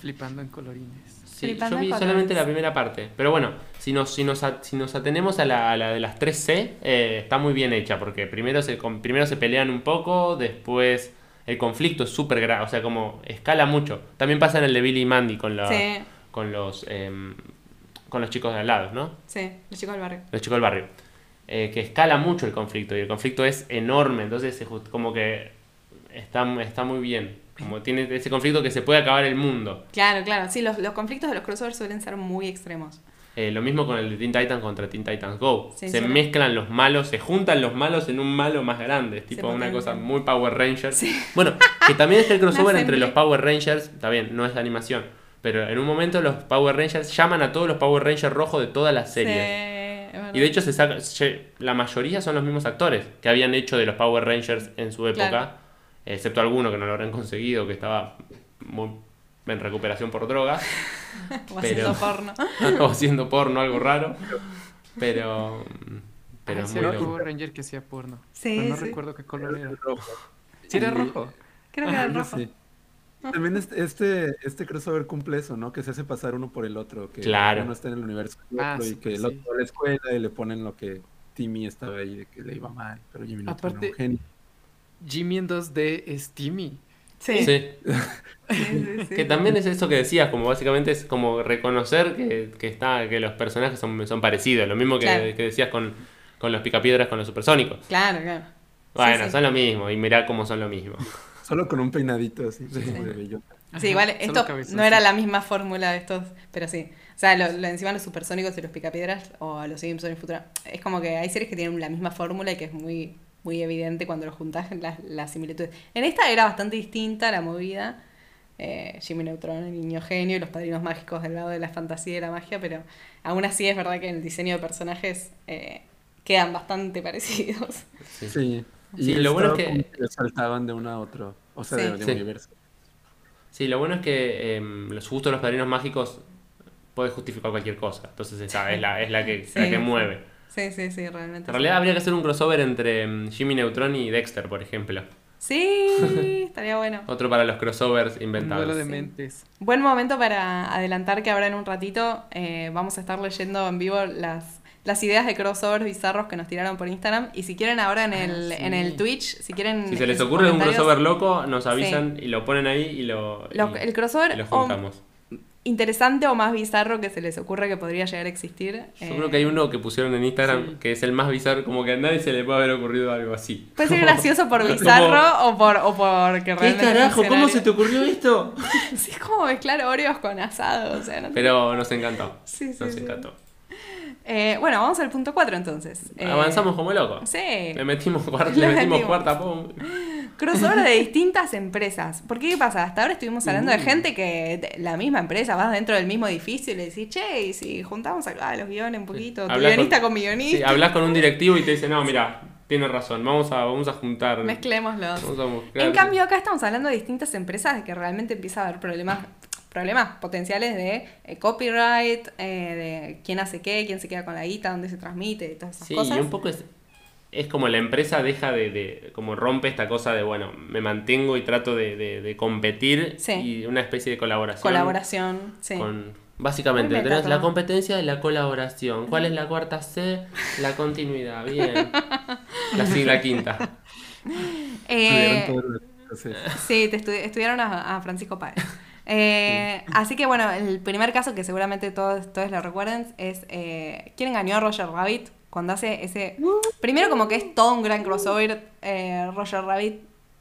Flipando en colorines. Sí, yo vi en solamente la primera parte. Pero bueno, si nos, si nos, si nos atenemos a la, a la de las 3C, eh, está muy bien hecha. Porque primero se, con- primero se pelean un poco, después el conflicto es súper grave. O sea, como escala mucho. También pasa en el de Billy y Mandy con, la, Sí, con, los, em, con los chicos de al lado, ¿no? sí, los chicos del barrio. Los chicos del barrio. Eh, que escala mucho el conflicto y el conflicto es enorme. Entonces, como que está, está muy bien. Como tiene ese conflicto que se puede acabar el mundo. Claro, claro. Sí, los, los conflictos de los crossovers suelen ser muy extremos. Eh, lo mismo con el de Teen Titans contra Teen Titans Go. Sí, se sí. mezclan los malos, se juntan los malos en un malo más grande. Es tipo una cosa muy Power Rangers. Sí. Bueno, que también está el [LAUGHS] crossover entre los. Power Rangers. Está bien, no es de animación. Pero en un momento los Power Rangers llaman a todos los Power Rangers rojos de todas las series. Y de hecho se saca, la mayoría son los mismos actores que habían hecho de los Power Rangers en su época, Claro. Excepto alguno que no lo habrán conseguido, que estaba muy en recuperación por drogas, [LAUGHS] O haciendo pero- porno. [LAUGHS] o haciendo porno, algo raro, pero pero Ah, es sí muy. Power Ranger que hacía porno. Sí, Pero no sí. recuerdo qué color era. Rojo. Sí, era rojo. Creo que era el Algo rojo. También este, este, este crossover cumple eso, ¿no? Que se hace pasar uno por el otro. Que Claro. uno está en el universo del Ah, otro y que el sí. otro va a la escuela y le ponen lo que Timmy estaba ahí, de que le iba mal, pero Jimmy no Aparte- un genio. Jimmy en 2D es Timmy. Sí. Sí, [LAUGHS] Sí, sí, sí. que también es eso que decías, como básicamente es como reconocer que, que está, que los personajes son, son parecidos, lo mismo que, Claro. que decías con, con los picapiedras con los supersónicos. Claro, claro. Bueno, sí. son lo mismo, y mirá cómo son lo mismo. [LAUGHS] Solo con un peinadito así. Sí, igual esto no era la misma fórmula de estos, pero sí. O sea, lo, lo encima los supersónicos y los picapiedras o a los Simpsons y Futura. Es como que hay series que tienen la misma fórmula y que es muy, muy evidente cuando los juntas las, las similitudes. En esta era bastante distinta la movida. Eh, Jimmy Neutron, el niño genio y los padrinos mágicos del lado de la fantasía y la magia, pero aún así es verdad que en el diseño de personajes eh, quedan bastante [LAUGHS] parecidos. Sí. Sí. Y Sí, lo bueno es que- como saltaban de uno a otro. O sea, Sí. de, de Sí. universo. Sí, lo bueno es que em, los gustos de los padrinos mágicos puede justificar cualquier cosa. Entonces esa es la, es la que, Sí, la que sí. mueve. Sí, sí, sí, realmente. En realidad habría que hacer un crossover entre em, Jimmy Neutron y Dexter, por ejemplo. Sí, [LAUGHS] estaría bueno. Otro para los crossovers inventados. Sí. mentes. Buen momento para adelantar que ahora en un ratito eh, vamos a estar leyendo en vivo las, las ideas de crossovers bizarros que nos tiraron por Instagram. Y si quieren ahora en Ah, el, sí. en el Twitch, si quieren... Si se les ocurre un crossover loco, nos avisan y lo ponen ahí y lo, lo- y- el crossover y lo o juntamos. Interesante o más bizarro que se les ocurre que podría llegar a existir. Yo eh, creo que hay uno que pusieron en Instagram Sí. que es el más bizarro, como que a nadie se le puede haber ocurrido algo así. Puede ser gracioso por [LAUGHS] bizarro o por o porque ¿Qué realmente carajo? ¿Cómo se te ocurrió esto? [LAUGHS] Sí, es como mezclar Oreos con asado, o sea, no te- Pero nos encantó. Sí, sí, Nos sí. encantó. Eh, bueno, vamos al punto 4 entonces. Eh, Avanzamos como locos. Sí. Le metimos, cuarta, [LAUGHS] Le metimos cuarta, pum. Crossover de [LAUGHS] distintas empresas. ¿Por qué pasa? Hasta ahora estuvimos hablando de Uh. gente que la misma empresa, vas dentro del mismo edificio y le decís, che, y si juntamos acá los guiones un poquito, tu guionista con- mi Sí, guionista, hablas con un directivo y te dice, no, mira, tiene razón, vamos a, vamos a juntar. mezclémoslos. Vamos a mezclar". En cambio, acá estamos hablando de distintas empresas de que realmente empieza a haber problemas problemas potenciales de eh, copyright, eh, de quién hace qué, quién se queda con la guita, dónde se transmite, y todas esas Sí, cosas. y un poco es, es como la empresa deja de, de- como rompe esta cosa de, bueno, me mantengo y trato de, de- de competir Sí. y una especie de colaboración. Colaboración, sí. Con, básicamente, Muy tenés meta la competencia y la colaboración. ¿Cuál es la cuarta C? La continuidad, bien. [LAUGHS] La, sí, la quinta. Eh, Estuvieron todos los- entonces, Sí, te estudi- estudiaron a, a Francisco Páez. Eh, Así que bueno, el primer caso que seguramente todos, todos lo recuerden es eh, ¿Quién engañó a Roger Rabbit? Cuando hace ese... Primero como que es todo un gran crossover eh, Roger Rabbit.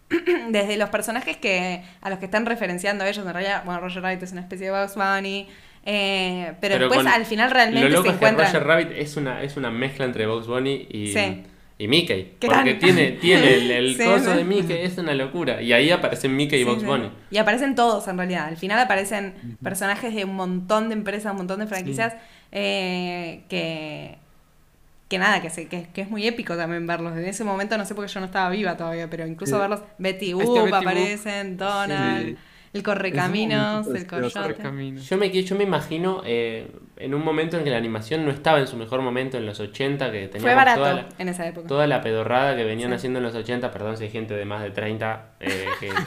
[CLEARS THROAT] Desde los personajes que a los que están referenciando ellos, en realidad, bueno, Roger Rabbit es una especie de Bugs Bunny, eh, pero, Pero después al final realmente Lo loco se es que encuentran... Roger Rabbit es una, es una mezcla entre Bugs Bunny y, Sí. Y Mickey. ¿Qué Porque tiene, tiene el, [LAUGHS] el Sí, coso de Mickey, es una locura. Y ahí aparecen Mickey y Sí, sí. Bunny. Y aparecen todos en realidad. Al final aparecen personajes de un montón de empresas, un montón de franquicias eh, que, que nada, que, se, que, que es muy épico también verlos. En ese momento no sé porque yo no estaba viva todavía, pero incluso Sí. verlos, Betty Ahí Boop está Betty Boop. aparecen, Donald, Sí. El Correcaminos, el. Coyote. Camino. Yo me, yo me imagino eh, en un momento en que la animación no estaba en su mejor momento, en los 80, que teníamos Fue barato toda la, en esa época. toda la pedorrada que venían Sí. haciendo en los 80. Perdón si hay gente de más de 30. eh, que... [LAUGHS]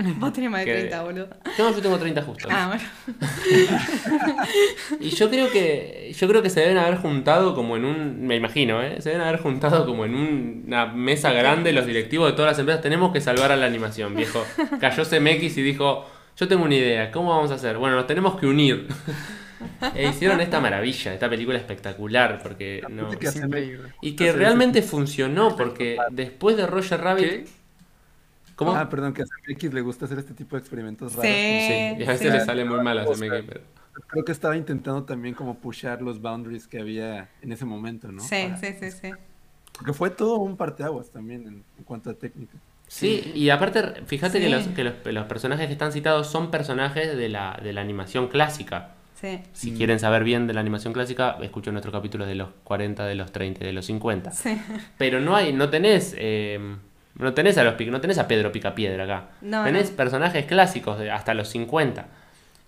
[LAUGHS] Vos tenés más de que- 30, boludo. No, yo tengo 30 justo. Ah, bueno. [LAUGHS] Y yo creo que yo creo que se deben haber juntado como en un, me imagino, ¿eh? se deben haber juntado como en un- una mesa grande los directivos de todas las empresas. Tenemos que salvar a la animación, viejo. [LAUGHS] Cayó CMX y dijo, yo tengo una idea, ¿cómo vamos a hacer? Bueno, nos tenemos que unir. e hicieron esta maravilla, esta película espectacular, porque no... que. Y que realmente funcionó, porque después de Roger Rabbit... ¿Qué? ¿Cómo? Ah, perdón, que a CMX le gusta hacer este tipo de experimentos raros. Sí. sí, y a veces sí. le sale muy mal a CMX, pero... Creo que estaba intentando también como pushar los boundaries que había en ese momento, ¿no? Sí, Para- sí, sí, sí. Porque fue todo un parteaguas también en, en cuanto a técnica. Sí, y aparte, fíjate que, los, que los, los personajes que están citados son personajes de la, de la animación clásica. Sí. Si Mm. quieren saber bien de la animación clásica, escuchen nuestros capítulos de los 40, de los 30 y de los 50. Sí. Pero no hay, no tenés, eh, no tenés a los no tenés a Pedro Picapiedra acá. No, tenés no. personajes clásicos de hasta los 50.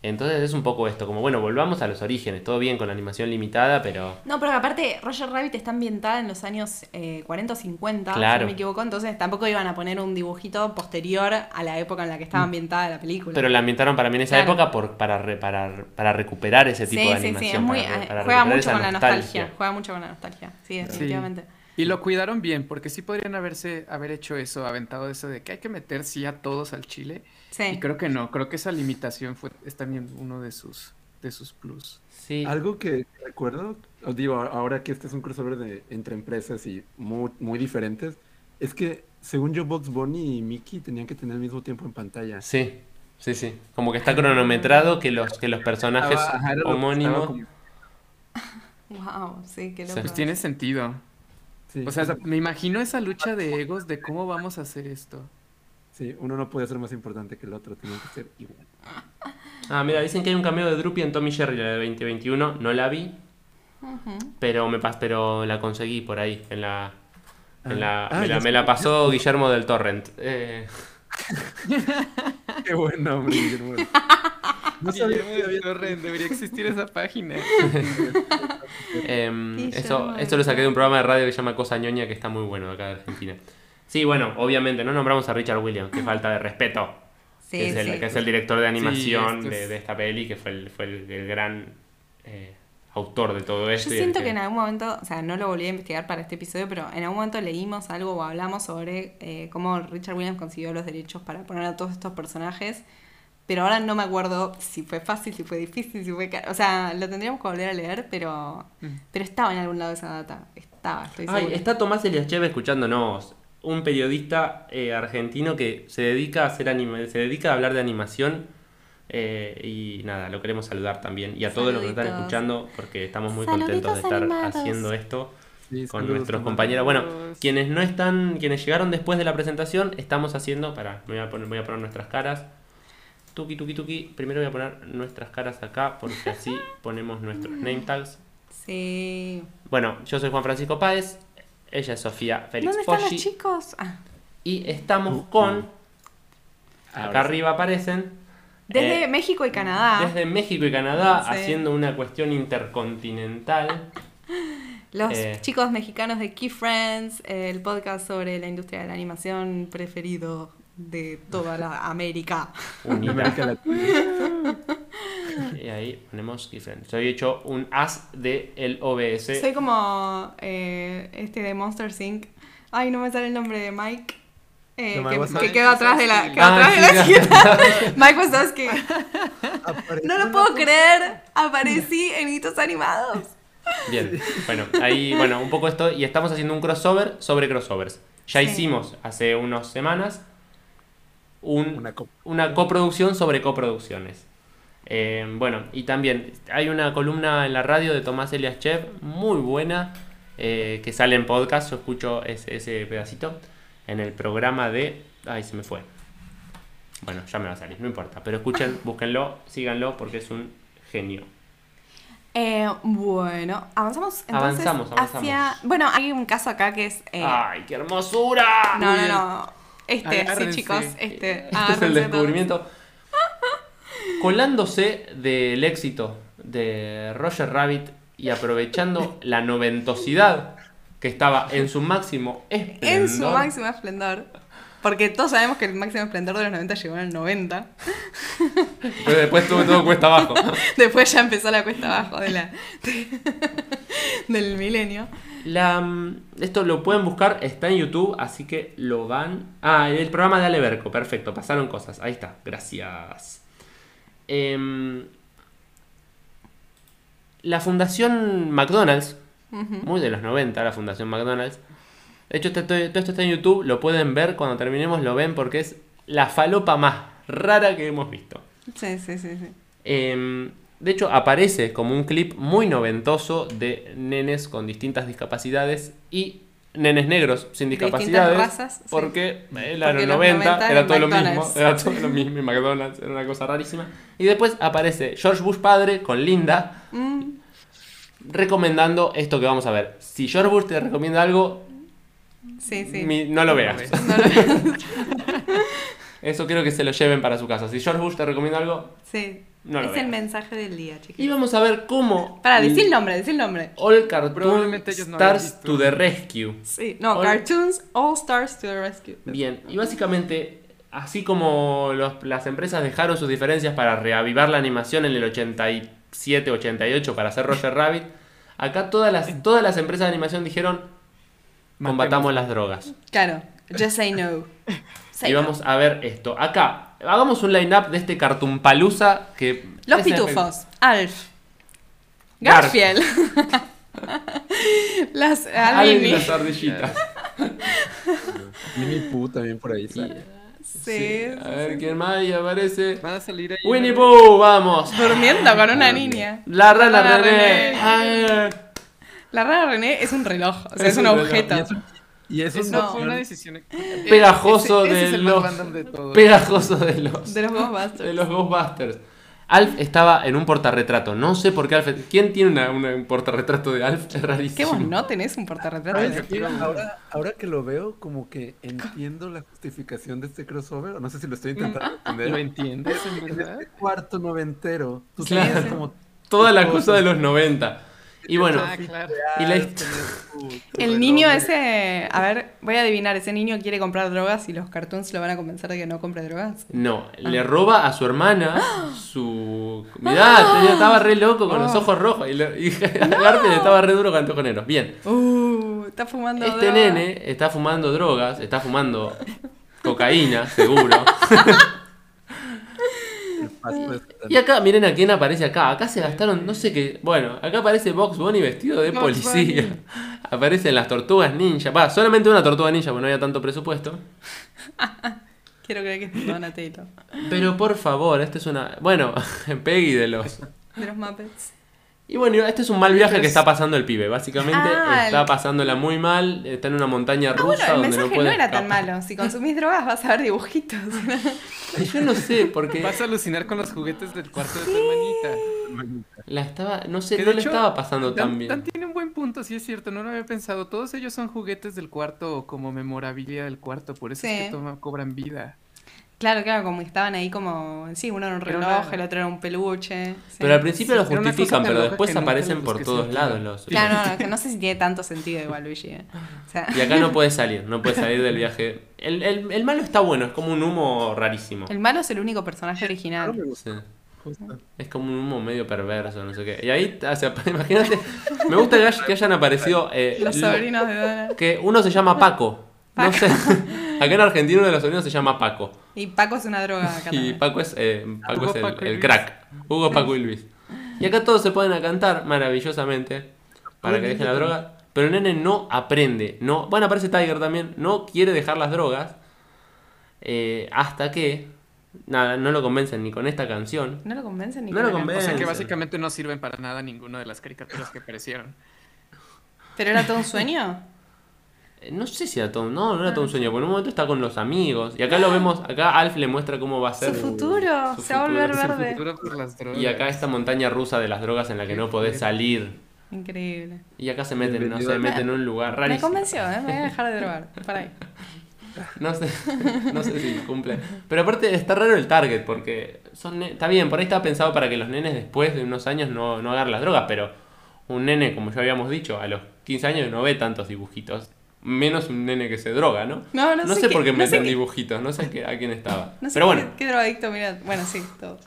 Entonces es un poco esto, como bueno, volvamos a los orígenes, todo bien con la animación limitada, pero No, pero aparte, Roger Rabbit está ambientada en los años eh, 40 o 50, si Claro. no me equivoco, entonces tampoco iban a poner un dibujito posterior a la época en la que estaba ambientada la película. Mm. pero la ambientaron para mí en esa Claro. época por, para, re- para, para recuperar ese tipo sí, de sí, animación. sí, es muy, para- para juega mucho con la nostalgia. Juega mucho con la nostalgia, sí, definitivamente. Y lo cuidaron bien, porque sí podrían haberse haber hecho eso, aventado eso de que hay que meter sí a todos al chile. Sí. Y creo que no, creo que esa limitación fue es también uno de sus de sus plus. Sí. Algo que recuerdo, os digo, ahora que este es un crossover de, entre empresas y muy, muy diferentes, es que según yo, Box Bunny y Mickey tenían que tener el mismo tiempo en pantalla. Sí, sí, sí. Como que está cronometrado que los, que los personajes lo que homónimos. [LAUGHS] Wow, sí, qué Sí. loco. Pues tiene sentido. Sí, O sea, me imagino esa lucha de egos de cómo vamos a hacer esto. sí, uno no podía ser más importante que el otro, tenían que ser igual. Ah, mira, dicen que hay un cameo de Drupi en Tommy Jerry, la de 2021. No la vi, pero me pas pero la conseguí por ahí. En la, en la, Ah, me, la, ya me la pasó Guillermo del Torrent. Eh, [LAUGHS] Qué buen nombre, Guillermo. Torrent, debería existir esa página. [LAUGHS] Guillermo eso, esto lo saqué de un programa de radio que se llama Cosa Ñoña, que está muy bueno acá de Argentina. Sí, bueno, obviamente no nombramos a Richard Williams, que falta de respeto. Sí, que, es el, sí. que es el director de animación de, es- de esta peli, que fue el, fue el, el gran eh, autor de todo Yo esto. y el siento que en algún momento, o sea, no lo volví a investigar para este episodio, pero en algún momento leímos algo o hablamos sobre eh, cómo Richard Williams consiguió los derechos para poner a todos estos personajes. Pero ahora no me acuerdo si fue fácil, si fue difícil, si fue... O sea, lo tendríamos que volver a leer, pero, Mm. pero estaba en algún lado esa data. Estaba, estoy Ay, segura. está Tomás Eliachev escuchándonos. Un periodista eh, argentino que se dedica a hacer anima se dedica a hablar de animación. eh, y nada, lo queremos saludar también. Y a todos los que están escuchando, porque estamos muy Saluditos contentos de estar animados. haciendo esto Sí, con saludos, nuestros compañeros. Bueno, quienes no están, quienes llegaron después de la presentación, estamos haciendo. Para, me voy a poner, voy a poner nuestras caras. Tuki, tuki, tuki. Primero voy a poner nuestras caras acá, porque así [LAUGHS] ponemos nuestros name tags. Sí. Bueno, yo soy Juan Francisco Páez. Ella es Sofía Félix ¿Dónde están los chicos? Ah, Y estamos con. Ahora Acá sí. arriba aparecen. desde eh, México y Canadá. Desde México y Canadá, Sí. haciendo una cuestión intercontinental. Los Eh. chicos mexicanos de Key Friends, el podcast sobre la industria de la animación preferido de toda la América. América Latina. [LAUGHS] y ahí ponemos different. Soy hecho un as de el OBS. Soy como eh, este de Monster Inc. Ay, no me sale el nombre de Mike. Eh, No, que, Mike que quedó atrás de la, quedó Ah, atrás de la sí. [LAUGHS] Mike Wazowski. No lo puedo creer. Aparecí en Hitos Animados. Bien, bueno, ahí, bueno, un poco esto, y estamos haciendo un crossover sobre crossovers. Ya Sí. hicimos hace unas semanas un, Una coproducción sobre coproducciones. Eh, bueno, y también hay una columna en la radio de Tomás Elias Chev muy buena eh, que sale en podcast. Yo escucho ese, ese pedacito en el programa de. Ay, se me fue. Bueno, ya me va a salir, no importa. Pero escuchen, [LAUGHS] búsquenlo, síganlo porque es un genio. Eh, bueno, avanzamos entonces Avanzamos, avanzamos. hacia... Bueno, hay un caso acá que es... eh, ¡Ay, qué hermosura! no, no, no. Este, Agárrense. sí, chicos. Este, Este es el todos. descubrimiento. [LAUGHS] Colándose del éxito de Roger Rabbit y aprovechando [LAUGHS] la noventosidad que estaba en su máximo esplendor. En su máximo esplendor. Porque todos sabemos que el máximo esplendor de los 90 llegó en el 90. Pero después tuvo todo cuesta abajo. [LAUGHS] Después ya empezó la cuesta abajo de la, del milenio. La, mm, esto lo pueden buscar, está en YouTube, así que lo van. Ah, el programa de Aleberco, perfecto, pasaron cosas. Ahí está, gracias. Em, la Fundación McDonald's, muy de los 90, la Fundación McDonald's. De hecho, todo esto está en YouTube, lo pueden ver, cuando terminemos lo ven porque es la falopa más rara que hemos visto. Sí, sí, sí, sí. Em, de hecho, aparece como un clip muy noventoso de nenes con distintas discapacidades y nenes negros sin discapacidades. razas. Porque Porque los los 90, 90 era en todo lo mismo. [LAUGHS] Era todo lo mismo en McDonald's, era una cosa rarísima. Y después aparece George Bush padre con Linda Mm, recomendando esto que vamos a ver. Si George Bush te recomienda algo, sí, sí. mi- no lo veas. No lo- [LAUGHS] Eso quiero que se lo lleven para su casa. Si George Bush te recomienda algo, sí. No es el mensaje del día, y chicos. vamos a ver cómo. Para, decir el nombre, decir el nombre. All Cartoon Probablemente ellos no hayan Stars visto. to the Rescue. Sí, no, All- Cartoons All Stars to the Rescue. Bien, y básicamente, así como los- las empresas dejaron sus diferencias para reavivar la animación en el 87, 88 para hacer Roger Rabbit, acá todas las, todas las empresas de animación dijeron, combatamos las drogas. Claro, just say no. [LAUGHS] Y no. vamos a ver esto. Acá, hagamos un line-up de este Cartoon Palusa que... Los pitufos, Alf, Garf. Garfield, [LAUGHS] las Alvin y las ardillitas. [LAUGHS] Winnie Pooh también por ahí sale. sí, A ver quién más ahí aparece. Van a salir ahí. Winnie Pooh, vamos. durmiendo con una niña. La rana La rana René. La rana René es un reloj, o sea, Es es un objeto. Y eso Eso no, fue una decisión. Pegajoso ese, ese de es el los- de todos. Pegajoso de los, De los de Ghostbusters. los Ghostbusters. Alf estaba en un portarretrato. No sé por qué Alf. ¿Quién tiene una, una- un portarretrato de Alf? Es rarísimo. ¿Qué vos no tenés un portarretrato? ¿Sabes de- qué? Ahora, ahora que lo veo, como que entiendo la justificación de este crossover. No sé si lo estoy intentando [LAUGHS] entender. ¿Lo entiendes, en este cuarto noventero, tú Claro. tienes como Toda la cosa de los 90. Y bueno, Ah, claro. y la [LAUGHS] El niño ese, a ver, voy a adivinar, ese niño quiere comprar drogas y los cartoons lo van a convencer de que no compre drogas. no, le roba a su hermana [GASPS] su. Mirá, tenía- estaba re loco con los Oh. ojos rojos. Y, [LAUGHS] le- y Garfield estaba re duro con antojoneros. Bien. Uh, está fumando Este droga. nene está fumando drogas, está fumando cocaína, seguro. [LAUGHS] el paso de Satán. Y acá, miren a quién aparece acá. Acá se gastaron, no sé qué. Bueno, acá aparece Box Bunny vestido de policía. [LAUGHS] Aparecen las tortugas ninja. Va, solamente una tortuga ninja porque no había tanto presupuesto. [LAUGHS] Quiero creer que es Donatello. Pero por favor, esta es una. Bueno, [LAUGHS] Peggy de los. De los Muppets. Y bueno, este es un mal viaje que está pasando el pibe. Básicamente Ah, está pasándola muy mal. Está en una montaña Ah, rusa bueno, el donde mensaje no era tan malo. Si consumís drogas vas a ver dibujitos. [LAUGHS] Yo no sé, porque Vas a alucinar con los juguetes del cuarto de tu hermanita. la estaba. No sé, Que no le hecho, estaba pasando Dan, tan bien. Dan tiene un buen punto, sí es cierto, no lo había pensado. Todos ellos son juguetes del cuarto o como memorabilia del cuarto, por eso es que toma- cobran vida. Claro, claro, como estaban ahí como... Sí, uno era un reloj, el otro era un peluche. sí. Pero al principio lo justifican, pero después que aparecen por todos lados los. Claro, no, no, que no sé si tiene tanto sentido igual, Luigi. eh. [LAUGHS] O sea, Y acá no [LAUGHS] puede salir, no puede salir del viaje. El, el- el malo está bueno, es como un humo rarísimo. el malo es el único personaje No me original. gusta, Sí. Es como un humo medio perverso, no sé qué. Y ahí, o sea, [LAUGHS] imagínate, me gusta que, hay- que hayan aparecido. eh, Los lo- sobrinos de Donald. que uno se llama Paco. No sé. [LAUGHS] Acá en Argentina uno de los sobrinos se llama Paco. Y Paco es una droga acá [LAUGHS] Y también. Paco es, eh, Paco es el, crack. Hugo, Paco y Luis. Y acá todos se ponen a cantar maravillosamente para que dejen la droga. Pero el nene no aprende. No, bueno, aparece Tiger también. No quiere dejar las drogas. eh, hasta que. Nada, no lo convencen ni con esta canción. No lo convencen ni No con lo la convencen. O sea que básicamente no sirven para nada ninguna de las caricaturas que aparecieron. ¿Pero era todo un sueño? No sé si era todo, no, no era todo un sueño, porque en un momento está con los amigos. Y acá lo vemos, acá Alf le muestra cómo va a Su ser. futuro. Su se va a volver futuro. Su verde. futuro por las drogas. Y acá esta montaña rusa de las drogas en la que no podés salir. Increíble. Y acá se meten, no se meten en un lugar Me rarísimo. convenció, ¿eh? Me voy a dejar de drogar. Para ahí. No sé, no sé si cumple. Pero aparte está raro el target, porque son está bien, por ahí está pensado para que los nenes después de unos años no, no agarren las drogas, pero un nene, como ya habíamos dicho, a los 15 años no ve tantos dibujitos. Menos un nene que se droga, ¿no? No, no, No sé, sé qué- por qué no meten sé dibujitos, no sé qué- a quién estaba. No sé pero qué, bueno, qué drogadicto, mira. Bueno, sí, todo.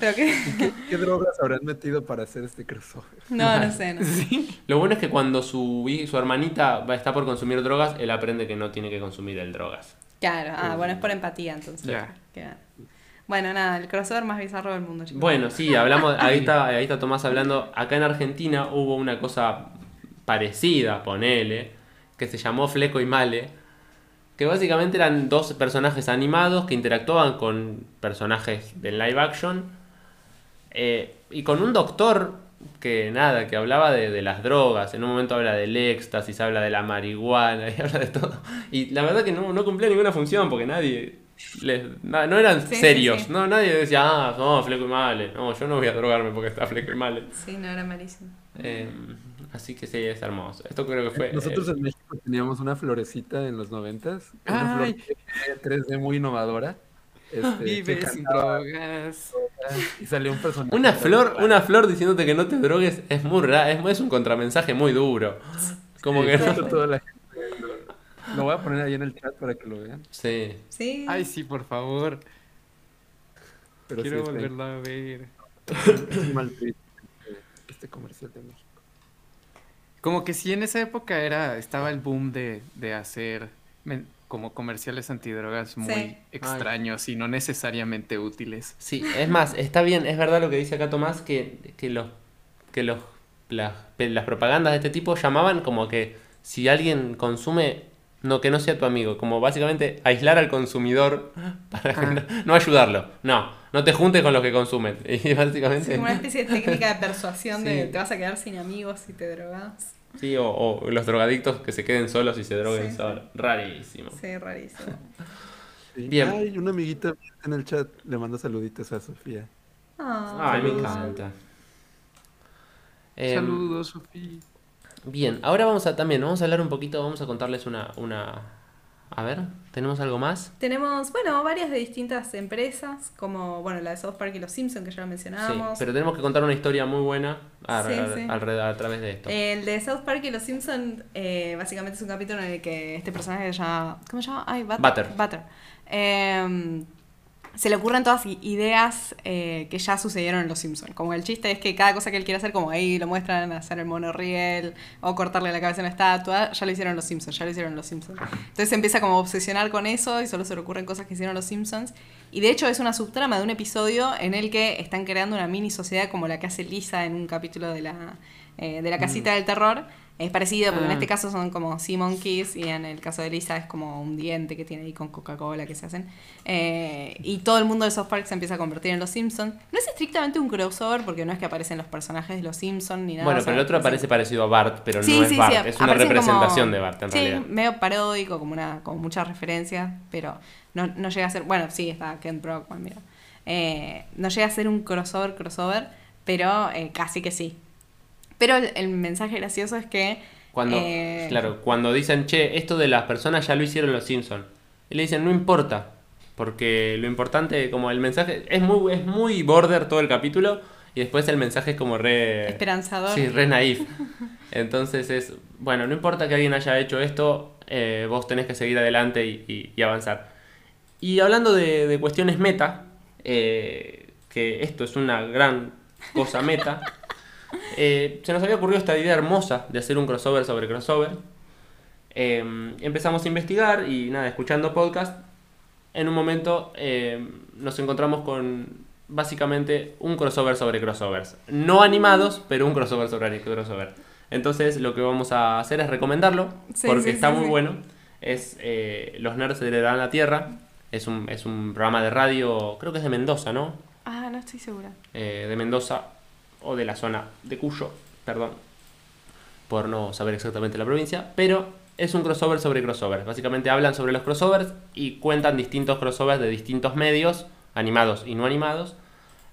Pero [LAUGHS] qué. ¿Qué drogas habrán metido para hacer este crossover? No, no sé, no [LAUGHS] sé. lo bueno es que cuando su, su hermanita va, está por consumir drogas, él aprende que no tiene que consumir el drogas. Claro, ah, bueno, es por empatía entonces. Ya. Qué- Bueno, nada, el crossover más bizarro del mundo, chicos. Bueno, sí, hablamos, ahí está, ahí está Tomás hablando. [LAUGHS] Acá en Argentina hubo una cosa parecida, ponele, que se llamó Fleco y Male, que básicamente eran dos personajes animados que interactuaban con personajes de live action eh, y con un doctor que nada, que hablaba de, de las drogas, en un momento habla del éxtasis, habla de la marihuana [LAUGHS] y habla de todo. Y la verdad que no, no cumplía ninguna función porque nadie... les- na- no eran Sí, sí, serios, sí. ¿no? Nadie decía, ah, no, Fleco y Male. No, yo no voy a drogarme porque está Fleco y Male. Sí, no, era malísimo. Eh, así que sí, es hermoso. Esto creo que fue... Nosotros eh, en México teníamos una florecita en los noventas. Una Ay. flor 3D muy innovadora. Este, Vive sin drogas. y salió un personaje. Una flor, una flor diciéndote que no te drogues es muy raro, es, es un contramensaje muy duro. Como Sí, que no. toda la gente lo, lo voy a poner ahí en el chat para que lo vean. Sí. Sí. Ay, sí, por favor. Pero Quiero sí, volverlo a ver. mal tweet, este, este comercial de México. Como que sí, en esa época era estaba el boom de, de hacer men- como comerciales antidrogas muy Sí. extraños y no necesariamente útiles. Sí, es más, está bien, es verdad lo que dice acá Tomás, que, que los que los las, las propagandas de este tipo llamaban como que si alguien consume, no que no sea tu amigo, como básicamente aislar al consumidor [LAUGHS] para no, no ayudarlo. No, no te juntes con los que consumen. [LAUGHS] Y básicamente Sí, como una especie de técnica de persuasión de Sí. te vas a quedar sin amigos si te drogas. Sí, o, o los drogadictos que se queden solos y se droguen Sí, solos. Rarísimo. Sí, rarísimo. Sí. Bien. Ay, una amiguita en el chat le manda saluditos a Sofía. Ah, Ay, me encanta. Em, Saludos, Sofía. Bien, ahora vamos a también, vamos a hablar un poquito, vamos a contarles una, una... A ver, ¿tenemos algo más? Tenemos, bueno, varias de distintas empresas, como, bueno, la de South Park y los Simpsons, que ya lo Sí, mencionábamos. pero tenemos que contar una historia muy buena a, Sí, a- sí. alrededor- a través de esto. El de South Park y los Simpsons, eh, básicamente es un capítulo en el que este personaje se llama. ¿Cómo se llama? Ay, Butter. Butter. Eh, se le ocurren todas ideas eh, que ya sucedieron en Los Simpsons. Como el chiste es que cada cosa que él quiere hacer, como ahí lo muestran hacer el monorriel o cortarle la cabeza a una estatua, ya lo hicieron Los Simpsons, ya lo hicieron Los Simpsons. Entonces se empieza como a obsesionar con eso y solo se le ocurren cosas que hicieron Los Simpsons. Y de hecho es una subtrama de un episodio en el que están creando una mini sociedad como la que hace Lisa en un capítulo de la, eh, de la casita del terror. Es parecido, porque en Ah. este caso son como Sea Monkeys y en el caso de Lisa es como un diente que tiene ahí con Coca-Cola que se hacen. Eh, y todo el mundo de South Park se empieza a convertir en los Simpsons. No es estrictamente un crossover porque no es que aparecen los personajes de los Simpsons ni nada. bueno, o pero el otro aparece parecido a Bart, pero Sí, no es sí, sí, Bart, es una representación como- de Bart en sí, realidad. medio paródico, como una como muchas referencias, pero no, no llega a ser. Bueno, sí, está Kent Brockman, mira. Eh, no llega a ser un crossover, crossover, pero eh, casi que sí. Pero el, el mensaje gracioso es que. Cuando, eh, claro, cuando dicen, che, esto de las personas ya lo hicieron los Simpsons. Y le dicen, no importa. Porque lo importante, como el mensaje, es muy, es muy border todo el capítulo. Y después el mensaje es como re. Esperanzador. Sí, re naif. [LAUGHS] Entonces es, bueno, no importa que alguien haya hecho esto, eh, vos tenés que seguir adelante y, y- y avanzar. Y hablando de, de cuestiones meta, eh, que esto es una gran cosa meta, [LAUGHS] eh, se nos había ocurrido esta idea hermosa de hacer un crossover sobre crossover. Eh, empezamos a investigar y nada, escuchando podcast, en un momento eh, nos encontramos con básicamente un crossover sobre crossovers. No animados, pero un crossover sobre crossover. Entonces lo que vamos a hacer es recomendarlo, Sí, porque sí, está sí, muy bueno. Es eh, Los Nerds heredarán la Tierra. Es un, es un programa de radio, creo que es de Mendoza, ¿no? Ah, no estoy segura. eh, de Mendoza o de la zona de Cuyo, perdón, por no saber exactamente la provincia, pero es un crossover sobre crossovers. Básicamente hablan sobre los crossovers y cuentan distintos crossovers de distintos medios, animados y no animados.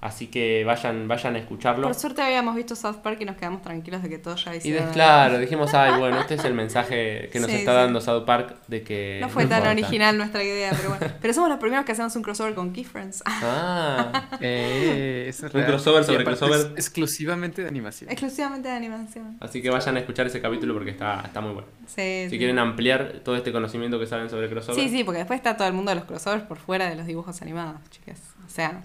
Así que vayan, vayan a escucharlo. Por suerte habíamos visto South Park y nos quedamos tranquilos de que todo ya Y hicieron. de- claro, dijimos, ay, bueno, este es el mensaje que nos Sí, está sí. dando South Park de que... No fue tan [LAUGHS] importa. original nuestra idea, pero bueno. Pero somos los primeros que hacemos un crossover con Key Friends. Ah, [LAUGHS] [LAUGHS] Eh, es Un real. crossover Y sobre crossover. es exclusivamente de animación. Exclusivamente de animación. así que vayan a escuchar ese capítulo porque está, está muy bueno. Sí, Si sí. quieren ampliar todo este conocimiento que saben sobre crossover. Sí, sí, porque después está todo el mundo de los crossovers por fuera de los dibujos animados, chicas. O sea,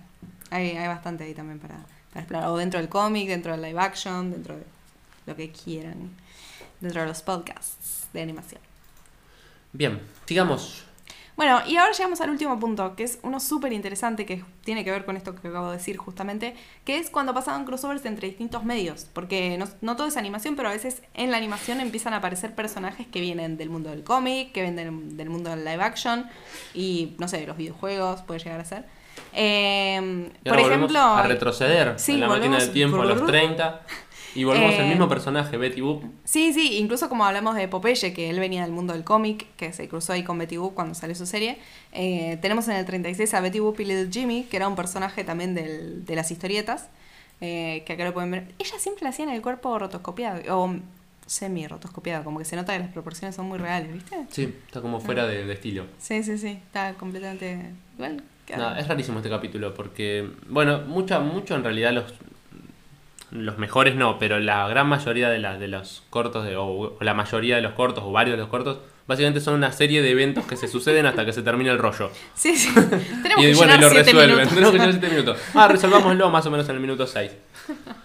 hay, hay bastante ahí también para, para explorar. O dentro del cómic, dentro del live action, dentro de lo que quieran. Dentro de los podcasts de animación. Bien, sigamos. Bueno, y ahora llegamos al último punto, que es uno súper interesante que tiene que ver con esto que acabo de decir justamente, que es cuando pasaban crossovers entre distintos medios, porque no, no todo es animación, pero a veces en la animación empiezan a aparecer personajes que vienen del mundo del cómic, que vienen del, del mundo del live action, y no sé, de los videojuegos, puede llegar a ser. Eh, Y por ejemplo... a retroceder Sí, en la máquina del tiempo a los brrr. 30 y volvemos al Eh, mismo personaje, Betty Boop. Sí, sí, incluso como hablamos de Popeye, que él venía del mundo del cómic, que se cruzó ahí con Betty Boop cuando salió su serie. eh, tenemos en el 36 a Betty Boop y Little Jimmy, que era un personaje también del- de las historietas, eh, que acá lo pueden ver. Ella siempre la hacía en el cuerpo rotoscopiado, o semi-rotoscopiado, como que se nota que las proporciones son muy reales, ¿viste? Sí, está como fuera de, de estilo. Sí, sí, sí, está completamente igual. No, es rarísimo este capítulo porque, bueno, mucho, mucho en realidad los los mejores no, pero la gran mayoría de, la- de los cortos, de, o, o la mayoría de los cortos, o varios de los cortos, básicamente son una serie de eventos que se suceden hasta que se termina el rollo. [LAUGHS] Sí, sí. [LAUGHS] Tenemos y que bueno, y lo resuelven. minutos. Tenemos que llenar 7 minutos. Ah, resolvámoslo más o menos en el minuto 6. [LAUGHS]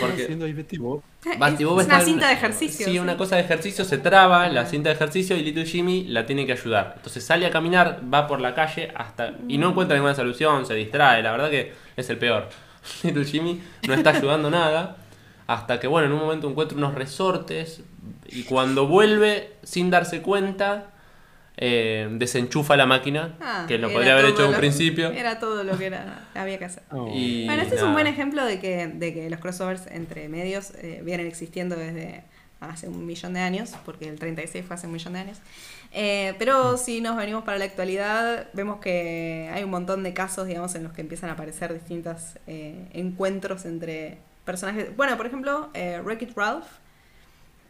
Porque haciendo ahí Betty Bob es una en cinta de ejercicio. Sí, una cosa de ejercicio se traba, la cinta de ejercicio y Little Jimmy la tiene que ayudar. Entonces sale a caminar, va por la calle hasta y no encuentra ninguna solución, se distrae, la verdad que es el peor. [LAUGHS] Little Jimmy no está ayudando nada hasta que bueno, en un momento encuentra unos resortes y cuando vuelve sin darse cuenta eh, desenchufa la máquina, Ah, que lo podría haber hecho en un principio. Era todo lo que era, había que hacer. Oh. Y Bueno, este es un nada. buen ejemplo de que, de que los crossovers entre medios eh, vienen existiendo desde hace un millón de años, porque el 36 fue hace un millón de años. Eh, pero si nos venimos para la actualidad, vemos que hay un montón de casos, digamos, en los que empiezan a aparecer distintos eh, encuentros entre personajes. Bueno, por ejemplo, eh, Wreck-It Ralph,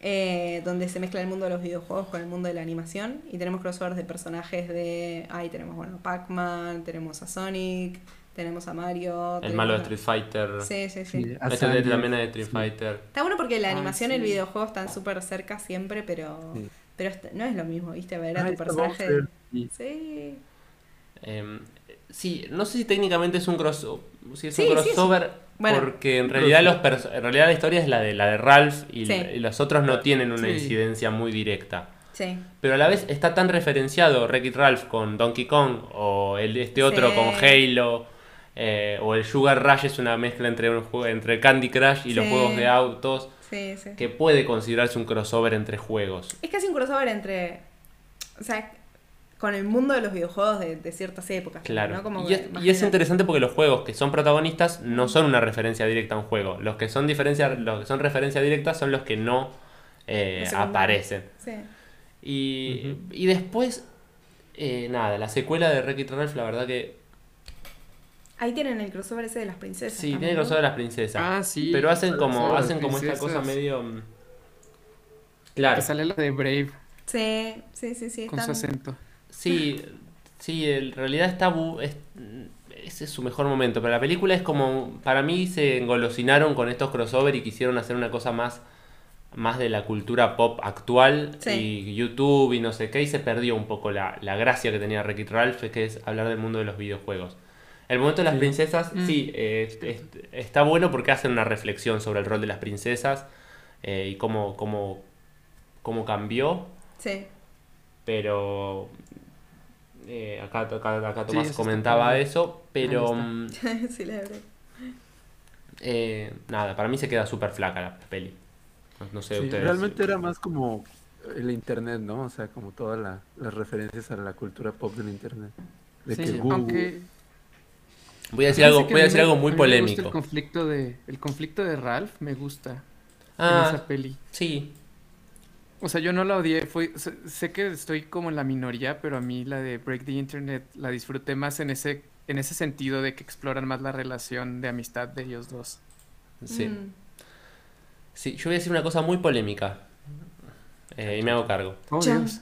eh, donde se mezcla el mundo de los videojuegos con el mundo de la animación, y tenemos crossovers de personajes de... Ahí tenemos, bueno, Pac-Man, tenemos a Sonic, tenemos a Mario. El tenemos malo de Street Fighter. Sí, sí, sí. Sí, Este Sandy. también es de Street Sí. Fighter. Está bueno porque la Ay, animación y el sí. videojuego están súper cerca siempre, pero, Sí. pero no es lo mismo, ¿viste? Ver a Ah, tu personaje. Bowser. Sí. Sí. Eh, sí, no sé si técnicamente es un crossover. Si es Sí, un sí, crossover. Bueno. porque en realidad los en realidad la historia es la de la de Ralph y, Sí. y los otros no tienen una Sí. incidencia muy directa. Sí. Pero a la vez está tan referenciado Wreck-It Ralph con Donkey Kong o el, este otro con Halo eh, o el Sugar Rush es una mezcla entre un juego, entre Candy Crush y los juegos de autos Sí, sí. que puede considerarse un crossover entre juegos. Es casi un crossover entre. O sea, con el mundo de los videojuegos de, de ciertas épocas. Claro. ¿no? Como y, es, y interesante porque los juegos que son protagonistas no son una referencia directa a un juego. Los que son diferencia, los que son referencia directa son los que no eh, aparecen. Sí. Y, y después, eh, nada, la secuela de Wreck-It Ralph, la verdad que Ahí tienen el crossover ese de las princesas. sí, tiene ¿no? crossover de las princesas. Ah, sí. Pero hacen como, hacen como esta cosa medio. mm, Claro. Que sale la de Brave Sí, sí, sí, sí. con su acento. Sí, sí, en realidad está bu- es- ese es su mejor momento, pero la película es como, para mí se engolosinaron con estos crossover y quisieron hacer una cosa más, más de la cultura pop actual Sí. y YouTube y no sé qué, y se perdió un poco la, la gracia que tenía Wreck-It Ralph, que es hablar del mundo de los videojuegos. El momento de las Sí. princesas, Mm. sí, eh, es- es- está bueno porque hacen una reflexión sobre el rol de las princesas eh, y cómo, cómo, cómo cambió. Sí. pero eh, acá, acá, acá Sí, Tomás comentaba eso, pero mm, [LAUGHS] sí, la verdad. eh, nada, para mí se queda súper flaca la peli. No, sé Sí, ustedes. realmente era más como el internet, ¿no? O sea, como todas la- las referencias a la cultura pop del internet. De Sí, que Google- aunque Voy a decir algo, voy a decir me- algo muy polémico. El conflicto de el conflicto de Ralph me gusta en Ah, esa peli. sí. O sea, yo no la odié, fue, sé, que estoy como en la minoría, pero a mí la de Break the Internet la disfruté más en ese, en ese sentido de que exploran más la relación de amistad de ellos dos. Sí. Mm. Sí, yo voy a decir una cosa muy polémica. Eh, y me hago cargo. Oh. Dios.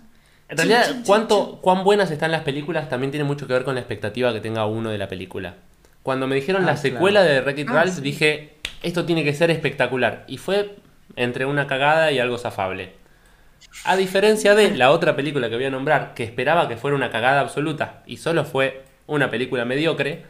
En realidad, cuánto, cuán buenas están las películas también tiene mucho que ver con la expectativa que tenga uno de la película. Cuando me dijeron Ah, la secuela de Wreck-It Ah, Ralph, sí. dije, esto tiene que ser espectacular. Y fue entre una cagada y algo zafable. A diferencia de la otra película que voy a nombrar, que esperaba que fuera una cagada absoluta y solo fue una película mediocre,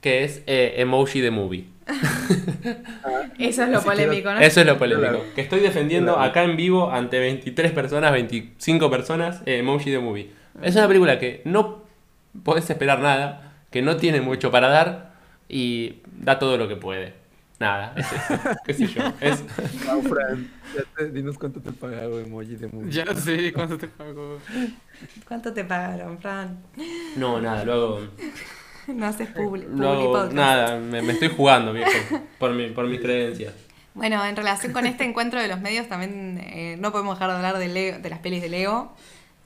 que es eh, Emoji the Movie. [LAUGHS] Eso es lo polémico, ¿no? Eso es lo polémico. Que estoy defendiendo acá en vivo ante 23 personas, 25 personas, eh, Emoji the Movie. Es una película que no podés esperar nada, que no tiene mucho para dar y da todo lo que puede. Nada, es eso. ¿Qué sé yo? [LAUGHS] Es, Wow, Fran, ya te- dinos cuánto te pagaba emoji de movie. Ya sé cuánto te pago. ¿Cuánto te pagaron, Fran? no, nada, luego. No haces publi, publi No, podcast. nada, me, me estoy jugando, viejo, por, mi, por mis [LAUGHS] creencias. Bueno, en relación con este encuentro de los medios, también eh, no podemos dejar de hablar de, Leo- de las pelis de Lego,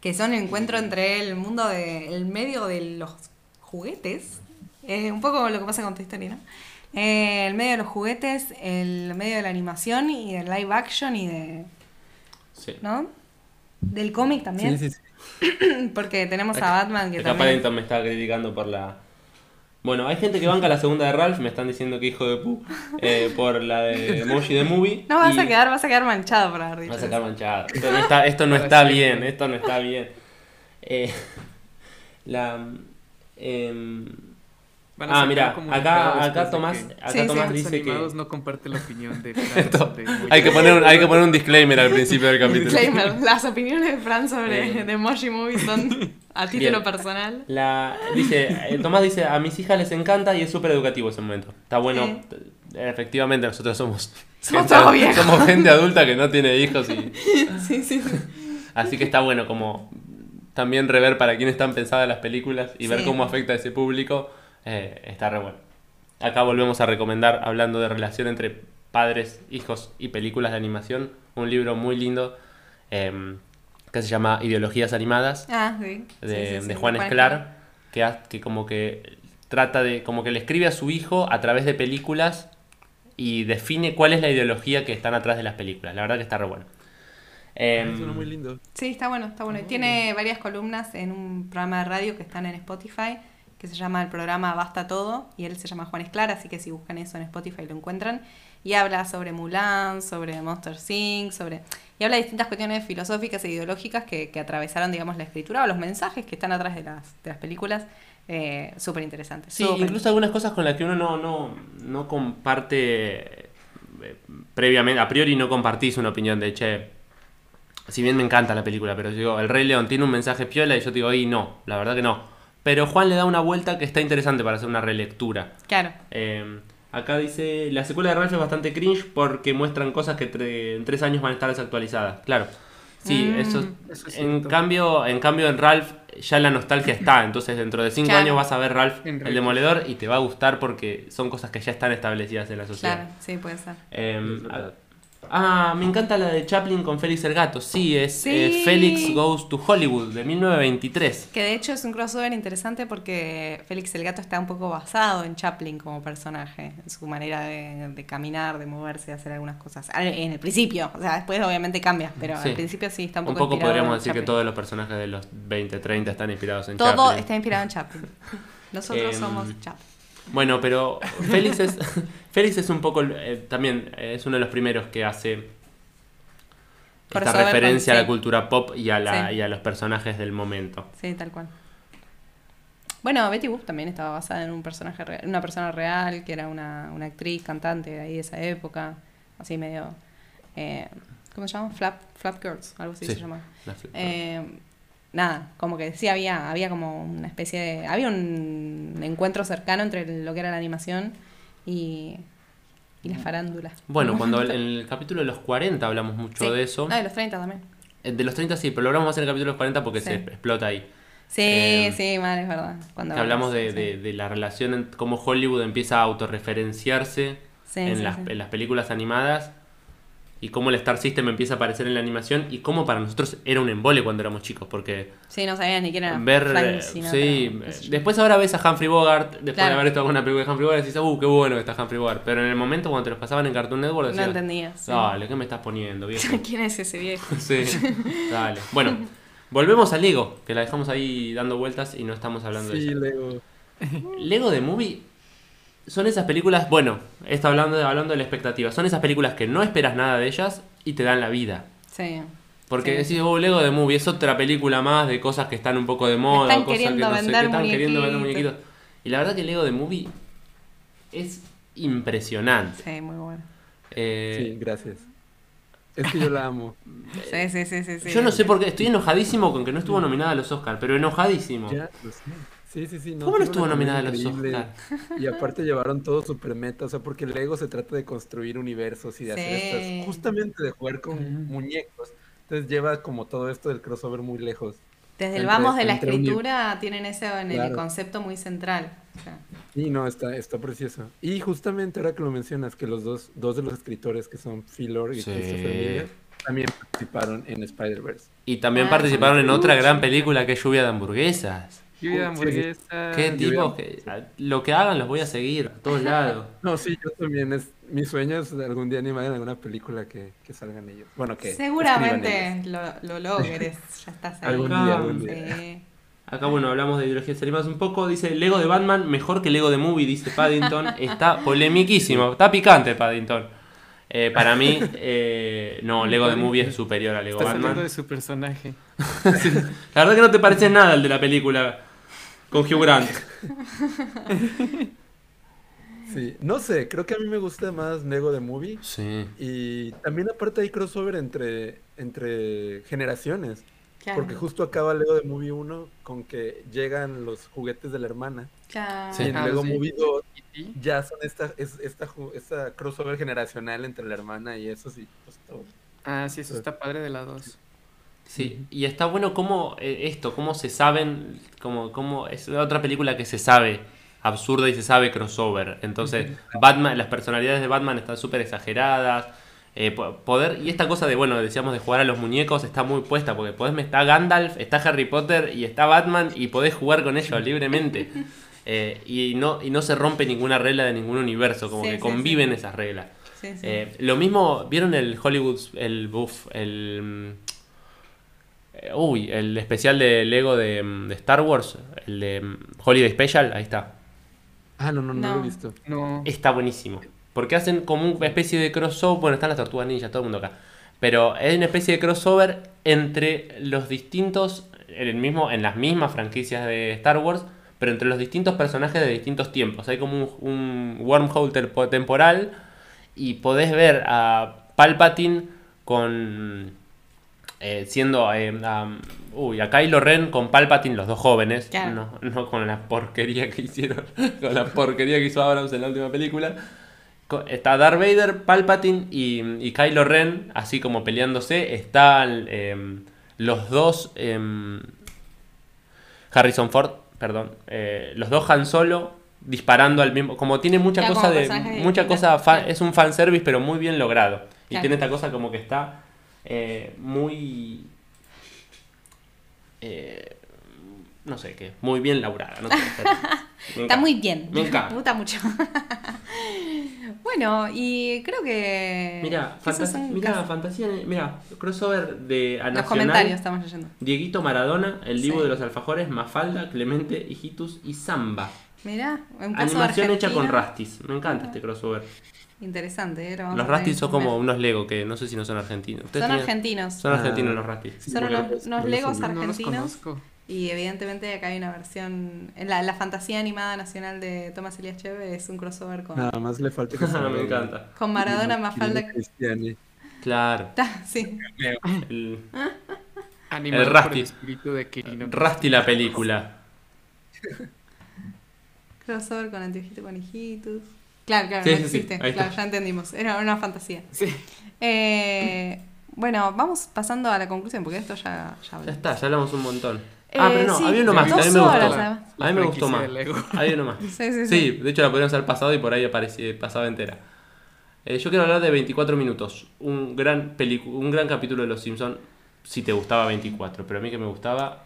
que son el encuentro entre el mundo de, el medio de los juguetes, eh, un poco lo que pasa con Toy Story, ¿no? Eh, el medio de los juguetes, el medio de la animación y del live action y de, Sí. ¿no? Del cómic también, Sí, sí, sí. [CLEARS THROAT] porque tenemos Acá- a Batman que Acá también... Paddington me está criticando por la. Bueno, hay gente que banca la segunda de Ralph, me están diciendo que hijo de pu, eh, [LAUGHS] por la de Emoji de Movie. No vas y a quedar, vas a quedar manchado por haber dicho Vas a eso. manchado. Esto no [LAUGHS] está, esto no está bien, esto no está bien. Eh, [LAUGHS] la. a ah, mira, acá, acá de Tomás, que acá Sí, Tomás los los dice animados que. no comparte la opinión de [LAUGHS] Esto- Fran de muy- hay, que poner un, hay que poner un disclaimer al principio del capítulo. Disclaimer, las opiniones de Fran sobre. The Emoji Movie son a título Bien. personal. La, dice, eh, Tomás dice, a mis hijas les encanta y es súper educativo ese momento. Está bueno. Sí. eh, Efectivamente, nosotros somos, [LAUGHS] Somos gente, somos adulta que no tiene hijos y [LAUGHS] Sí, sí, sí. así que está bueno como también rever para quién están pensadas las películas y ver cómo afecta a ese público. Eh, está re bueno. Acá volvemos a recomendar, hablando de relación entre padres, hijos y películas de animación, un libro muy lindo em, que se llama Ideologías Animadas Ah, sí. de, Sí, sí, sí, de Juan Esclar, que, que como que trata de, como que le escribe a su hijo a través de películas y define cuál es la ideología que están atrás de las películas. La verdad que está re bueno. Suena muy lindo. Sí, está bueno, está bueno. Y Tiene varias columnas en un programa de radio que están en Spotify, que se llama el programa Basta Todo, y él se llama Juan Esclar, así que si buscan eso en Spotify lo encuentran. Y habla sobre Mulan, sobre Monster Inc., sobre... Y habla de distintas cuestiones filosóficas e ideológicas que, que atravesaron, digamos, la escritura o los mensajes que están atrás de las, de las películas. Eh, Súper interesante. Sí, incluso algunas cosas con las que uno no, no, no comparte eh, previamente, a priori no compartís una opinión de, che, si bien me encanta la película, pero digo, el Rey León tiene un mensaje piola y yo te digo, y no, la verdad que no. Pero Juan le da una vuelta que está interesante para hacer una relectura. Claro. Eh, acá dice, la secuela de Ralph es bastante cringe porque muestran cosas que tre- en tres años van a estar desactualizadas. Claro. Sí, Mm. eso, Eso es en cambio, en cambio en Ralph ya la nostalgia está, entonces dentro de cinco Claro. años vas a ver Ralph En el demoledor y te va a gustar porque son cosas que ya están establecidas en la sociedad. Claro, sí, puede ser. Eh, verdad. Ah, me encanta la de Chaplin con Félix el Gato. Sí, es Sí. eh, Félix Goes to Hollywood de 1923. Que de hecho es un crossover interesante porque Félix el Gato está un poco basado en Chaplin como personaje, en su manera de, de caminar, de moverse, de hacer algunas cosas. Al- En el principio, o sea, después obviamente cambia, pero Sí. al principio sí está un Un poco poco inspirado podríamos decir que todos los personajes de los 20, 30 están inspirados en Todo Chaplin. está inspirado en Chaplin. [LAUGHS] Nosotros Em, somos Chaplin. Bueno, pero [LAUGHS] Félix es, [LAUGHS] Félix es un poco, eh, también eh, es uno de los primeros que hace esta Crossover con- referencia a la cultura pop y a, la, Sí. y a los personajes del momento. Sí, tal cual. Bueno, Betty Boop también estaba basada en un personaje real, una persona real, que era una, una actriz, cantante de ahí de esa época, así medio... eh, ¿Cómo se llama? Flap, Flap Girls, algo así Sí. se llama. Eh, nada, como que sí había, había como una especie de. Había un encuentro cercano entre lo que era la animación y, y la farándula. Bueno, cuando en el capítulo de los 40 hablamos mucho Sí. de eso. No, de los 30 también. Eh, De los 30 sí, pero lo hablamos más en el capítulo de los 40 porque Sí. se explota ahí. Sí, Eh, sí, mal, es verdad. Cuando hablamos de, sí. de- de la relación, en cómo Hollywood empieza a autorreferenciarse en, las, en las películas animadas y cómo el Star System empieza a aparecer en la animación y cómo para nosotros era un embole cuando éramos chicos, porque Sí, no sabías ni quién era. ver... Frank eh, Sinatra, sí, yo. después ahora ves a Humphrey Bogart, después Claro. de haber visto alguna película de Humphrey Bogart, decís, uh, qué bueno que está Humphrey Bogart, pero en el momento cuando te los pasaban en Cartoon Network No decías, entendía. sí. dale, ¿qué me estás poniendo, viejo? [LAUGHS] ¿Quién es ese viejo? [LAUGHS] Sí, dale. Bueno, volvemos a Lego, que la dejamos ahí dando vueltas y no estamos hablando de Sí, ella. Lego. Lego de Movie son esas películas, bueno, está hablando de, hablando de la expectativa, son esas películas que no esperas nada de ellas y te dan la vida. Sí. Porque Sí. decís, oh, Lego de Movie es otra película más de cosas que están un poco de moda, están cosas queriendo que no sé vender qué, están queriendo vender muñequitos. Y la verdad que Lego de Movie es impresionante. Sí, muy bueno. Eh, Sí, gracias. Es que yo la amo. [LAUGHS] Sí, sí, sí, sí. sí. Yo no sé por qué, estoy enojadísimo con que no estuvo nominada a los Oscars, pero enojadísimo. Ya, lo sé. Sí, sí, sí. ¿Cómo no estuvo nominada a los increíble. Oscars? Y aparte llevaron todo super meta, o sea, porque Lego se trata de construir universos y de hacer Sí. estas, justamente de jugar con muñecos. Entonces lleva como todo esto del crossover muy lejos. Desde el entre- vamos de la escritura tienen ese en el concepto muy central. O sea, Y no, está, está precioso. Y justamente ahora que lo mencionas, que los dos, dos de los escritores que son Phil Lord y Sí. Christopher Miller también participaron en Spider-Verse. Y también Ah, participaron en otra gran película que es Lluvia de Hamburguesas. Lluvia de hamburguesa. Qué que a- lo que hagan los voy a seguir a todos lados. [LAUGHS] No, sí, yo también. Es, mi sueño es algún día animar en alguna película que, que salgan ellos. Bueno, que Seguramente ellos. lo, lo logres. Ya estás ahí. Algún día, algún Sí. día. Acá, bueno, hablamos de ideologías animadas un poco. Dice Lego de Batman, mejor que Lego de Movie, dice Paddington. [LAUGHS] Está polemiquísimo, está picante Paddington. Eh, para mí, eh, no, Lego de Movie es superior a Lego Estás hablando Batman. de su personaje. [LAUGHS] La verdad que no te parece nada el de la película con Hugh Grant. Sí, no sé, creo que a mí me gusta más Lego de Movie. Sí. Y también aparte hay crossover entre, entre generaciones. Claro. Porque justo acaba Lego de Movie 1 con que llegan los juguetes de la hermana. Claro. Sí. Y en Ah, Lego sí. Movie 2 ¿Y? ya son esta, es, esta, esta crossover generacional entre la hermana y eso sí, pues todo. Ah, sí, eso está padre de la 2. Sí, y está bueno cómo eh, esto, cómo se saben, como, cómo es otra película que se sabe absurda y se sabe crossover. Entonces, Batman, las personalidades de Batman están súper exageradas. eh, po- poder, y esta cosa de, bueno, decíamos de jugar a los muñecos está muy puesta, porque podés, está Gandalf, está Harry Potter y está Batman y podés jugar con ellos libremente. [LAUGHS] Eh, y, no, y no se rompe ninguna regla de ningún universo, como Sí, que sí, conviven esas reglas. Eh, lo mismo, ¿vieron el Hollywood, el buff, el... uy, el especial de Lego de, mm, de Star Wars, el de mm, Holiday Special, ahí está. Ah, no, no, no, lo he visto. No. Está buenísimo. Porque hacen como una especie de crossover, bueno, están las tortugas ninjas, todo el mundo acá. Pero es una especie de crossover entre los distintos, en, el mismo, en las mismas franquicias de Star Wars, pero entre los distintos personajes de distintos tiempos. Hay como un, un wormhole tempo- temporal y podés ver a Palpatine con... eh, siendo... eh, a- uy, a Kylo Ren con Palpatine, los dos jóvenes. Claro. No, no con la porquería que hicieron. [LAUGHS] con la porquería que hizo Abrams en la última película. Está Darth Vader, Palpatine y, y Kylo Ren, así como peleándose. Están em, los dos... em, Harrison Ford, perdón. eh, los dos Han Solo disparando al mismo... Como tiene mucha Claro, cosa de... Mucha cosa... es un fanservice, pero muy bien logrado. Y Claro. tiene esta cosa como que está eh, muy... eh, no sé qué, muy bien laburada. No sé, [LAUGHS] Está muy bien. Me encanta. Me gusta mucho. [LAUGHS] bueno, y creo que. Mira, fantas- casi- fantasía, mira, crossover de a Los Nacional, comentarios estamos leyendo. Dieguito Maradona, el Divo Sí. de los Alfajores, Mafalda, Clemente, Hijitus y Samba. Mira, un Animación hecha con. Rastis. Me encanta este crossover. Interesante, ¿eh? Lo Los Rastis son que como unos Lego que no sé si no son argentinos. ¿Ustedes Son tenían- argentinos. Son argentinos Ah. los Rastis. Sí, Son bueno, unos, pues, unos no los legos sabía. No los argentinos. conozco. Y evidentemente acá hay una versión. En la, la fantasía animada nacional de Tomás Elias Cheve es un crossover con, Nada más le falta que [LAUGHS] me encanta. con Maradona, Kirilo Mafalda. Cristiani. Claro. Ta, [LAUGHS] sí. El- [LAUGHS] El espíritu de. Rusty la película. Crossover con anteojito con hijitos. Claro, claro, Sí, no sí, sí, existe. claro, ya entendimos. Era una fantasía. Sí. Eh, bueno, vamos pasando a la conclusión, porque esto ya, ya Ya está, ya hablamos un montón. Eh, ah, pero no, sí, había uno más, que a mí me gustó. A mí me gustó más. Había uno [LAUGHS] más. Sí, sí, sí. Sí, de hecho la podríamos haber pasado y por ahí aparecía, pasaba entera. Eh, yo quiero hablar de 24 minutos. Un gran, un gran capítulo de Los Simpsons. Si te gustaba 24, pero a mí que me gustaba.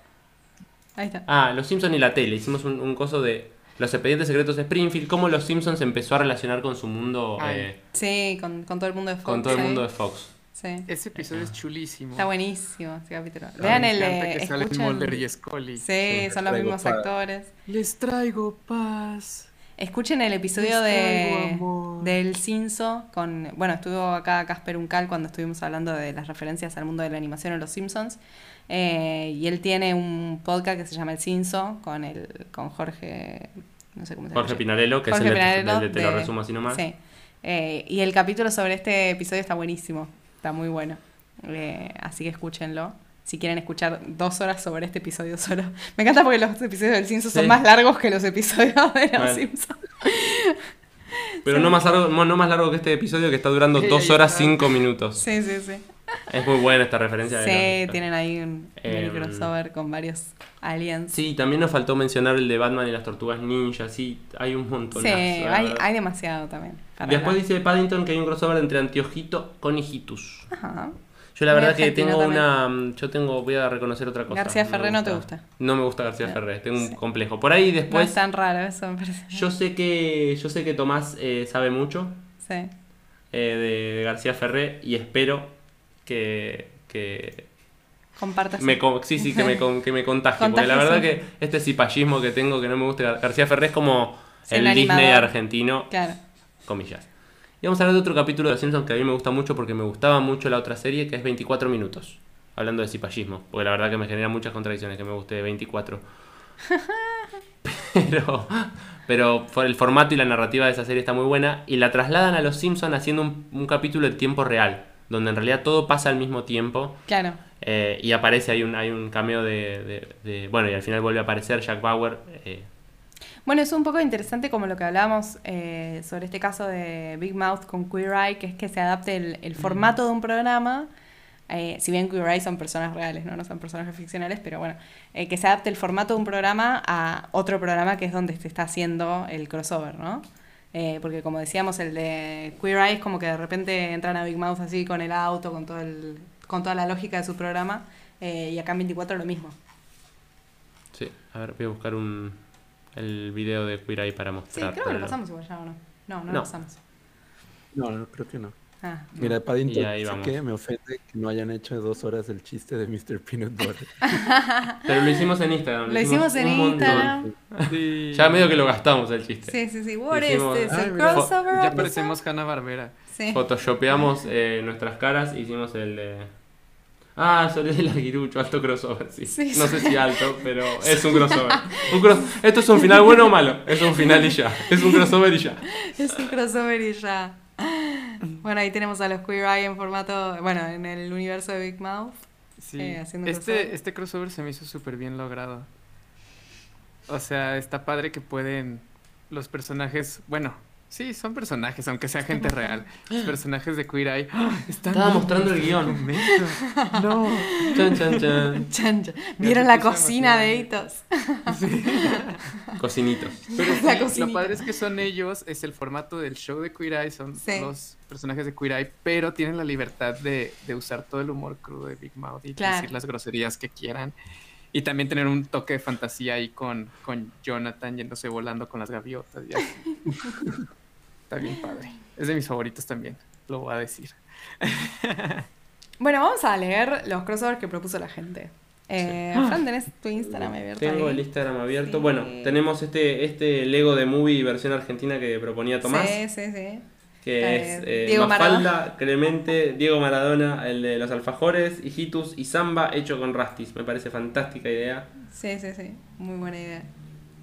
Ahí está. Ah, Los Simpsons y la tele. Hicimos un, un coso de los expedientes secretos de Springfield. Cómo Los Simpsons empezó a relacionar con su mundo. Ay. eh, Sí, con, con todo el mundo de Fox. con todo el mundo de Fox. Sí. Ese episodio es chulísimo. Está buenísimo ese capítulo. Me Vean el de. que salen escuchen- Mulder y Scully. Sí, son los mismos paz. actores. Les traigo paz. Escuchen el episodio de del Cinso con bueno, estuvo acá Casper Uncal cuando estuvimos hablando de las referencias al mundo de la animación en los Simpsons. Eh, y él tiene un podcast que se llama El Cinso con el con Jorge no sé cómo se llama. Jorge Pinarello, que Jorge es el de- Pinarello de Te lo resumo así nomás. Sí. Eh, y el capítulo sobre este episodio está buenísimo. Está muy bueno. Eh, así que escúchenlo. Si quieren escuchar dos horas sobre este episodio solo. Me encanta porque los episodios del Simpsons Sí. son más largos que los episodios de los Mal. Simpsons. Pero Sí. no más, largo, no más largo que este episodio que está durando Sí, 2 ahí horas. 5 minutos. Sí, sí, sí. Es muy buena esta referencia. Sí, tienen ahí un Em, crossover con varios aliens. Sí, también nos faltó mencionar el de Batman y las tortugas ninja, sí, hay un montón. Sí, hay, hay demasiado también. Después hablar. dice Paddington que hay un crossover entre Antiojito con Hijitus. Ajá. Yo la Muy verdad que tengo también. una... mm, Yo tengo... Voy a reconocer otra cosa. García Ferré no te gusta. No me gusta García No. Ferré, tengo un Sí. complejo. Por ahí No después... es tan raro eso, me parece. Yo sé que... Yo sé que Tomás eh, sabe mucho Sí. eh, de García Ferré y espero que... que Compartas. me, con- sí, sí, que me, que me contagie. Porque la verdad que este cipallismo que tengo que no me gusta Gar- García Ferré es como Sí, el Disney animador. argentino Claro. comillas. Y vamos a hablar de otro capítulo de Los Simpsons que a mí me gusta mucho porque me gustaba mucho la otra serie, que es 24 minutos. Hablando de cipallismo, porque la verdad que me genera muchas contradicciones que me guste 24. [LAUGHS] pero, pero el formato y la narrativa de esa serie está muy buena y la trasladan a Los Simpsons haciendo un, un capítulo en tiempo real, donde en realidad todo pasa al mismo tiempo Claro. eh, y aparece, hay un, hay un cameo de, de- de- Bueno, y al final vuelve a aparecer Jack Bauer. eh, Bueno, es un poco interesante como lo que hablábamos eh, sobre este caso de Big Mouth con Queer Eye, que es que se adapte el, el formato de un programa, eh, si bien Queer Eye son personas reales, ¿no? no son personajes ficcionales, pero bueno, eh, que se adapte el formato de un programa a otro programa que es donde se está haciendo el crossover, ¿no? Eh, porque como decíamos, el de Queer Eye es como que de repente entran a Big Mouth así con el auto, con, todo el, con toda la lógica de su programa, eh, y acá en 24 lo mismo. sí, a ver, voy a buscar un, el video de Queer Eye para Sí, mostrar. creo que lo pasamos igual ya o no. No, no, No. lo pasamos. No, no, creo que no. Ah. Mira, Paddington, que me ofende que no hayan hecho dos horas el chiste de Mr. Peanut Butter. [LAUGHS] Pero lo hicimos en Instagram. Lo hicimos en un montón. Instagram. Sí. Ya medio que lo gastamos el chiste. Sí, sí, sí. What Hicimos- is this? Ay, crossover Ya parecemos Hanna Barbera. Sí. Photoshopeamos eh, nuestras caras e hicimos el de. Ah, sobre el aguirucho, alto crossover, sí. Sí, no sé si alto, pero [LAUGHS] es un crossover. Un cross- Esto es un final bueno o malo. Es un final y ya. Es un crossover y ya. [LAUGHS] Es un crossover y ya. Bueno, ahí tenemos a los Queer Eye en formato, bueno, en el universo de Big Mouth. Sí. Eh, haciendo crossover. este, este crossover se me hizo súper bien logrado. O sea, está padre que pueden los personajes, bueno, sí, son personajes, aunque sea gente real. [GASPS] Los personajes de Queer Eye ¡ah! [GASPS] están Estaba mostrando el guion. prometo. [LAUGHS] No. Chan, chan, chan. [LAUGHS] Chan, chan. ¿Vieron la cocina de. Hitos? [LAUGHS] Cocinitos. Pero La sí, cocinita. lo padre es que son ellos, es el formato del show de Queer Eye, son Sí. los personajes de Queer Eye, pero tienen la libertad de, de usar todo el humor crudo de Big Mouth y Claro. decir las groserías que quieran. Y también tener un toque de fantasía ahí con, con Jonathan yéndose volando con las gaviotas. y así. Está bien padre. Es de mis favoritos también, lo voy a decir. [LAUGHS] Bueno, vamos a leer los crossovers que propuso la gente. Eh. [GASPS] Fran, ¿tenés tu Instagram abierto Tengo ahí? el Instagram abierto. Sí. Bueno, tenemos este, este Lego de Movie versión argentina que proponía Tomás. Sí, sí, sí. Que Eh, es eh, Diego Mafalda, Clemente, Diego Maradona, el de los alfajores, Hijitus y Samba hecho con Rastis. Me parece fantástica idea. Sí, sí, sí. Muy buena idea.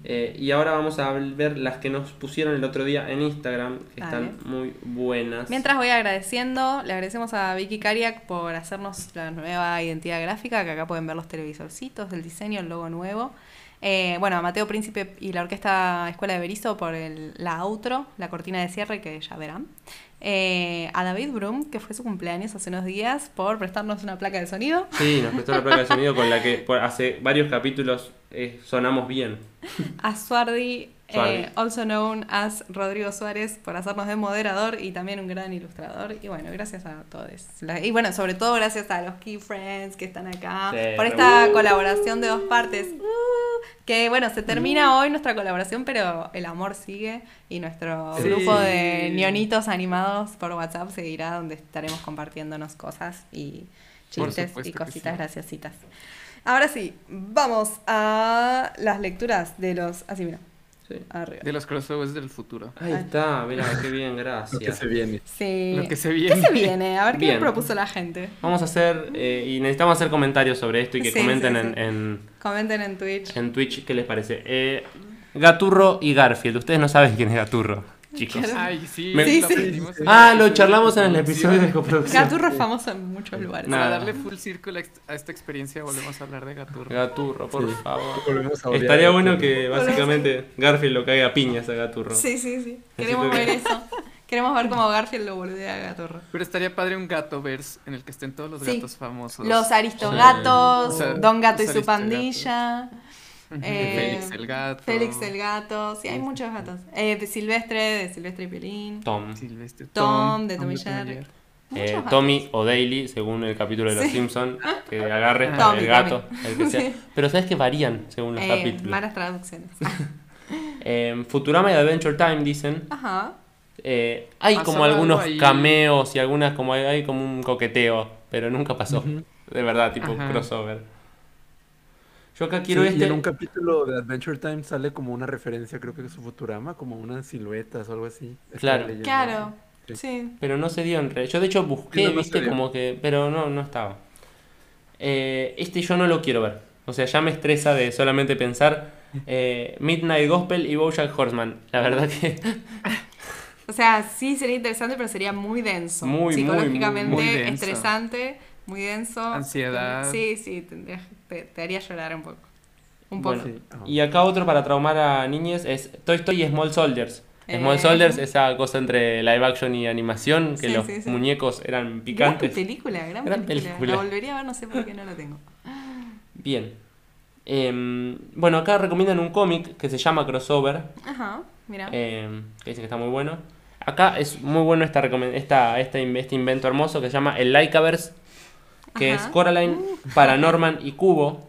Eh, y ahora vamos a ver las que nos pusieron el otro día en Instagram, que Dale. están muy buenas. Mientras voy agradeciendo, le agradecemos a Vicky Kariak por hacernos la nueva identidad gráfica, que acá pueden ver los televisorcitos del diseño, el logo nuevo. Eh, bueno, a Mateo Príncipe y la Orquesta Escuela de Berizo por el, la outro, la cortina de cierre, que ya verán. Eh, a David Brum, que fue su cumpleaños hace unos días, por prestarnos una placa de sonido. Sí, nos prestó la placa de sonido con la que [LAUGHS] por hace varios capítulos sonamos bien. A Suardi, Suardi. eh, also known as Rodrigo Suárez, por hacernos de moderador y también un gran ilustrador. Y bueno, gracias a todos. Y bueno, sobre todo gracias a los Key Friends que están acá Sí, por esta colaboración de dos partes. Uh, que bueno, se termina hoy nuestra colaboración, pero el amor sigue y nuestro Sí. grupo de ñonitos animados por WhatsApp seguirá donde estaremos compartiéndonos cosas y chistes y cositas sí. graciositas. Ahora sí, vamos a las lecturas de los... Así, mira, Sí. arriba. De los crossovers del futuro. Ahí está, mira, qué bien, Lo que gracias. se viene. Sí. Lo que se ¿Qué viene. se viene? A ver qué Bien. propuso la gente. Vamos a hacer, eh, y necesitamos hacer comentarios sobre esto y que Sí, comenten sí, en, sí. en, Comenten en Twitch. en Twitch qué les parece. Eh, Gaturro y Garfield, ustedes no saben quién es Gaturro, chicos. Ay, sí. Me- Sí, Ah, lo charlamos en el episodio de coproducción. coproducción. Gaturro es famoso en muchos lugares. Nada. Para darle full círculo a esta experiencia volvemos a hablar de Gaturro. Gaturro, por Sí. favor. A Estaría bueno que básicamente Garfield lo caiga a piñas a Gaturro. Sí, sí, sí. Queremos que- ver eso. Queremos ver cómo Garfield lo boludea a Gaturro. Pero estaría padre un gato verse en el que estén todos los Sí. gatos famosos. Los Aristogatos, Don Gato y su pandilla. Eh, Félix el gato. Félix el gato. Sí, hay muchos gatos. Eh, de Silvestre, de Silvestre y Piolín. Tom. Silvestre. Tom, de Tom y Jerry. Eh. Tommy o Daily, según el capítulo de Los Sí. Simpsons, que agarre Ah. Tommy, el gato, Tommy. el que sea. Sí. Pero sabes que varían según los Eh, capítulos. malas traducciones. [LAUGHS] Eh, Futurama y Adventure Time dicen. Ajá. eh, hay Pasó como algunos ahí. cameos y algunas como hay, hay como un coqueteo, pero nunca pasó. De verdad, tipo Ajá. crossover. Yo acá quiero Sí, este. Y en un capítulo de Adventure Time sale como una referencia, creo que es su Futurama, como unas siluetas o algo así. Claro. leyendo. Claro. Sí. Sí. Pero no se dio en re- Yo de hecho busqué, Sí, no, no viste, como que. Pero no, no estaba. Eh, este yo no lo quiero ver. O sea, ya me estresa de solamente pensar eh, Midnight Gospel y Bojack Horseman. La verdad que. [LAUGHS] O sea, sí sería interesante, pero sería muy denso. Muy, muy, Psicológicamente muy, muy denso. estresante, muy denso. Ansiedad. Sí, sí, tendrías- te, te haría llorar un poco. Un poco. Bueno, Sí, ajá. Y acá otro para traumar a niñes es Toy Story y Small Soldiers. Small Eh. Soldiers, esa cosa entre live action y animación, que Sí, los sí, sí. muñecos eran Gran picantes. película, gran, Gran película. película. La volvería a ver, no sé por qué no la tengo. Bien. Em, bueno, acá recomiendan un cómic que se llama Crossover, Ajá, mira. em, que dicen que está muy bueno. Acá es muy bueno esta, recomen- esta, este, este invento hermoso que se llama el Lycaverse, que Ajá. es Coraline, Paranorman y Cubo.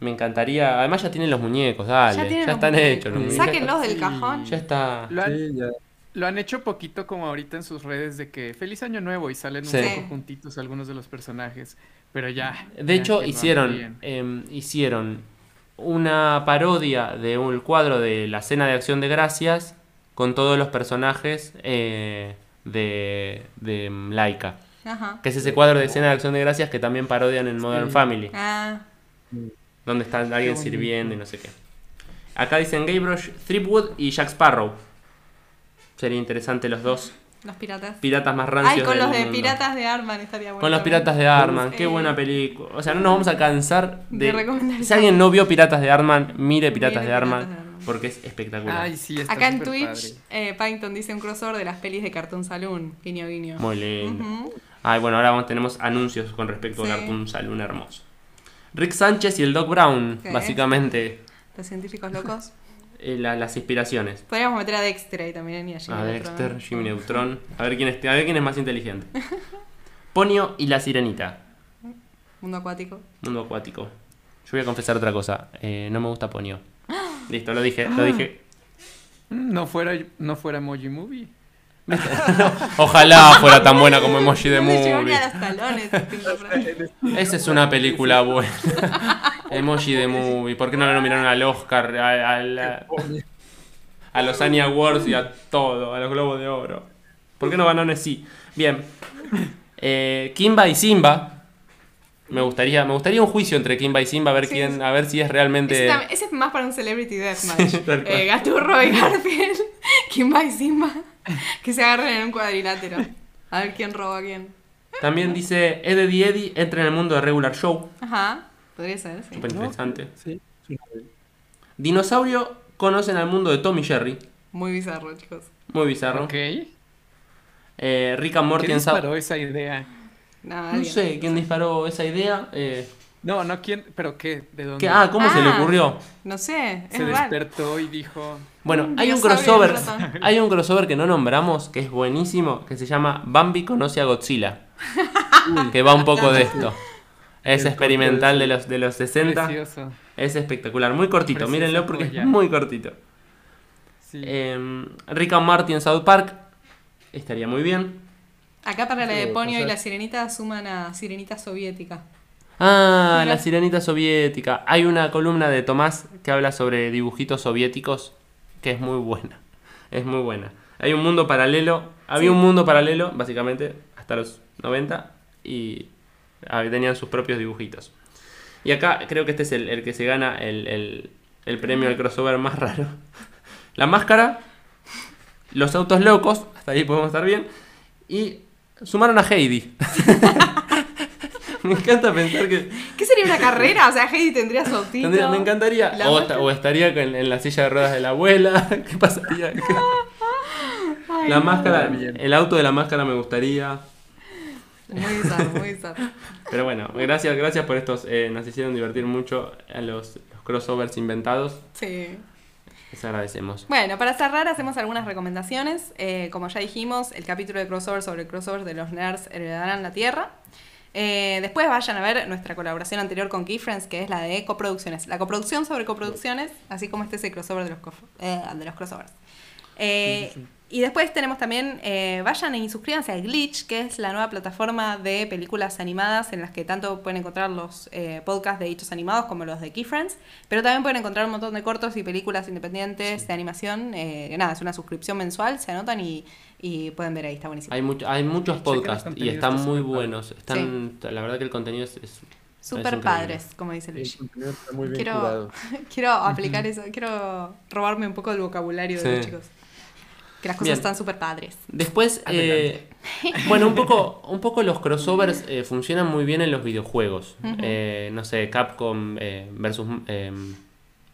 Me encantaría. Además, ya tienen los muñecos, dale. Ya, están muñecos. hechos los muñecos. Sáquenlos del Sí. cajón. Ya está. Lo han, Sí, ya. lo han hecho poquito como ahorita en sus redes de que feliz año nuevo y salen Sí. un poco juntitos algunos de los personajes. Pero ya. De ya hecho, hicieron, em, hicieron una parodia de un cuadro de la cena de acción de gracias con todos los personajes eh, de, de Laika. Ajá. Que es ese cuadro de cena de acción de gracias que también parodian en Modern Sí. Family. Ah, Donde está alguien sirviendo y no sé qué. Acá dicen Gaybrush, Threepwood y Jack Sparrow. Sería interesante los dos los piratas. piratas más rancios Ay, con del los de mundo. Piratas de Arman estaría bueno. Con los piratas de Arman, qué Eh, buena película. O sea, no nos vamos a cansar de. De recomendar si alguien no vio Piratas de Arman, mire Piratas, Mire de, Arman, Piratas de Arman. porque es espectacular. Ay, sí, está Acá en Twitch, eh, Paddington dice un crossover de las pelis de Cartoon Saloon. Guiño, guiño. Muy lindo. Ujú. Ay, bueno, ahora vamos- tenemos anuncios con respecto Sí. a Cartoon Saloon hermoso. Rick Sánchez y el Doc Brown, ¿Qué? básicamente, Los científicos locos. [LAUGHS] eh, la- las inspiraciones. Podríamos meter a Dexter ahí también y a Jimmy A Neutron. Dexter, Jimmy Neutron. A ver quién es, a ver quién es más inteligente. [LAUGHS] Ponio y la sirenita. Mundo acuático. Mundo acuático. Yo voy a confesar otra cosa. eh, no me gusta Ponio. [GASPS] Listo, lo dije, lo dije. [GASPS] No fuera, no fuera Emoji Movie. Ojalá fuera tan buena como Emoji de Movie. este [LAUGHS] Esa es una película buena. Emoji de Movie. ¿Por qué no la nominaron al Oscar, a, a la- a los Annie Awards y a todo, a los Globos de Oro? ¿Por qué no ganaron así? Bien. Eh, Kimba y Simba. Me gustaría, me gustaría un juicio entre Kimba y Simba a ver Sí, quién, sí. a ver si es realmente. Ese, es más para un Celebrity Deathmatch. [LAUGHS] eh, Gaturro y Garfield, [LAUGHS] Kimba y Simba, [LAUGHS] que se agarren en un cuadrilátero. A ver quién roba a quién. También dice Eddie Eddie entra en el mundo de regular show. Ajá, podría ser, sí. Súper interesante. Sí. sí. Dinosaurio conocen al mundo de Tom y Jerry. Muy bizarro, chicos. Muy bizarro. Ok. Eh, Rick and Morty ¿Quién disparó esa idea? No, sé quién disparó esa idea. eh, No, no quién, pero qué, de dónde. ¿qué- ah, ¿cómo se le Ah. ocurrió? No sé, es Se despertó y dijo, Bueno, Un hay un crossover. Hay un crossover que no nombramos, que es buenísimo, que se llama Bambi conoce a Godzilla. [LAUGHS] que va un poco de esto. Es experimental de los, de los 60. precioso. Es espectacular, muy cortito, mírenlo porque es muy cortito. Sí. Eh, Rick and Morty en South Park estaría muy bien. Acá para la de Pero, Ponio o y la sirenita suman a sirenita soviética. Ah, Mira. la sirenita soviética. Hay una columna de Tomás que habla sobre dibujitos soviéticos que es muy buena. [LAUGHS] Es muy buena. Hay un mundo paralelo. Había Sí. un mundo paralelo, básicamente, hasta los 90 y ah, tenían sus propios dibujitos. Y acá creo que este es el, el que se gana el, el- el premio al crossover más [LAUGHS] raro. La máscara, los autos locos, hasta ahí podemos estar bien, y sumaron a Heidi. [LAUGHS] [LAUGHS] Me encanta pensar que ¿Qué sería una carrera? O sea, Heidi tendría su autito. Tendría- me encantaría. O, estaría en la silla de ruedas de la abuela. [LAUGHS] ¿Qué pasaría? Ay, la no. máscara, bien. el auto de la máscara me gustaría. Muy bizarro, muy bizarro. [LAUGHS] Pero bueno, gracias, gracias por estos. eh, nos hicieron divertir mucho a los, los crossovers inventados. Sí. Les agradecemos. Bueno, para cerrar hacemos algunas recomendaciones. Eh, como ya dijimos, el capítulo de crossover sobre crossovers de los nerds heredarán la Tierra. Eh, después vayan a ver nuestra colaboración anterior con Keyfriends, que es la de coproducciones. La coproducción sobre coproducciones, así como este es el crossover de los, eh, de los crossovers. Eh, Y después tenemos también, eh, vayan y suscríbanse a Glitch, que es la nueva plataforma de películas animadas en las que tanto pueden encontrar los eh, podcasts de hechos animados como los de Keyfriends, pero también pueden encontrar un montón de cortos y películas independientes de animación. eh, nada, es una suscripción mensual, se anotan y, y pueden ver ahí, está buenísimo. Hay, mucho, hay muchos el podcasts y están está muy buenos. Están, La verdad que el contenido es. es- Súper increíble. padres, como dice El Luis. Quiero, [LAUGHS] quiero aplicar [LAUGHS] eso, quiero robarme un poco del vocabulario de Sí. los chicos. Que las cosas Bien. están súper padres. Después, eh, bueno, un poco, un poco los crossovers eh, funcionan muy bien en los videojuegos. Eh, no sé, Capcom eh, versus eh,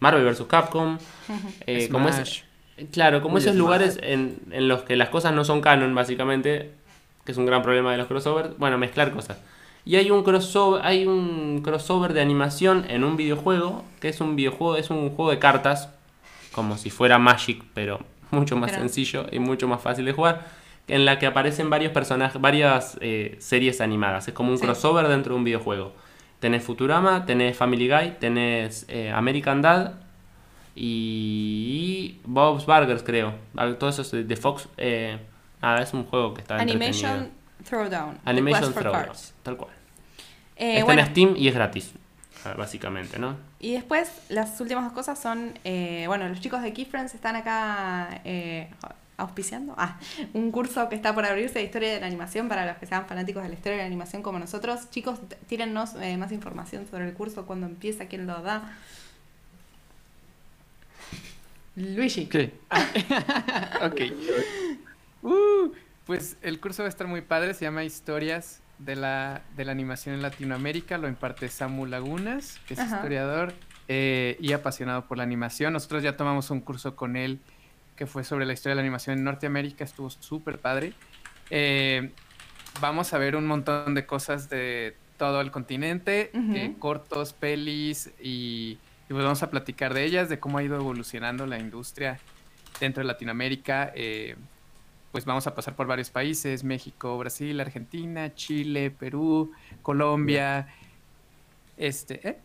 Marvel versus Capcom. Eh, como es- claro, como Uy, esos Smash. lugares en, en los que las cosas no son canon, básicamente, que es un gran problema de los crossovers. Bueno, mezclar cosas. Y hay un crossover, hay un crossover de animación en un videojuego, que es un videojuego, es un juego de cartas, como si fuera Magic, pero mucho más Pero- sencillo y mucho más fácil de jugar, en la que aparecen varios personajes, varias eh, series animadas. Es como un Sí. crossover dentro de un videojuego. Tenés Futurama, tenés Family Guy, tenés eh, American Dad y Bob's Burgers, creo. Todo eso es de de Fox. Eh, nada, es un juego que está Animation. Throwdown. Animation Throwdown, tal cual. Eh, está bueno, en Steam y es gratis, básicamente, ¿no? y después las últimas dos cosas son, eh, bueno, los chicos de Keyfriends están acá eh, auspiciando ah, un curso que está por abrirse de historia de la animación para los que sean fanáticos de la historia de la animación como nosotros. Chicos, tírennos eh, más información sobre el curso, cuándo empieza, quién lo da. Luigi. ¿Qué? Ah, [LAUGHS] ok. [LAUGHS] Uh, pues el curso va a estar muy padre, se llama Historias de la, de la animación en Latinoamérica, lo imparte Samu Lagunas, que es Ajá. historiador eh, y apasionado por la animación. Nosotros ya tomamos un curso con él que fue sobre la historia de la animación en Norteamérica, estuvo súper padre. Eh, vamos a ver un montón de cosas de todo el continente, eh, cortos, pelis y, y pues vamos a platicar de ellas, de cómo ha ido evolucionando la industria dentro de Latinoamérica. eh, pues vamos a pasar por varios países, México, Brasil, Argentina, Chile, Perú, Colombia. Este, ¿eh?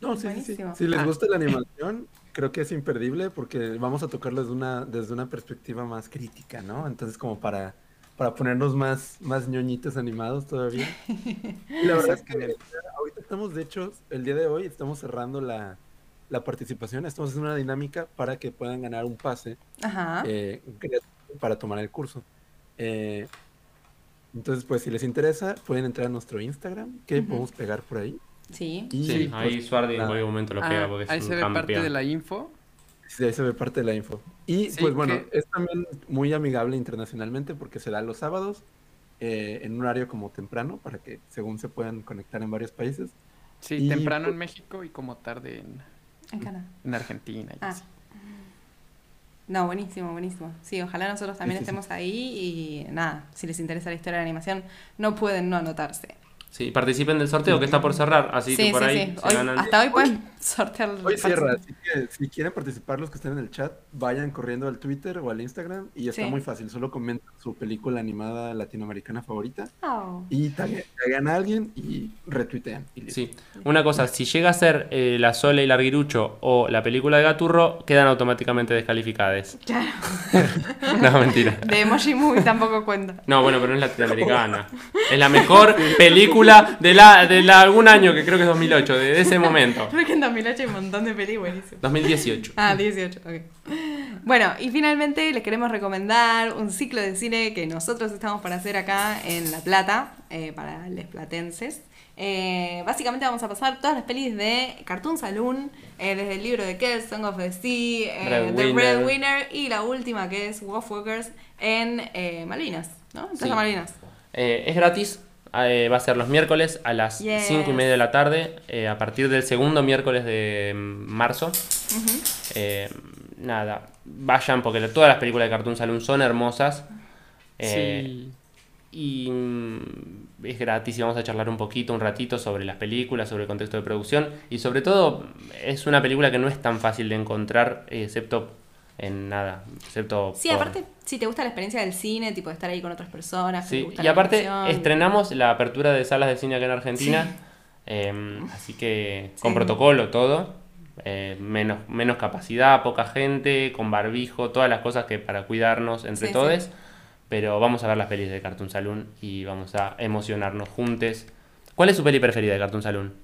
No, sí, sí, sí. Si les Ah. gusta la [LAUGHS] animación, creo que es imperdible porque vamos a tocarlo desde una, desde una perspectiva más crítica, ¿no? Entonces, como para, para ponernos más, más ñoñitos animados todavía. Y [LAUGHS] la verdad es que ahorita estamos, de hecho, el día de hoy estamos cerrando la, la participación. Estamos haciendo una dinámica para que puedan ganar un pase Ajá. eh, para tomar el curso. Eh, Entonces, pues si les interesa, pueden entrar a nuestro Instagram, que podemos pegar por ahí. Sí. Y Sí, ahí pues, Suardi en cualquier momento lo Ah, pega porque es ahí se ve parte de la info. sí, ahí se ve parte de la info. Y Sí, pues bueno, que- es también muy amigable internacionalmente porque se da los sábados eh, en un horario como temprano para que según se puedan conectar en varios países. Sí, Y, temprano pues- en México y como tarde en, En Canadá. en Argentina. y Ah. así. No, buenísimo, buenísimo. Sí, ojalá nosotros también Sí, sí, sí. estemos ahí y nada, si les interesa la historia de la animación, no pueden no anotarse. Sí, participen del sorteo que está por cerrar, así sí, que por sí, ahí sí. se Hoy- ganan. hasta hoy pueden sortear. Hoy cierra, así que si quieren participar los que estén en el chat, vayan corriendo al Twitter o al Instagram y está Sí. muy fácil, solo comentan su película animada latinoamericana favorita Oh. y taguean a alguien y retuitean. Y. Sí, una cosa, si llega a ser eh, La Sole y Larguirucho o la película de Gaturro, quedan automáticamente descalificadas. Claro. [LAUGHS] No, mentira. De Emoji Movie tampoco cuenta. No, bueno, pero no es latinoamericana. [LAUGHS] Es la mejor película de la de la, algún año, que creo que es 2008, de ese [LAUGHS] momento. Creo que en 2008 hay un montón de pelis buenísimas. 2018. Ah, 18, ok. Bueno, y finalmente les queremos recomendar un ciclo de cine que nosotros estamos para hacer acá en La Plata, eh, para les platenses. Eh, básicamente vamos a pasar todas las pelis de Cartoon Saloon, eh, desde el libro de Kells, Song of the Sea, eh, The Breadwinner. Breadwinner y la última que es Wolfwalkers en eh, Malvinas, ¿no? En Plaza Sí. Malvinas. Es gratis, eh, va a ser los miércoles a las Yes. 5 y media de la tarde, eh, a partir del segundo miércoles de marzo. Eh, nada, vayan porque todas las películas de Cartoon Saloon son hermosas. Eh, Sí. Y mm, es gratis y vamos a charlar un poquito, un ratito sobre las películas, sobre el contexto de producción. Y sobre todo, es una película que no es tan fácil de encontrar, excepto en nada, excepto Sí, por- aparte, si te gusta la experiencia del cine, tipo de estar ahí con otras personas. Sí, gusta y la aparte estrenamos la apertura de salas de cine acá en Argentina, eh, así que con Sí. protocolo todo, eh, menos, menos capacidad, poca gente, con barbijo, todas las cosas que para cuidarnos entre Sí, todos, pero vamos a ver las pelis de Cartoon Saloon y vamos a emocionarnos juntos. ¿Cuál es su peli preferida de Cartoon Saloon?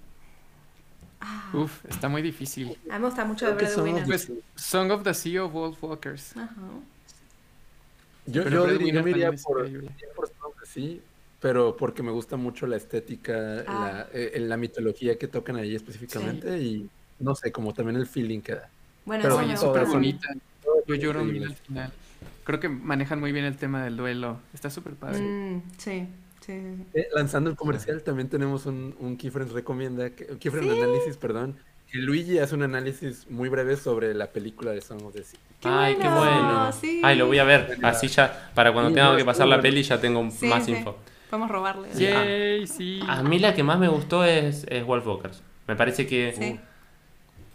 Uf, está muy difícil. A mí me gusta mucho somos Breadwinner. Pues, Song of the Sea o Wolfwalkers. Ajá. Yo, yo, yo me iría por, por Song of the Sea, pero porque me gusta mucho la estética, Ah. la, eh, la mitología que tocan ahí específicamente y no sé, como también el feeling que da. Bueno, Pero es súper bonita. Yo lloro al final. Creo que manejan muy bien el tema del duelo. Está súper padre. Mm, sí, sí. Eh, lanzando el comercial, también tenemos un, un recomienda, que, Keyfriend análisis, perdón, que Luigi hace un análisis muy breve sobre la película de Song of the Sea. Qué Ay, qué bueno, sí. Ay, lo voy a ver, así ya, para cuando Sí, tenga que pasar la peli ya tengo Sí, más sí. info. Podemos robarle. Sí. ah. Yay, sí. A mí la que más me gustó es, es Wolfwalkers. Me parece que Sí.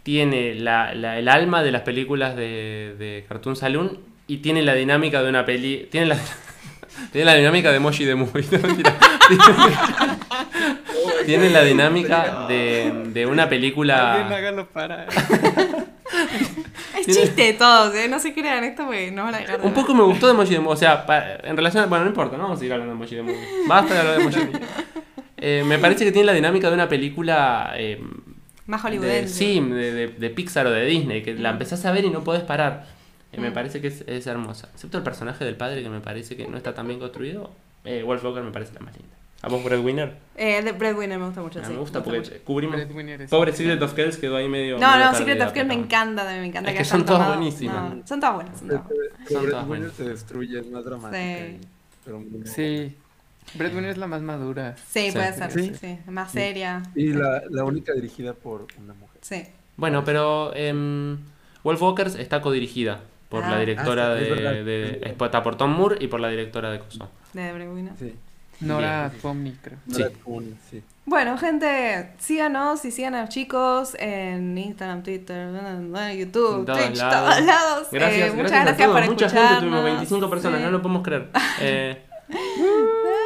tiene la, la- el alma de las películas de, de Cartoon Saloon y tiene la dinámica de una peli. Tiene la, tiene la dinámica de Moshi de Movie. tiene la dinámica de, de una película. para. [LAUGHS] Es chiste de todos, ¿eh? No se crean esto porque no van a dejar de Un ver. poco me gustó de Moshi de Movie. O sea, pa- en relación. Bueno, no importa, no vamos a seguir hablando de Moshi de Movie. Basta de hablar de Moshi de Movie. Eh, me parece que tiene la dinámica de una película. eh, Más de, hollywoodense. sí, de, de- de Pixar o de Disney, que la empezás a ver y no podés parar. Eh, me Mm. parece que es, es hermosa. Excepto el personaje del padre, que me parece que no está tan bien construido. Eh, Wolf Walker me parece la más linda. ¿A vos, Breadwinner? Eh, The Breadwinner me gusta mucho, Ah, sí. me gusta mucho. porque cubrimos. Breadwinner es- Pobre Secret of Kells quedó ahí medio. No, medio no, Secret of Kells me encanta, también me encanta Es que, que son todas buenísimas. no, son todas buenas, son todas buenas. Son Pero todas Breadwinner buenas. se destruye, es más dramática. Sí. y- pero muy- Sí. Breadwinner es la más madura. Sí, Sí. puede ser, sí. Sí. Más seria. Y la, la única dirigida por una mujer. Sí. Bueno, pero em, Wolf Walkers está codirigida por Ah. la directora Ah, sí, es de, de- Está por Tom Moore y por la directora de Coso. De Breadwinner. Sí. Nora. Pomney, creo. Sí. Bueno, gente, síganos y sigan a los chicos en Instagram, Twitter, YouTube, todos Twitch, lados. todos lados. Gracias, Eh, muchas gracias, gracias a todos. por Mucha gente, tuvimos 25 personas, Sí. no lo podemos creer. [LAUGHS] Eh,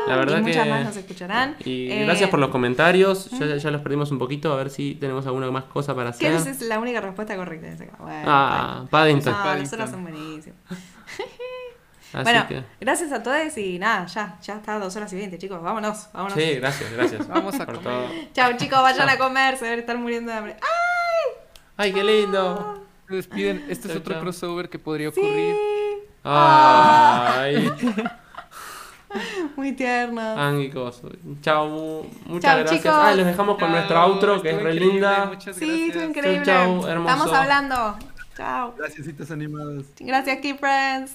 la verdad y que... muchas más nos escucharán. Y Eh, gracias por los comentarios. Ya, ya los perdimos un poquito. A ver si tenemos alguna más cosa para hacer. Kells es la única respuesta correcta de ese caso. Bueno, Ah, Paddington. no, Paddington. nosotros son buenísimos. [LAUGHS] [LAUGHS] Así bueno, que. gracias a todos y nada, ya, ya está dos horas y veinte, chicos. Vámonos, vámonos. Sí, gracias, gracias. [LAUGHS] Vamos a por comer. todo. Chao, chicos, vayan a comer, se deben estar muriendo de hambre. ¡Ay, qué lindo! Se despiden. Este es otro crossover que podría Sí. ocurrir. ¡Ay! [LAUGHS] Muy tierno. Ang y coso. Chao, mu- muchas Chao, gracias. chicos. Ah, los dejamos con Chao, nuestra outro, que es re linda. Sí, estuvo increíble. chau, hermoso. Estamos hablando. Chao. Gracias, citas animadas. Gracias, Key Friends.